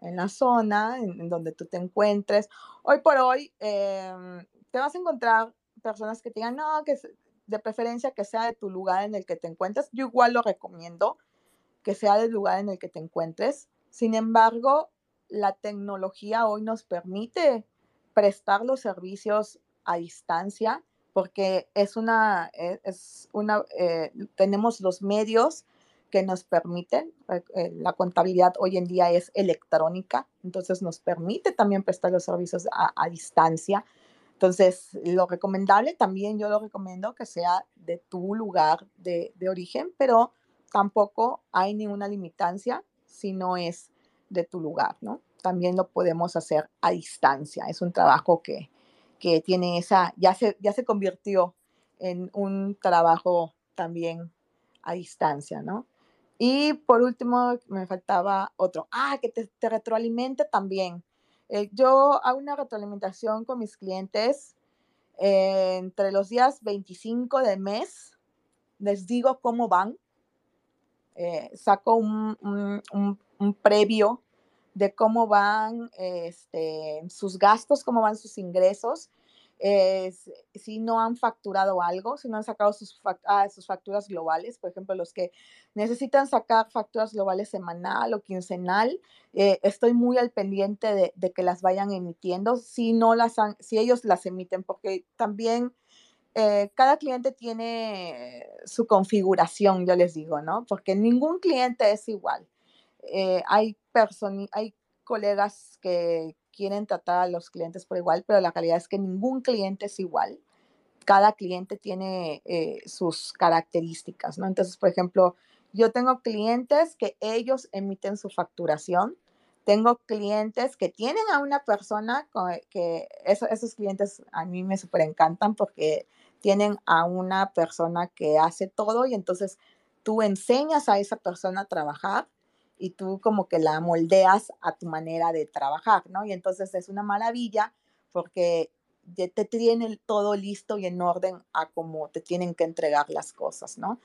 en la, zona en, donde tú te encuentres. Hoy por hoy em, te vas a encontrar personas que te digan, no, que de preferencia que sea de tu lugar en el que te encuentres. Yo igual lo recomiendo. que sea del lugar en el que te encuentres. Sin embargo, la tecnología hoy nos permite prestar los servicios a distancia porque es una, e, es una eh, tenemos los medios que nos permiten, eh, eh, la contabilidad hoy en día es electrónica, entonces nos permite también prestar los servicios a, distancia. Entonces, lo recomendable también yo lo recomiendo que sea de tu lugar de, de origen, pero tampoco hay ninguna limitancia si no es de tu lugar, ¿no? También lo podemos hacer a distancia. Es un trabajo que, que tiene esa, ya se, ya se convirtió en un trabajo también a distancia, ¿no? Y por último, me faltaba otro. Ah, que te, retroalimente también. Eh, yo hago una retroalimentación con mis clientes eh, entre los días 25 del mes. Les digo cómo van. Eh, saco un, un, previo de cómo van este, sus gastos, cómo van sus ingresos si no han facturado algo, si no han sacado sus, ah, sus, facturas globales, por ejemplo, los que necesitan sacar facturas globales semanal o quincenal, eh, estoy muy al pendiente de, de, que las vayan emitiendo, si no las han, si ellos las emiten, porque también eh, cada cliente tiene su configuración, yo les digo, ¿no? Porque ningún cliente es igual. Eh, hay, hay colegas que, quieren tratar a los clientes por igual, pero la realidad es que ningún cliente es igual. Cada cliente tiene eh, sus características, ¿no? Entonces, por ejemplo, yo tengo clientes que ellos emiten su facturación. Tengo clientes que tienen a una persona que esos clientes a mí me súper encantan porque tienen a una persona que hace todo y entonces tú enseñas a esa persona a trabajar y tú como que la moldeas a tu manera de trabajar, ¿no? Y entonces es una maravilla porque ya te tienen todo listo y en orden a cómo te tienen que entregar las cosas, ¿no?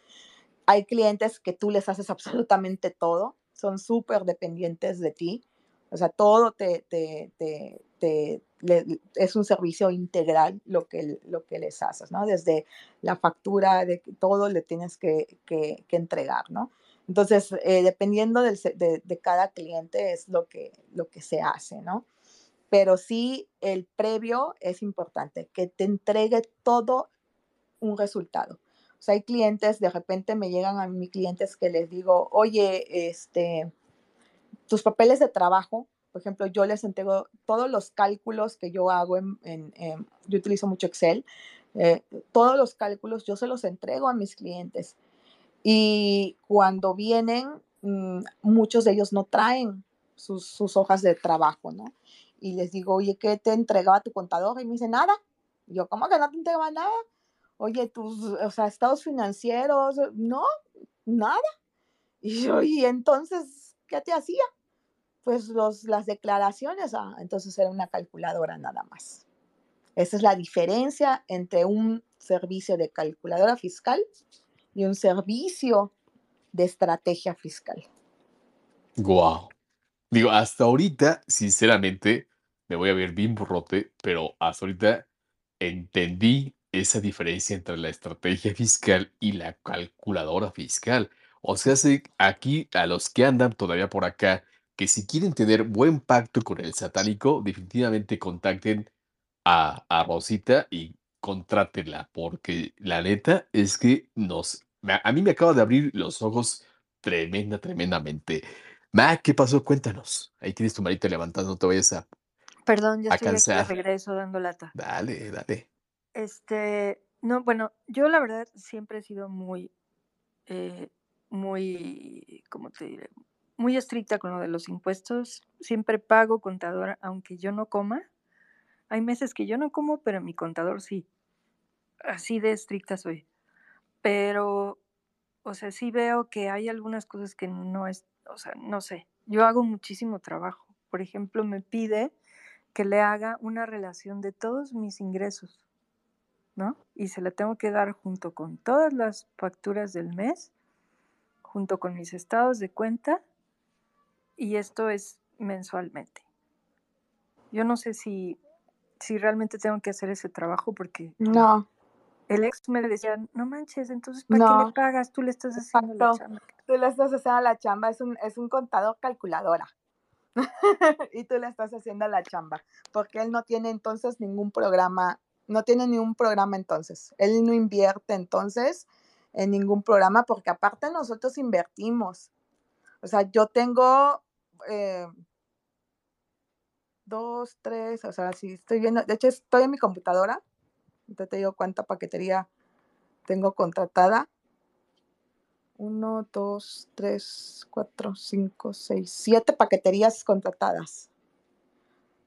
Hay clientes que tú les haces absolutamente todo, son súper dependientes de ti, o sea, todo te, te, te, es un servicio integral lo que, lo que les haces, ¿no? Desde la factura, de todo le tienes que, que, que entregar, ¿no? Entonces, eh, dependiendo de, cada cliente es lo que, lo que se hace, ¿no? Pero sí, el previo es importante, que te entregue todo un resultado. O sea, hay clientes, de repente me llegan a mis clientes que les digo, oye, este, tus papeles de trabajo, por ejemplo, yo les entrego todos los cálculos que yo hago, en, yo utilizo mucho Excel, eh, todos los cálculos yo se los entrego a mis clientes y cuando vienen, mm, muchos de ellos no traen sus, hojas de trabajo, ¿no? Y les digo, oye, ¿qué te entregaba tu contador? Y me dice, nada. yo, ¿cómo que no te entregaba nada? Oye, tus, o sea, estados financieros, no, nada. Y yo, ¿y entonces qué te hacía? Pues los, las declaraciones, ah, entonces era una calculadora nada más. Esa es la diferencia entre un servicio de calculadora fiscal y un servicio de estrategia fiscal. Wow. Digo, hasta ahorita, sinceramente, me voy a ver bien burrote, pero hasta ahorita entendí esa diferencia entre la estrategia fiscal y la calculadora fiscal. O sea, aquí a los que andan todavía por acá, que si quieren tener buen pacto con el satánico, definitivamente contacten a, a Rosita y contrátenla, porque la neta es que nos a mí me acaba de abrir los ojos tremenda, tremendamente. Ma, ¿qué pasó? Cuéntanos. Ahí tienes tu marita levantando, no te vayas a. Perdón, ya estoy aquí de regreso dando lata. Dale, dale. Este, no, bueno, yo la verdad siempre he sido muy, eh, muy, ¿cómo te diré? Muy estricta con lo de los impuestos. Siempre pago contador, aunque yo no coma. Hay meses que yo no como, pero mi contador sí. Así de estricta soy pero, o sea, sí veo que hay algunas cosas que no es, o sea, no sé, yo hago muchísimo trabajo. Por ejemplo, me pide que le haga una relación de todos mis ingresos, ¿no? Y se la tengo que dar junto con todas las facturas del mes, junto con mis estados de cuenta, y esto es mensualmente. Yo no sé si, si realmente tengo que hacer ese trabajo porque... No, el ex me decía, no manches, entonces ¿para qué le pagas? Tú le estás haciendo la chamba. Tú le estás haciendo la chamba, es un, es un contador calculadora. <laughs> y tú le estás haciendo la chamba, porque él no tiene entonces ningún programa, no tiene ningún programa entonces. Él no invierte entonces en ningún programa, porque aparte nosotros invertimos. O sea, yo tengo eh, dos, tres, o sea, si estoy viendo, de hecho estoy en mi computadora, entonces te digo cuánta paquetería tengo contratada. Uno, dos, tres, cuatro, cinco, seis, siete paqueterías contratadas.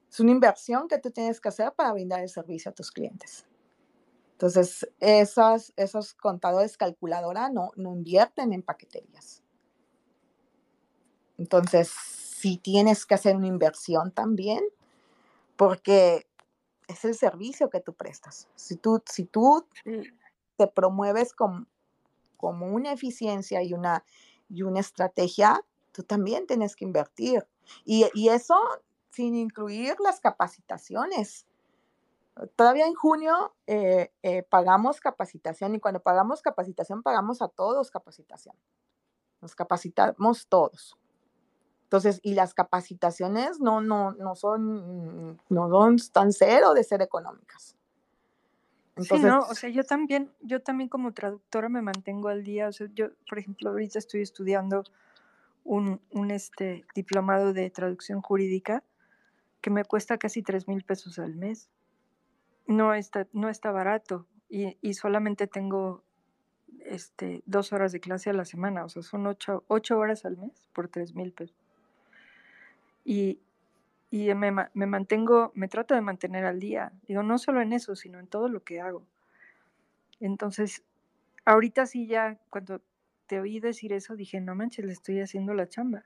Es una inversión que tú tienes que hacer para brindar el servicio a tus clientes. Entonces, esos, esos contadores calculadora no, no invierten en paqueterías. Entonces, si tienes que hacer una inversión también, porque es el servicio que tú prestas. Si tú, si tú te promueves como, como una eficiencia y una, y una estrategia, tú también tienes que invertir. Y, y eso sin incluir las capacitaciones. Todavía en junio eh, eh, pagamos capacitación y cuando pagamos capacitación pagamos a todos capacitación. Nos capacitamos todos. Entonces, y las capacitaciones no, no, no son, no son tan cero de ser económicas. Entonces, sí, no, o sea, yo también, yo también como traductora me mantengo al día. O sea, yo, por ejemplo, ahorita estoy estudiando un, un este, diplomado de traducción jurídica que me cuesta casi tres mil pesos al mes. No está, no está barato y, y solamente tengo este, dos horas de clase a la semana, o sea, son ocho, ocho horas al mes por tres mil pesos y, me, me, mantengo, me trato de mantener al día. Digo, no solo en eso, sino en todo lo que hago. Entonces, ahorita sí ya, cuando te oí decir eso, dije, no manches, le estoy haciendo la chamba.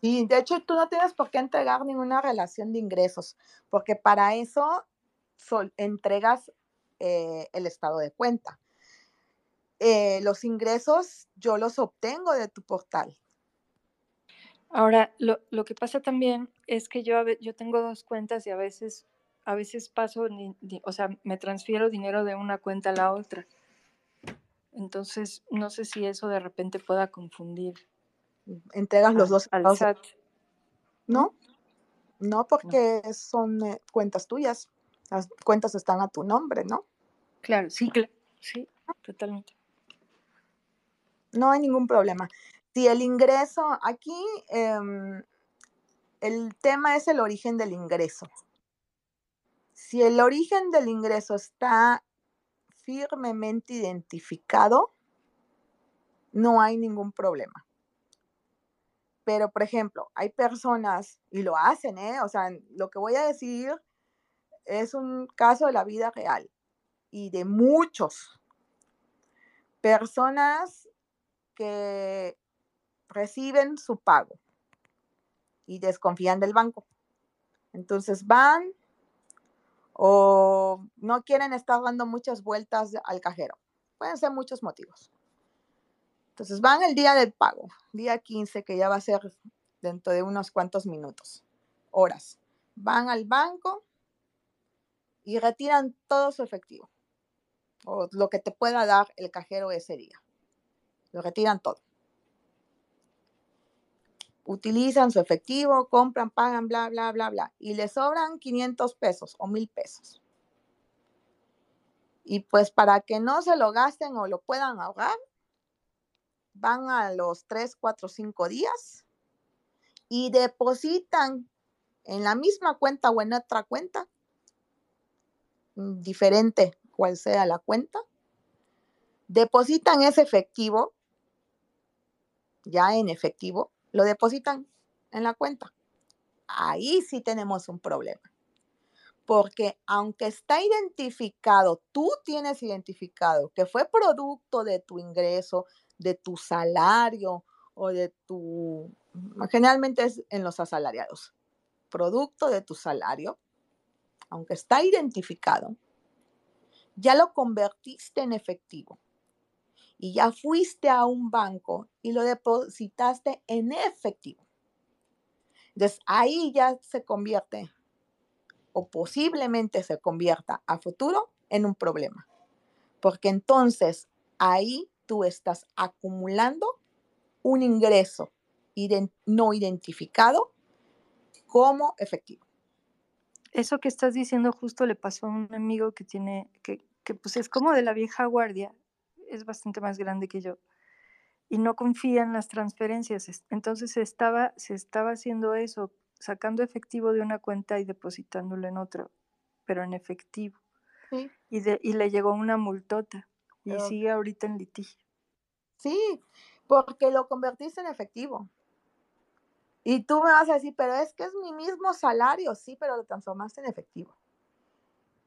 Y de hecho tú no tienes por qué entregar ninguna relación de ingresos, porque para eso entregas eh, el estado de cuenta. Eh, los ingresos yo los obtengo de tu portal. Ahora, lo, lo, que pasa también es que yo, yo tengo dos cuentas y a veces, a veces paso, o sea, me transfiero dinero de una cuenta a la otra. Entonces, no sé si eso de repente pueda confundir. Entregas los dos al SAT. ¿No? No, porque son eh, cuentas tuyas. Las cuentas están a tu nombre, ¿no? Claro, sí, sí, totalmente. No hay ningún problema. Si el ingreso, aquí em, el tema es el origen del ingreso. Si el origen del ingreso está firmemente identificado, no hay ningún problema. Pero, por ejemplo, hay personas, y lo hacen, ¿eh? O sea, lo que voy a decir es un caso de la vida real y de muchos. Personas que reciben su pago y desconfían del banco. Entonces van o no quieren estar dando muchas vueltas al cajero. Pueden ser muchos motivos. Entonces van el día del pago, día 15, que ya va a ser dentro de unos cuantos minutos, horas. Van al banco y retiran todo su efectivo o lo que te pueda dar el cajero ese día. Lo retiran todo utilizan su efectivo, compran, pagan, bla, bla, bla, bla, y les sobran 500 pesos o 1000 pesos. Y pues para que no se lo gasten o lo puedan ahorrar, van a los 3, 4, 5 días y depositan en la misma cuenta o en otra cuenta, diferente cual sea la cuenta, depositan ese efectivo, ya en efectivo, lo depositan en la cuenta. Ahí sí tenemos un problema. Porque aunque está identificado, tú tienes identificado que fue producto de tu ingreso, de tu salario o de tu, generalmente es en los asalariados, producto de tu salario, aunque está identificado, ya lo convertiste en efectivo y ya fuiste a un banco y lo depositaste en efectivo. Entonces ahí ya se convierte o posiblemente se convierta a futuro en un problema. porque entonces ahí tú estás acumulando un ingreso no identificado como efectivo. Eso que estás diciendo justo le pasó a un amigo que tiene, que, que pues es como de la vieja guardia, es bastante más grande que yo, y no confía en las transferencias. Entonces se estaba, se estaba haciendo eso, sacando efectivo de una cuenta y depositándolo en otra, pero en efectivo. Y, de, y le llegó una multota y sigue ahorita en litigio. Sí, porque lo convertiste en efectivo. Y tú me vas a decir, pero es que es mi mismo salario, sí, pero lo transformaste en efectivo.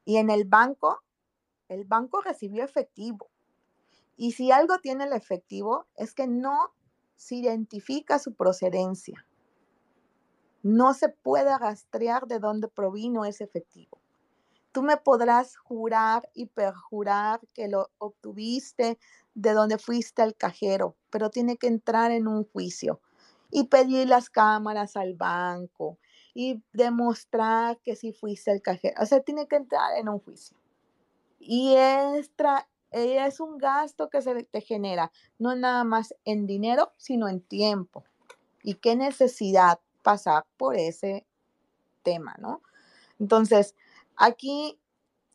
Y en el banco, el banco recibió efectivo. Y si algo tiene el efectivo, es que no se identifica su procedencia. No se puede rastrear de dónde provino ese efectivo. Tú me podrás jurar y perjurar que lo obtuviste de donde fuiste al cajero, pero tiene que entrar en un juicio y pedir las cámaras al banco y demostrar que si fuiste al cajero. O sea, tiene que entrar en un juicio. Y es, es un gasto que se te genera, no nada más en dinero, sino en tiempo. Y qué necesidad pasar por ese tema, ¿no? Entonces, aquí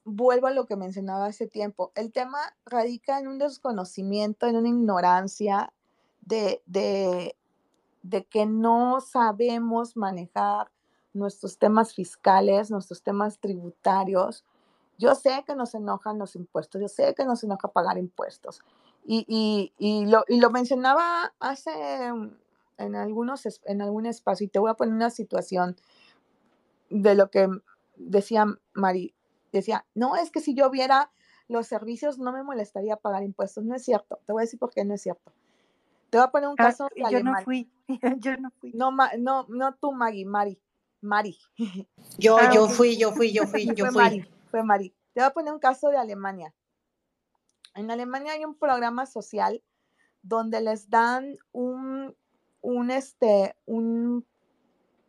vuelvo a lo que mencionaba hace tiempo. El tema radica en un desconocimiento, en una ignorancia de, de, de que no sabemos manejar nuestros temas fiscales, nuestros temas tributarios. Yo sé que nos enojan los impuestos, yo sé que nos enoja pagar impuestos. Y, y, y, lo, y lo, mencionaba hace en, algunos, en algún espacio, y te voy a poner una situación de lo que decía Mari. Decía, no, es que si yo viera los servicios no me molestaría pagar impuestos. No es cierto. Te voy a decir por qué no es cierto. Te voy a poner un ah, caso. yo no fui. <laughs> yo no fui. No, no, no tú, Maggie, Mari. Mari. Yo, ah, yo fui, yo fui, yo fui, <laughs> yo fui. Mari, fue Mari. Te voy a poner un caso de Alemania. En Alemania hay un programa social donde les dan un, un, este, un,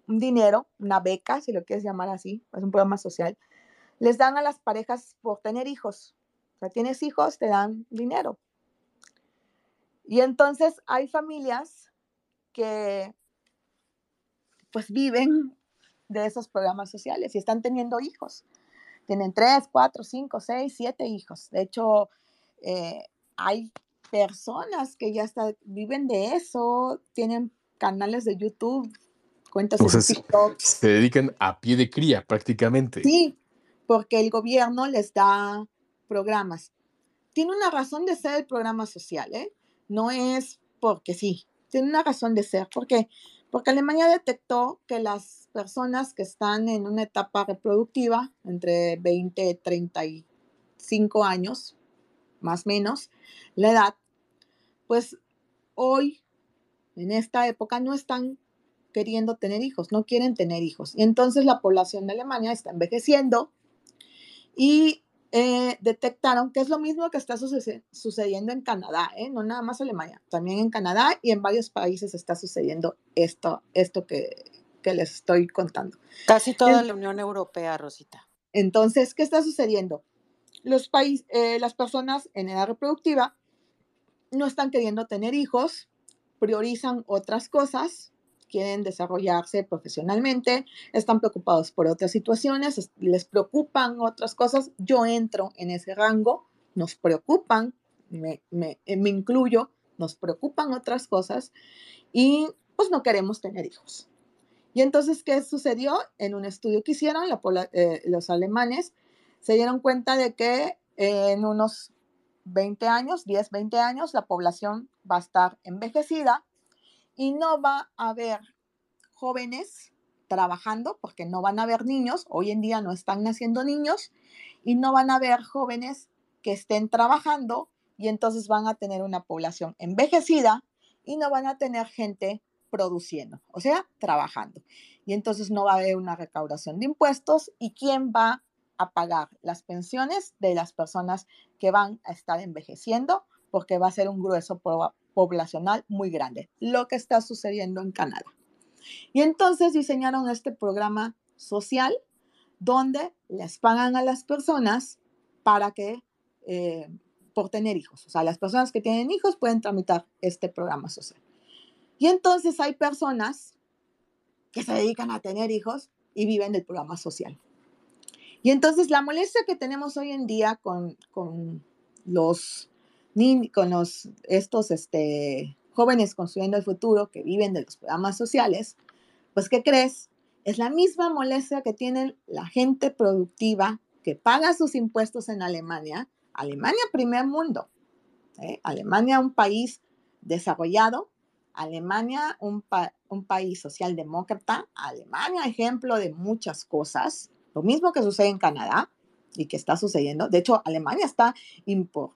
un dinero, una beca, si lo quieres llamar así, es un programa social. Les dan a las parejas por tener hijos. O sea, tienes hijos, te dan dinero. Y entonces hay familias que pues viven de esos programas sociales y están teniendo hijos. Tienen tres, cuatro, cinco, seis, siete hijos. De hecho, eh, hay personas que ya está, viven de eso, tienen canales de YouTube, cuentas de TikTok. Se dedican a pie de cría prácticamente. Sí, porque el gobierno les da programas. Tiene una razón de ser el programa social, ¿eh? no es porque sí, tiene una razón de ser. ¿Por qué? Porque Alemania detectó que las personas que están en una etapa reproductiva, entre 20 y 35 años, más o menos, la edad, pues hoy, en esta época, no están queriendo tener hijos, no quieren tener hijos. Y entonces la población de Alemania está envejeciendo y eh, detectaron que es lo mismo que está sucediendo en Canadá, ¿eh? no nada más Alemania, también en Canadá y en varios países está sucediendo esto, esto que, que les estoy contando. Casi toda la Unión Europea, Rosita. Entonces, ¿qué está sucediendo? Los países, eh, las personas en edad reproductiva no están queriendo tener hijos, priorizan otras cosas, quieren desarrollarse profesionalmente, están preocupados por otras situaciones, les preocupan otras cosas, yo entro en ese rango, nos preocupan, me, me, eh, me incluyo, nos preocupan otras cosas y pues no queremos tener hijos. Y entonces, ¿qué sucedió? En un estudio que hicieron eh, los alemanes, se dieron cuenta de que en unos 20 años, 10, 20 años, la población va a estar envejecida y no va a haber jóvenes trabajando porque no van a haber niños, hoy en día no están naciendo niños y no van a haber jóvenes que estén trabajando y entonces van a tener una población envejecida y no van a tener gente produciendo, o sea, trabajando. Y entonces no va a haber una recaudación de impuestos y quién va a pagar las pensiones de las personas que van a estar envejeciendo porque va a ser un grueso poblacional muy grande, lo que está sucediendo en Canadá. Y entonces diseñaron este programa social donde les pagan a las personas para que eh, por tener hijos. O sea, las personas que tienen hijos pueden tramitar este programa social. Y entonces hay personas que se dedican a tener hijos y viven del programa social. Y entonces la molestia que tenemos hoy en día con, con los con los, estos este, jóvenes construyendo el futuro que viven de los programas sociales, pues ¿qué crees? Es la misma molestia que tiene la gente productiva que paga sus impuestos en Alemania. Alemania, primer mundo. ¿eh? Alemania, un país desarrollado. Alemania, un, un país socialdemócrata. Alemania, ejemplo de muchas cosas. Lo mismo que sucede en Canadá y que está sucediendo. De hecho, Alemania está,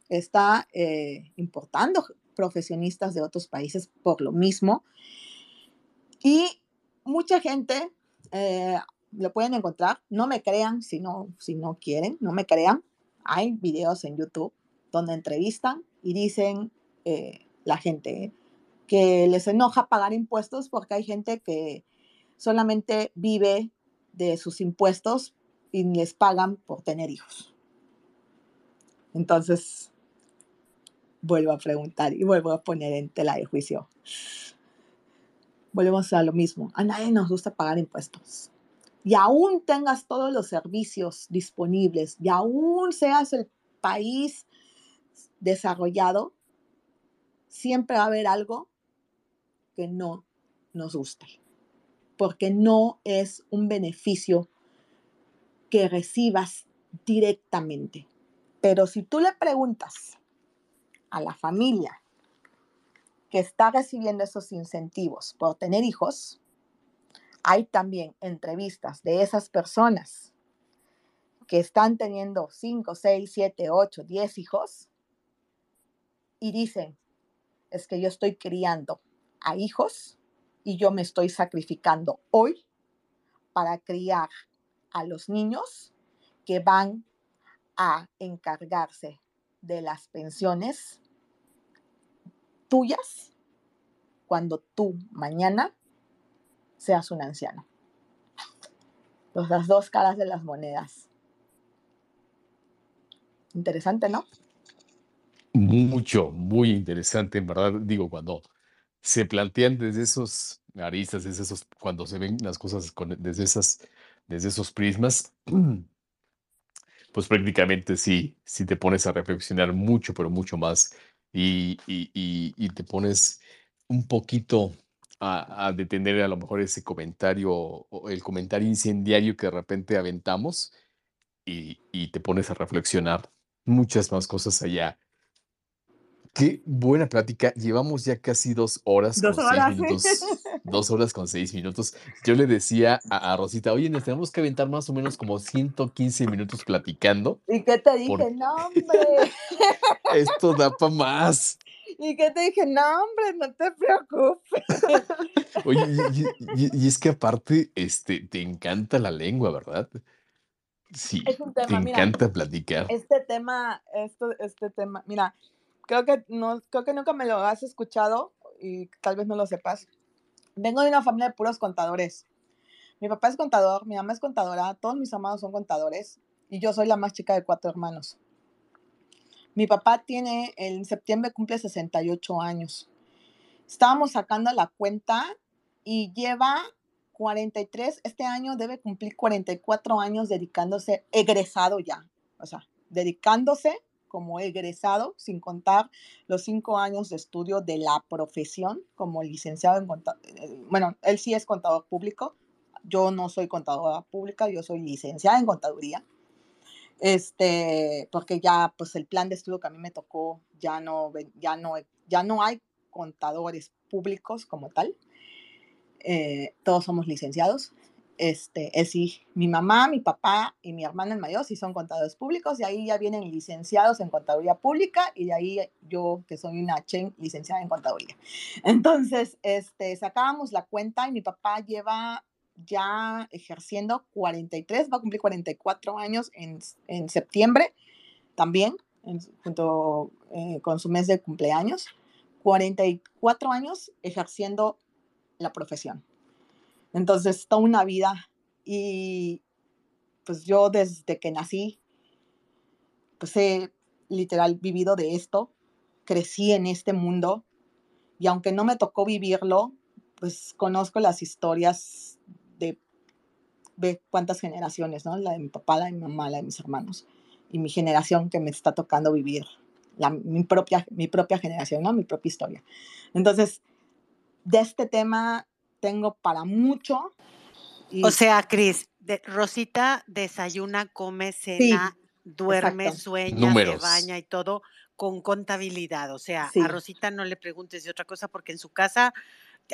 está eh, importando profesionistas de otros países por lo mismo. Y mucha gente eh, lo pueden encontrar. No me crean si no, si no quieren, no me crean. Hay videos en YouTube donde entrevistan y dicen eh, la gente que les enoja pagar impuestos porque hay gente que solamente vive de sus impuestos y les pagan por tener hijos. Entonces, vuelvo a preguntar y vuelvo a poner en tela de juicio. Volvemos a lo mismo. A nadie nos gusta pagar impuestos. Y aún tengas todos los servicios disponibles y aún seas el país desarrollado, siempre va a haber algo que no nos gusta. Porque no es un beneficio que recibas directamente. Pero si tú le preguntas a la familia que está recibiendo esos incentivos por tener hijos, hay también entrevistas de esas personas que están teniendo 5, 6, 7, 8, 10 hijos y dicen, es que yo estoy criando a hijos y yo me estoy sacrificando hoy para criar a los niños que van a encargarse de las pensiones tuyas cuando tú mañana seas un anciano. Las dos caras de las monedas. Interesante, ¿no? Mucho, muy interesante, en verdad. Digo, cuando se plantean desde esos aristas, desde esos, cuando se ven las cosas desde esas desde esos prismas, <clears throat> pues prácticamente sí, sí te pones a reflexionar mucho, pero mucho más y, y, te pones un poquito a, detener a lo mejor ese comentario o el comentario incendiario que de repente aventamos y, te pones a reflexionar muchas más cosas allá Qué buena plática. Llevamos ya casi dos horas con seis minutos. <laughs> Dos horas con seis minutos. Yo le decía a, Rosita, oye, nos tenemos que aventar más o menos como 115 minutos platicando. ¿Y qué te dije? No, <laughs> hombre. Esto da para más. ¿Y qué te dije? No, hombre, no te preocupes. <laughs> Oye, y, es que aparte, este, te encanta la lengua, ¿verdad? Sí, te encanta platicar. Este tema, esto, este tema, mira, creo que, no, creo que nunca me lo has escuchado y tal vez no lo sepas. Vengo de una familia de puros contadores. Mi papá es contador, mi mamá es contadora, todos mis amados son contadores y yo soy la más chica de cuatro hermanos. Mi papá tiene, en septiembre cumple 68 años. Estábamos sacando la cuenta y lleva 43, este año debe cumplir 44 años dedicándose, egresado ya, o sea, dedicándose como egresado, sin contar los cinco años de estudio de la profesión como licenciado en contabilidad. Eh, bueno, él sí es contador público, yo no soy contadora pública, yo soy licenciada en contaduría. Este, porque ya pues el plan de estudio que a mí me tocó ya no ya no ya no hay contadores públicos como tal. Eh, todos somos licenciados este, es mi mamá, mi papá y mi hermana mayor sí son contadores públicos y ahí ya vienen licenciados en contaduría pública y de ahí yo que soy una chen licenciada en contaduría. <laughs> Entonces, este, sacábamos la cuenta y mi papá lleva ya ejerciendo 43, va a cumplir 44 años en, en septiembre también, junto eh, con su mes de cumpleaños, 44 años ejerciendo la profesión. Entonces, toda una vida. Y pues yo desde que nací, pues he, literal vivido de esto, crecí en este mundo y aunque no me tocó vivirlo, pues conozco las historias de, de cuántas generaciones, ¿no? La de mi papá, la de mi mamá, la de mis hermanos y mi generación que me está tocando vivir, la, mi, propia, mi propia generación, ¿no? Mi propia historia. Entonces, de este tema tengo para mucho. o sea, Cris, de, Rosita desayuna, come, cena, duerme, sueña, se baña y todo con contabilidad. O sea, a Rosita no le preguntes de otra cosa porque en su casa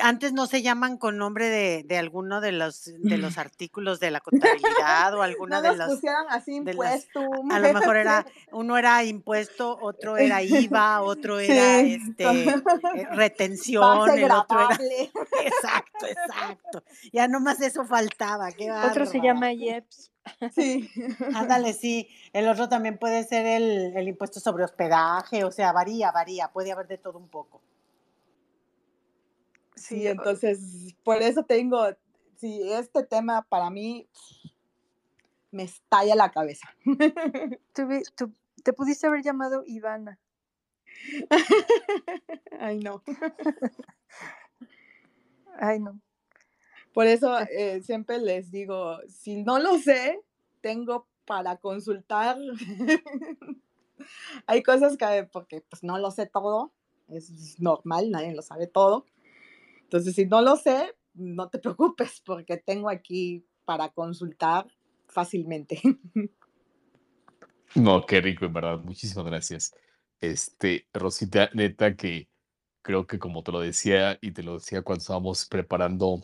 antes no se llaman con nombre de, de alguno de los de los <laughs> artículos de la contabilidad o alguna de los pusieron así impuesto a, lo mejor <laughs> era uno era impuesto otro era <laughs> IVA otro era este eh, retención el otro era exacto exacto. Ya nomás eso faltaba qué otro se llama IEPS. Sí ándale sí el otro también puede ser el, el impuesto sobre hospedaje o sea varía varía puede haber de todo un poco Sí, entonces por eso tengo, sí, este tema para mí me estalla la cabeza. <laughs> te pudiste haber llamado Ivana. <laughs> Ay, no. <laughs> Ay, no. Por eso eh, siempre les digo, si no lo sé, tengo para consultar. Hay cosas que, porque pues no lo sé todo, es normal, nadie lo sabe todo. Entonces, si no lo sé, no te <laughs> preocupes porque tengo aquí para consultar fácilmente. <laughs> No, qué rico, en verdad. Muchísimas gracias. Este, Rosita, neta que creo que como te lo decía y te lo decía cuando estábamos preparando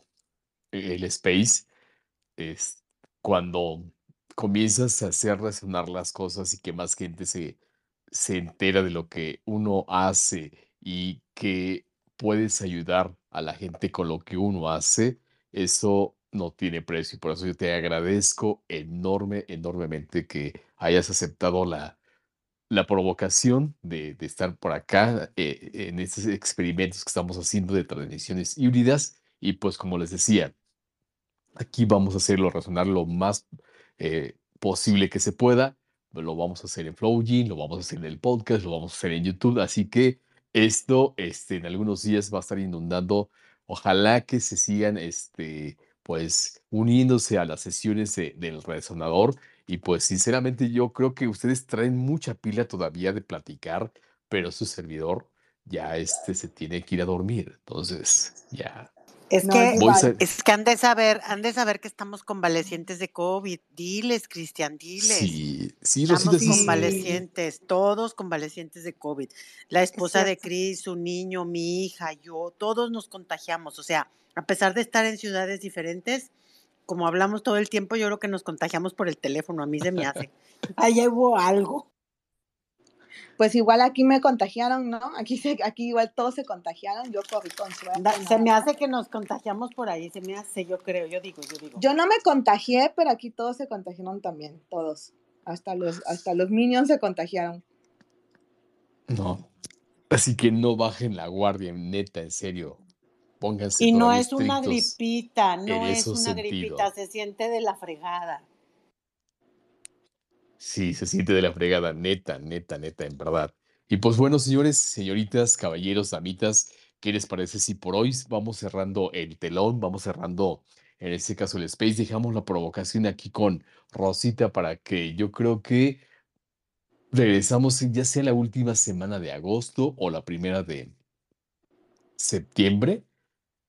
el space, es cuando comienzas a hacer resonar las cosas y que más gente se, se entera de lo que uno hace y que puedes ayudar a la gente con lo que uno hace, eso no tiene precio. Y por eso yo te agradezco enorme, enormemente que hayas aceptado la, la provocación de, estar por acá eh, en estos experimentos que estamos haciendo de transmisiones híbridas. Y pues como les decía, aquí vamos a hacerlo razonar lo más eh, posible que se pueda. Lo vamos a hacer en Flowgene, lo vamos a hacer en el podcast, lo vamos a hacer en YouTube. Así que esto, este, en algunos días va a estar inundando. Ojalá que se sigan, este, pues, uniéndose a las sesiones del resonador. Y pues, sinceramente, yo creo que ustedes traen mucha pila todavía de platicar, pero su servidor ya, este, se tiene que ir a dormir. Entonces, ya es, que, es que han de saber, han de saber que estamos convalecientes de COVID. Diles, Cristian, diles. Sí, sí, Estamos convalecientes, todos convalecientes de COVID. La esposa de Cris, su niño, mi hija, yo, todos nos contagiamos. O sea, a pesar de estar en ciudades diferentes, como hablamos todo el tiempo, yo creo que nos contagiamos por el teléfono. A mí se me hace. <laughs> Ahí hubo algo pues igual aquí me contagiaron, ¿no? Aquí, se, aquí igual todos se contagiaron, yo corrí con suerte. Se me hace que nos contagiamos por ahí, se me hace, yo creo, yo digo, yo digo. Yo no me contagié, pero aquí todos se contagiaron también, todos. Hasta los, hasta los minions se contagiaron. No. Así que no bajen la guardia, neta, en serio. Pónganse. Y no es una gripita, no es una gripita, se siente de la fregada. Sí, se siente de la fregada, neta, neta, neta, en verdad. Y pues bueno, señores, señoritas, caballeros, damitas, ¿qué les parece si por hoy vamos cerrando el telón, vamos cerrando, en este caso el space, dejamos la provocación aquí con Rosita para que yo creo que regresamos ya sea la última semana de agosto o la primera de septiembre,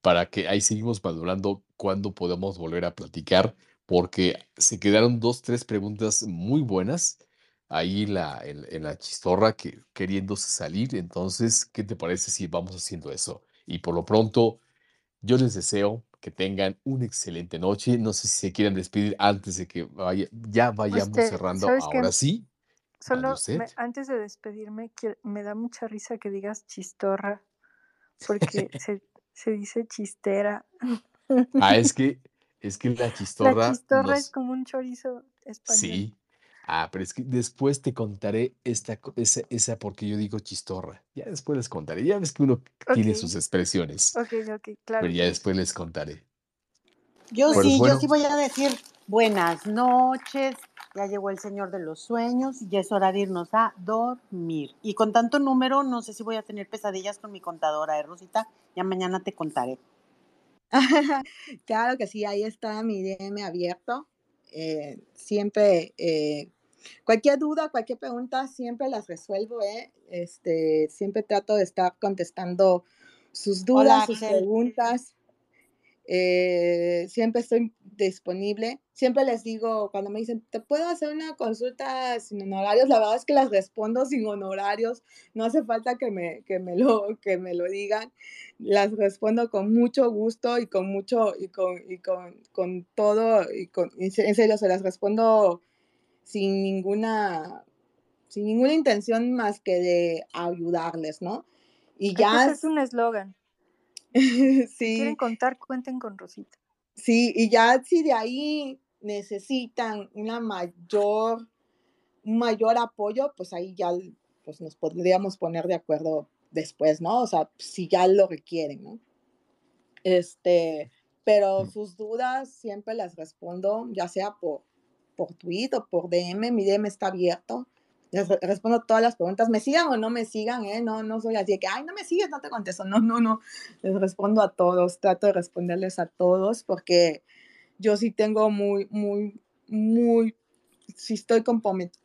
para que ahí seguimos madurando cuándo podemos volver a platicar porque se quedaron dos, tres preguntas muy buenas ahí la, en, la chistorra que, queriéndose salir. Entonces, ¿qué te parece si vamos haciendo eso? Y por lo pronto, yo les deseo que tengan una excelente noche. No sé si se quieren despedir antes de que vaya, ya vayamos este, cerrando ahora sí. Solo antes de despedirme, me da mucha risa que digas chistorra, porque <laughs> se, se dice chistera. Ah, es que es que la chistorra. La chistorra es como un chorizo español. Sí. Ah, pero es que después te contaré esta, esa, esa porque yo digo chistorra. Ya después les contaré. Ya ves que uno tiene sus expresiones. Ok, ok, claro. Pero ya después les contaré. Yo sí, yo sí voy a decir buenas noches, ya llegó el señor de los sueños y ya es hora de irnos a dormir. Y con tanto número, no sé si voy a tener pesadillas con mi contadora, ¿eh, Rosita? Ya mañana te contaré. <laughs> claro que sí, ahí está mi DM abierto. Eh, siempre, eh, cualquier duda, cualquier pregunta, siempre las resuelvo. ¿eh? Este, siempre trato de estar contestando sus dudas, sus preguntas. Eh, siempre estoy disponible. Siempre les digo, cuando me dicen, ¿te puedo hacer una consulta sin honorarios? La verdad es que las respondo sin honorarios. No hace falta que me, que me, lo, que me lo digan. Las respondo con mucho gusto y con mucho, y con, y con, con todo, y con, en serio, se las respondo sin ninguna, sin ninguna intención más que de ayudarles, ¿no? Y ya... es un eslogan. Sí. <laughs> Si quieren contar, cuenten con Rosita. Sí, y ya si de ahí necesitan una mayor, un mayor apoyo, pues ahí ya pues nos podríamos poner de acuerdo después, ¿no? O sea, si ya lo requieren, ¿no? Este, pero mm. sus dudas siempre las respondo, ya sea por, por tweet o por DM, mi DM está abierto les respondo todas las preguntas, me sigan o no me sigan, ¿eh? No, no soy así de que, ay, no me sigues, no te contesto. No, no, no. Les respondo a todos, trato de responderles a todos porque yo sí tengo muy, muy, muy, sí estoy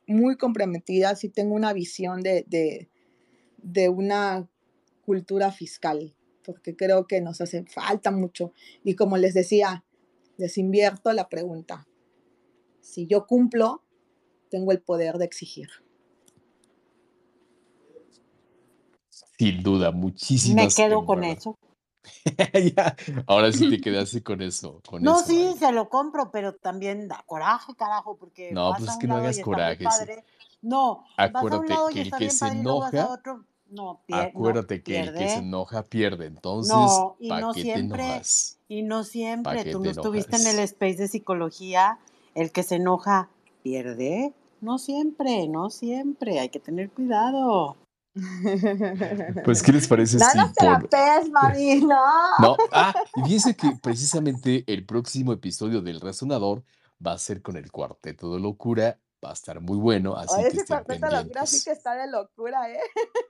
muy comprometida, sí tengo una visión de, de, de una cultura fiscal, porque creo que nos hace falta mucho. Y como les decía, les invierto la pregunta. Si yo cumplo, tengo el poder de exigir. Sin duda, muchísimas. Me quedo con eso. <laughs> ya, ahora sí te quedaste con eso. Con no, sí, se lo compro, pero también da coraje, carajo, porque. No, pues es que no hagas coraje. No, acuérdate que el que se enoja. No, acuérdate que el que se enoja pierde. Entonces, no, y no siempre, Y no siempre. Tú no estuviste en el space de psicología. El que se enoja pierde. No siempre, no siempre. Hay que tener cuidado. Pues, ¿qué les parece? <laughs> No, no te la pes, mami, <laughs> no. No, ah, y fíjense que precisamente el próximo episodio del Resonador va a ser con el Cuarteto de Locura. Va a estar muy bueno, así que ese Cuarteto de Locura sí que está de locura, ¿eh?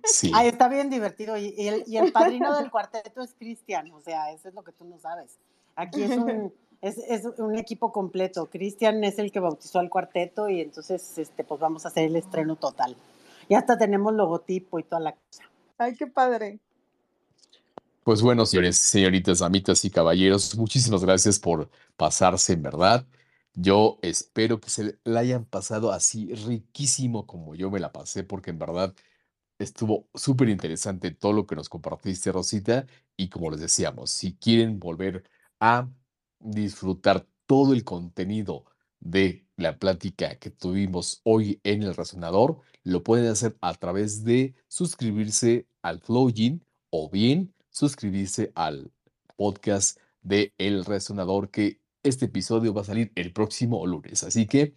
Sí. Ahí está bien divertido. Y el, y el padrino del cuarteto es Cristian, o sea, eso es lo que tú no sabes. Aquí es un, es, es un equipo completo. Cristian es el que bautizó al cuarteto y entonces este, pues vamos a hacer el estreno total. Ya hasta tenemos logotipo y toda la cosa. Ay, qué padre. Pues bueno, señores, señoritas, amitas y caballeros, muchísimas gracias por pasarse, en verdad. Yo espero que se la hayan pasado así riquísimo como yo me la pasé, porque en verdad estuvo súper interesante todo lo que nos compartiste, Rosita. Y como les decíamos, si quieren volver a disfrutar todo el contenido de la plática que tuvimos hoy en el Razonador, lo pueden hacer a través de suscribirse al Flowin o bien suscribirse al podcast de El Resonador, que este episodio va a salir el próximo lunes. Así que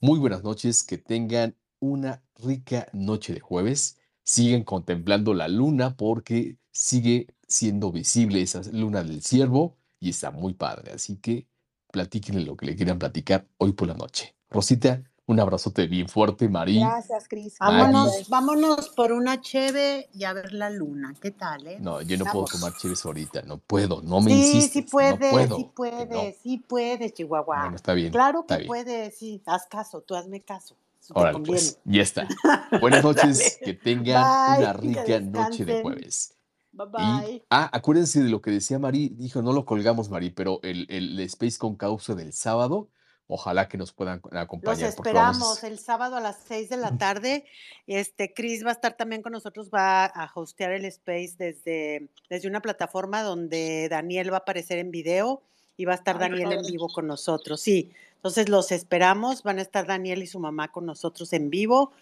muy buenas noches, que tengan una rica noche de jueves. Siguen contemplando la luna porque sigue siendo visible esa luna del ciervo y está muy padre. Así que platíquenle lo que le quieran platicar hoy por la noche. Rosita, un abrazote bien fuerte, María. Gracias, Cris. Vámonos, vámonos por una cheve y a ver la luna. ¿Qué tal, eh? No, yo no puedo tomar cheves ahorita. No puedo, no me sí, Sí, puede, sí puede, sí puede, Chihuahua. Bueno, está bien. Claro que puede, sí. Haz caso, tú hazme caso. Ahora, pues, ya está. <laughs> Buenas noches, que tengan una rica noche de jueves. Bye bye. ah, acuérdense de lo que decía Mari, dijo, no lo colgamos, Mari, pero el, el, Space con causa del sábado, ojalá que nos puedan acompañar. Los esperamos el sábado a las 6 de la tarde. Este, Chris va a estar también con nosotros, va a hostear el Space desde, desde una plataforma donde Daniel va a aparecer en video y va a estar Daniel en vivo con nosotros. Sí, entonces los esperamos, van a estar Daniel y su mamá con nosotros en vivo,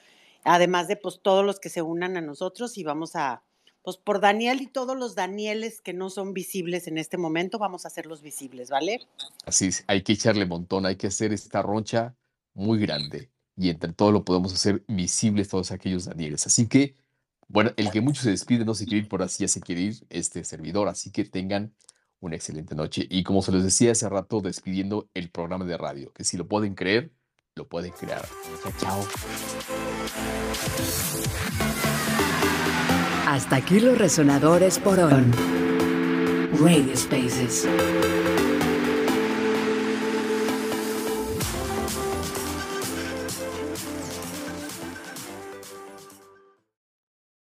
además de pues todos los que se unan a nosotros y vamos a pues por Daniel y todos los Danieles que no son visibles en este momento, vamos a hacerlos visibles, ¿vale? Así es, hay que echarle montón, hay que hacer esta roncha muy grande y entre todo lo podemos hacer visibles todos aquellos Danieles. Así que, bueno, el que mucho se despide no se quiere ir por así, ya se quiere ir este servidor, así que tengan una excelente noche. Y como se les decía hace rato, despidiendo el programa de radio, que si lo pueden creer, lo pueden crear. Chao, chao. Hasta aquí los resonadores por hoy. Radio Spaces.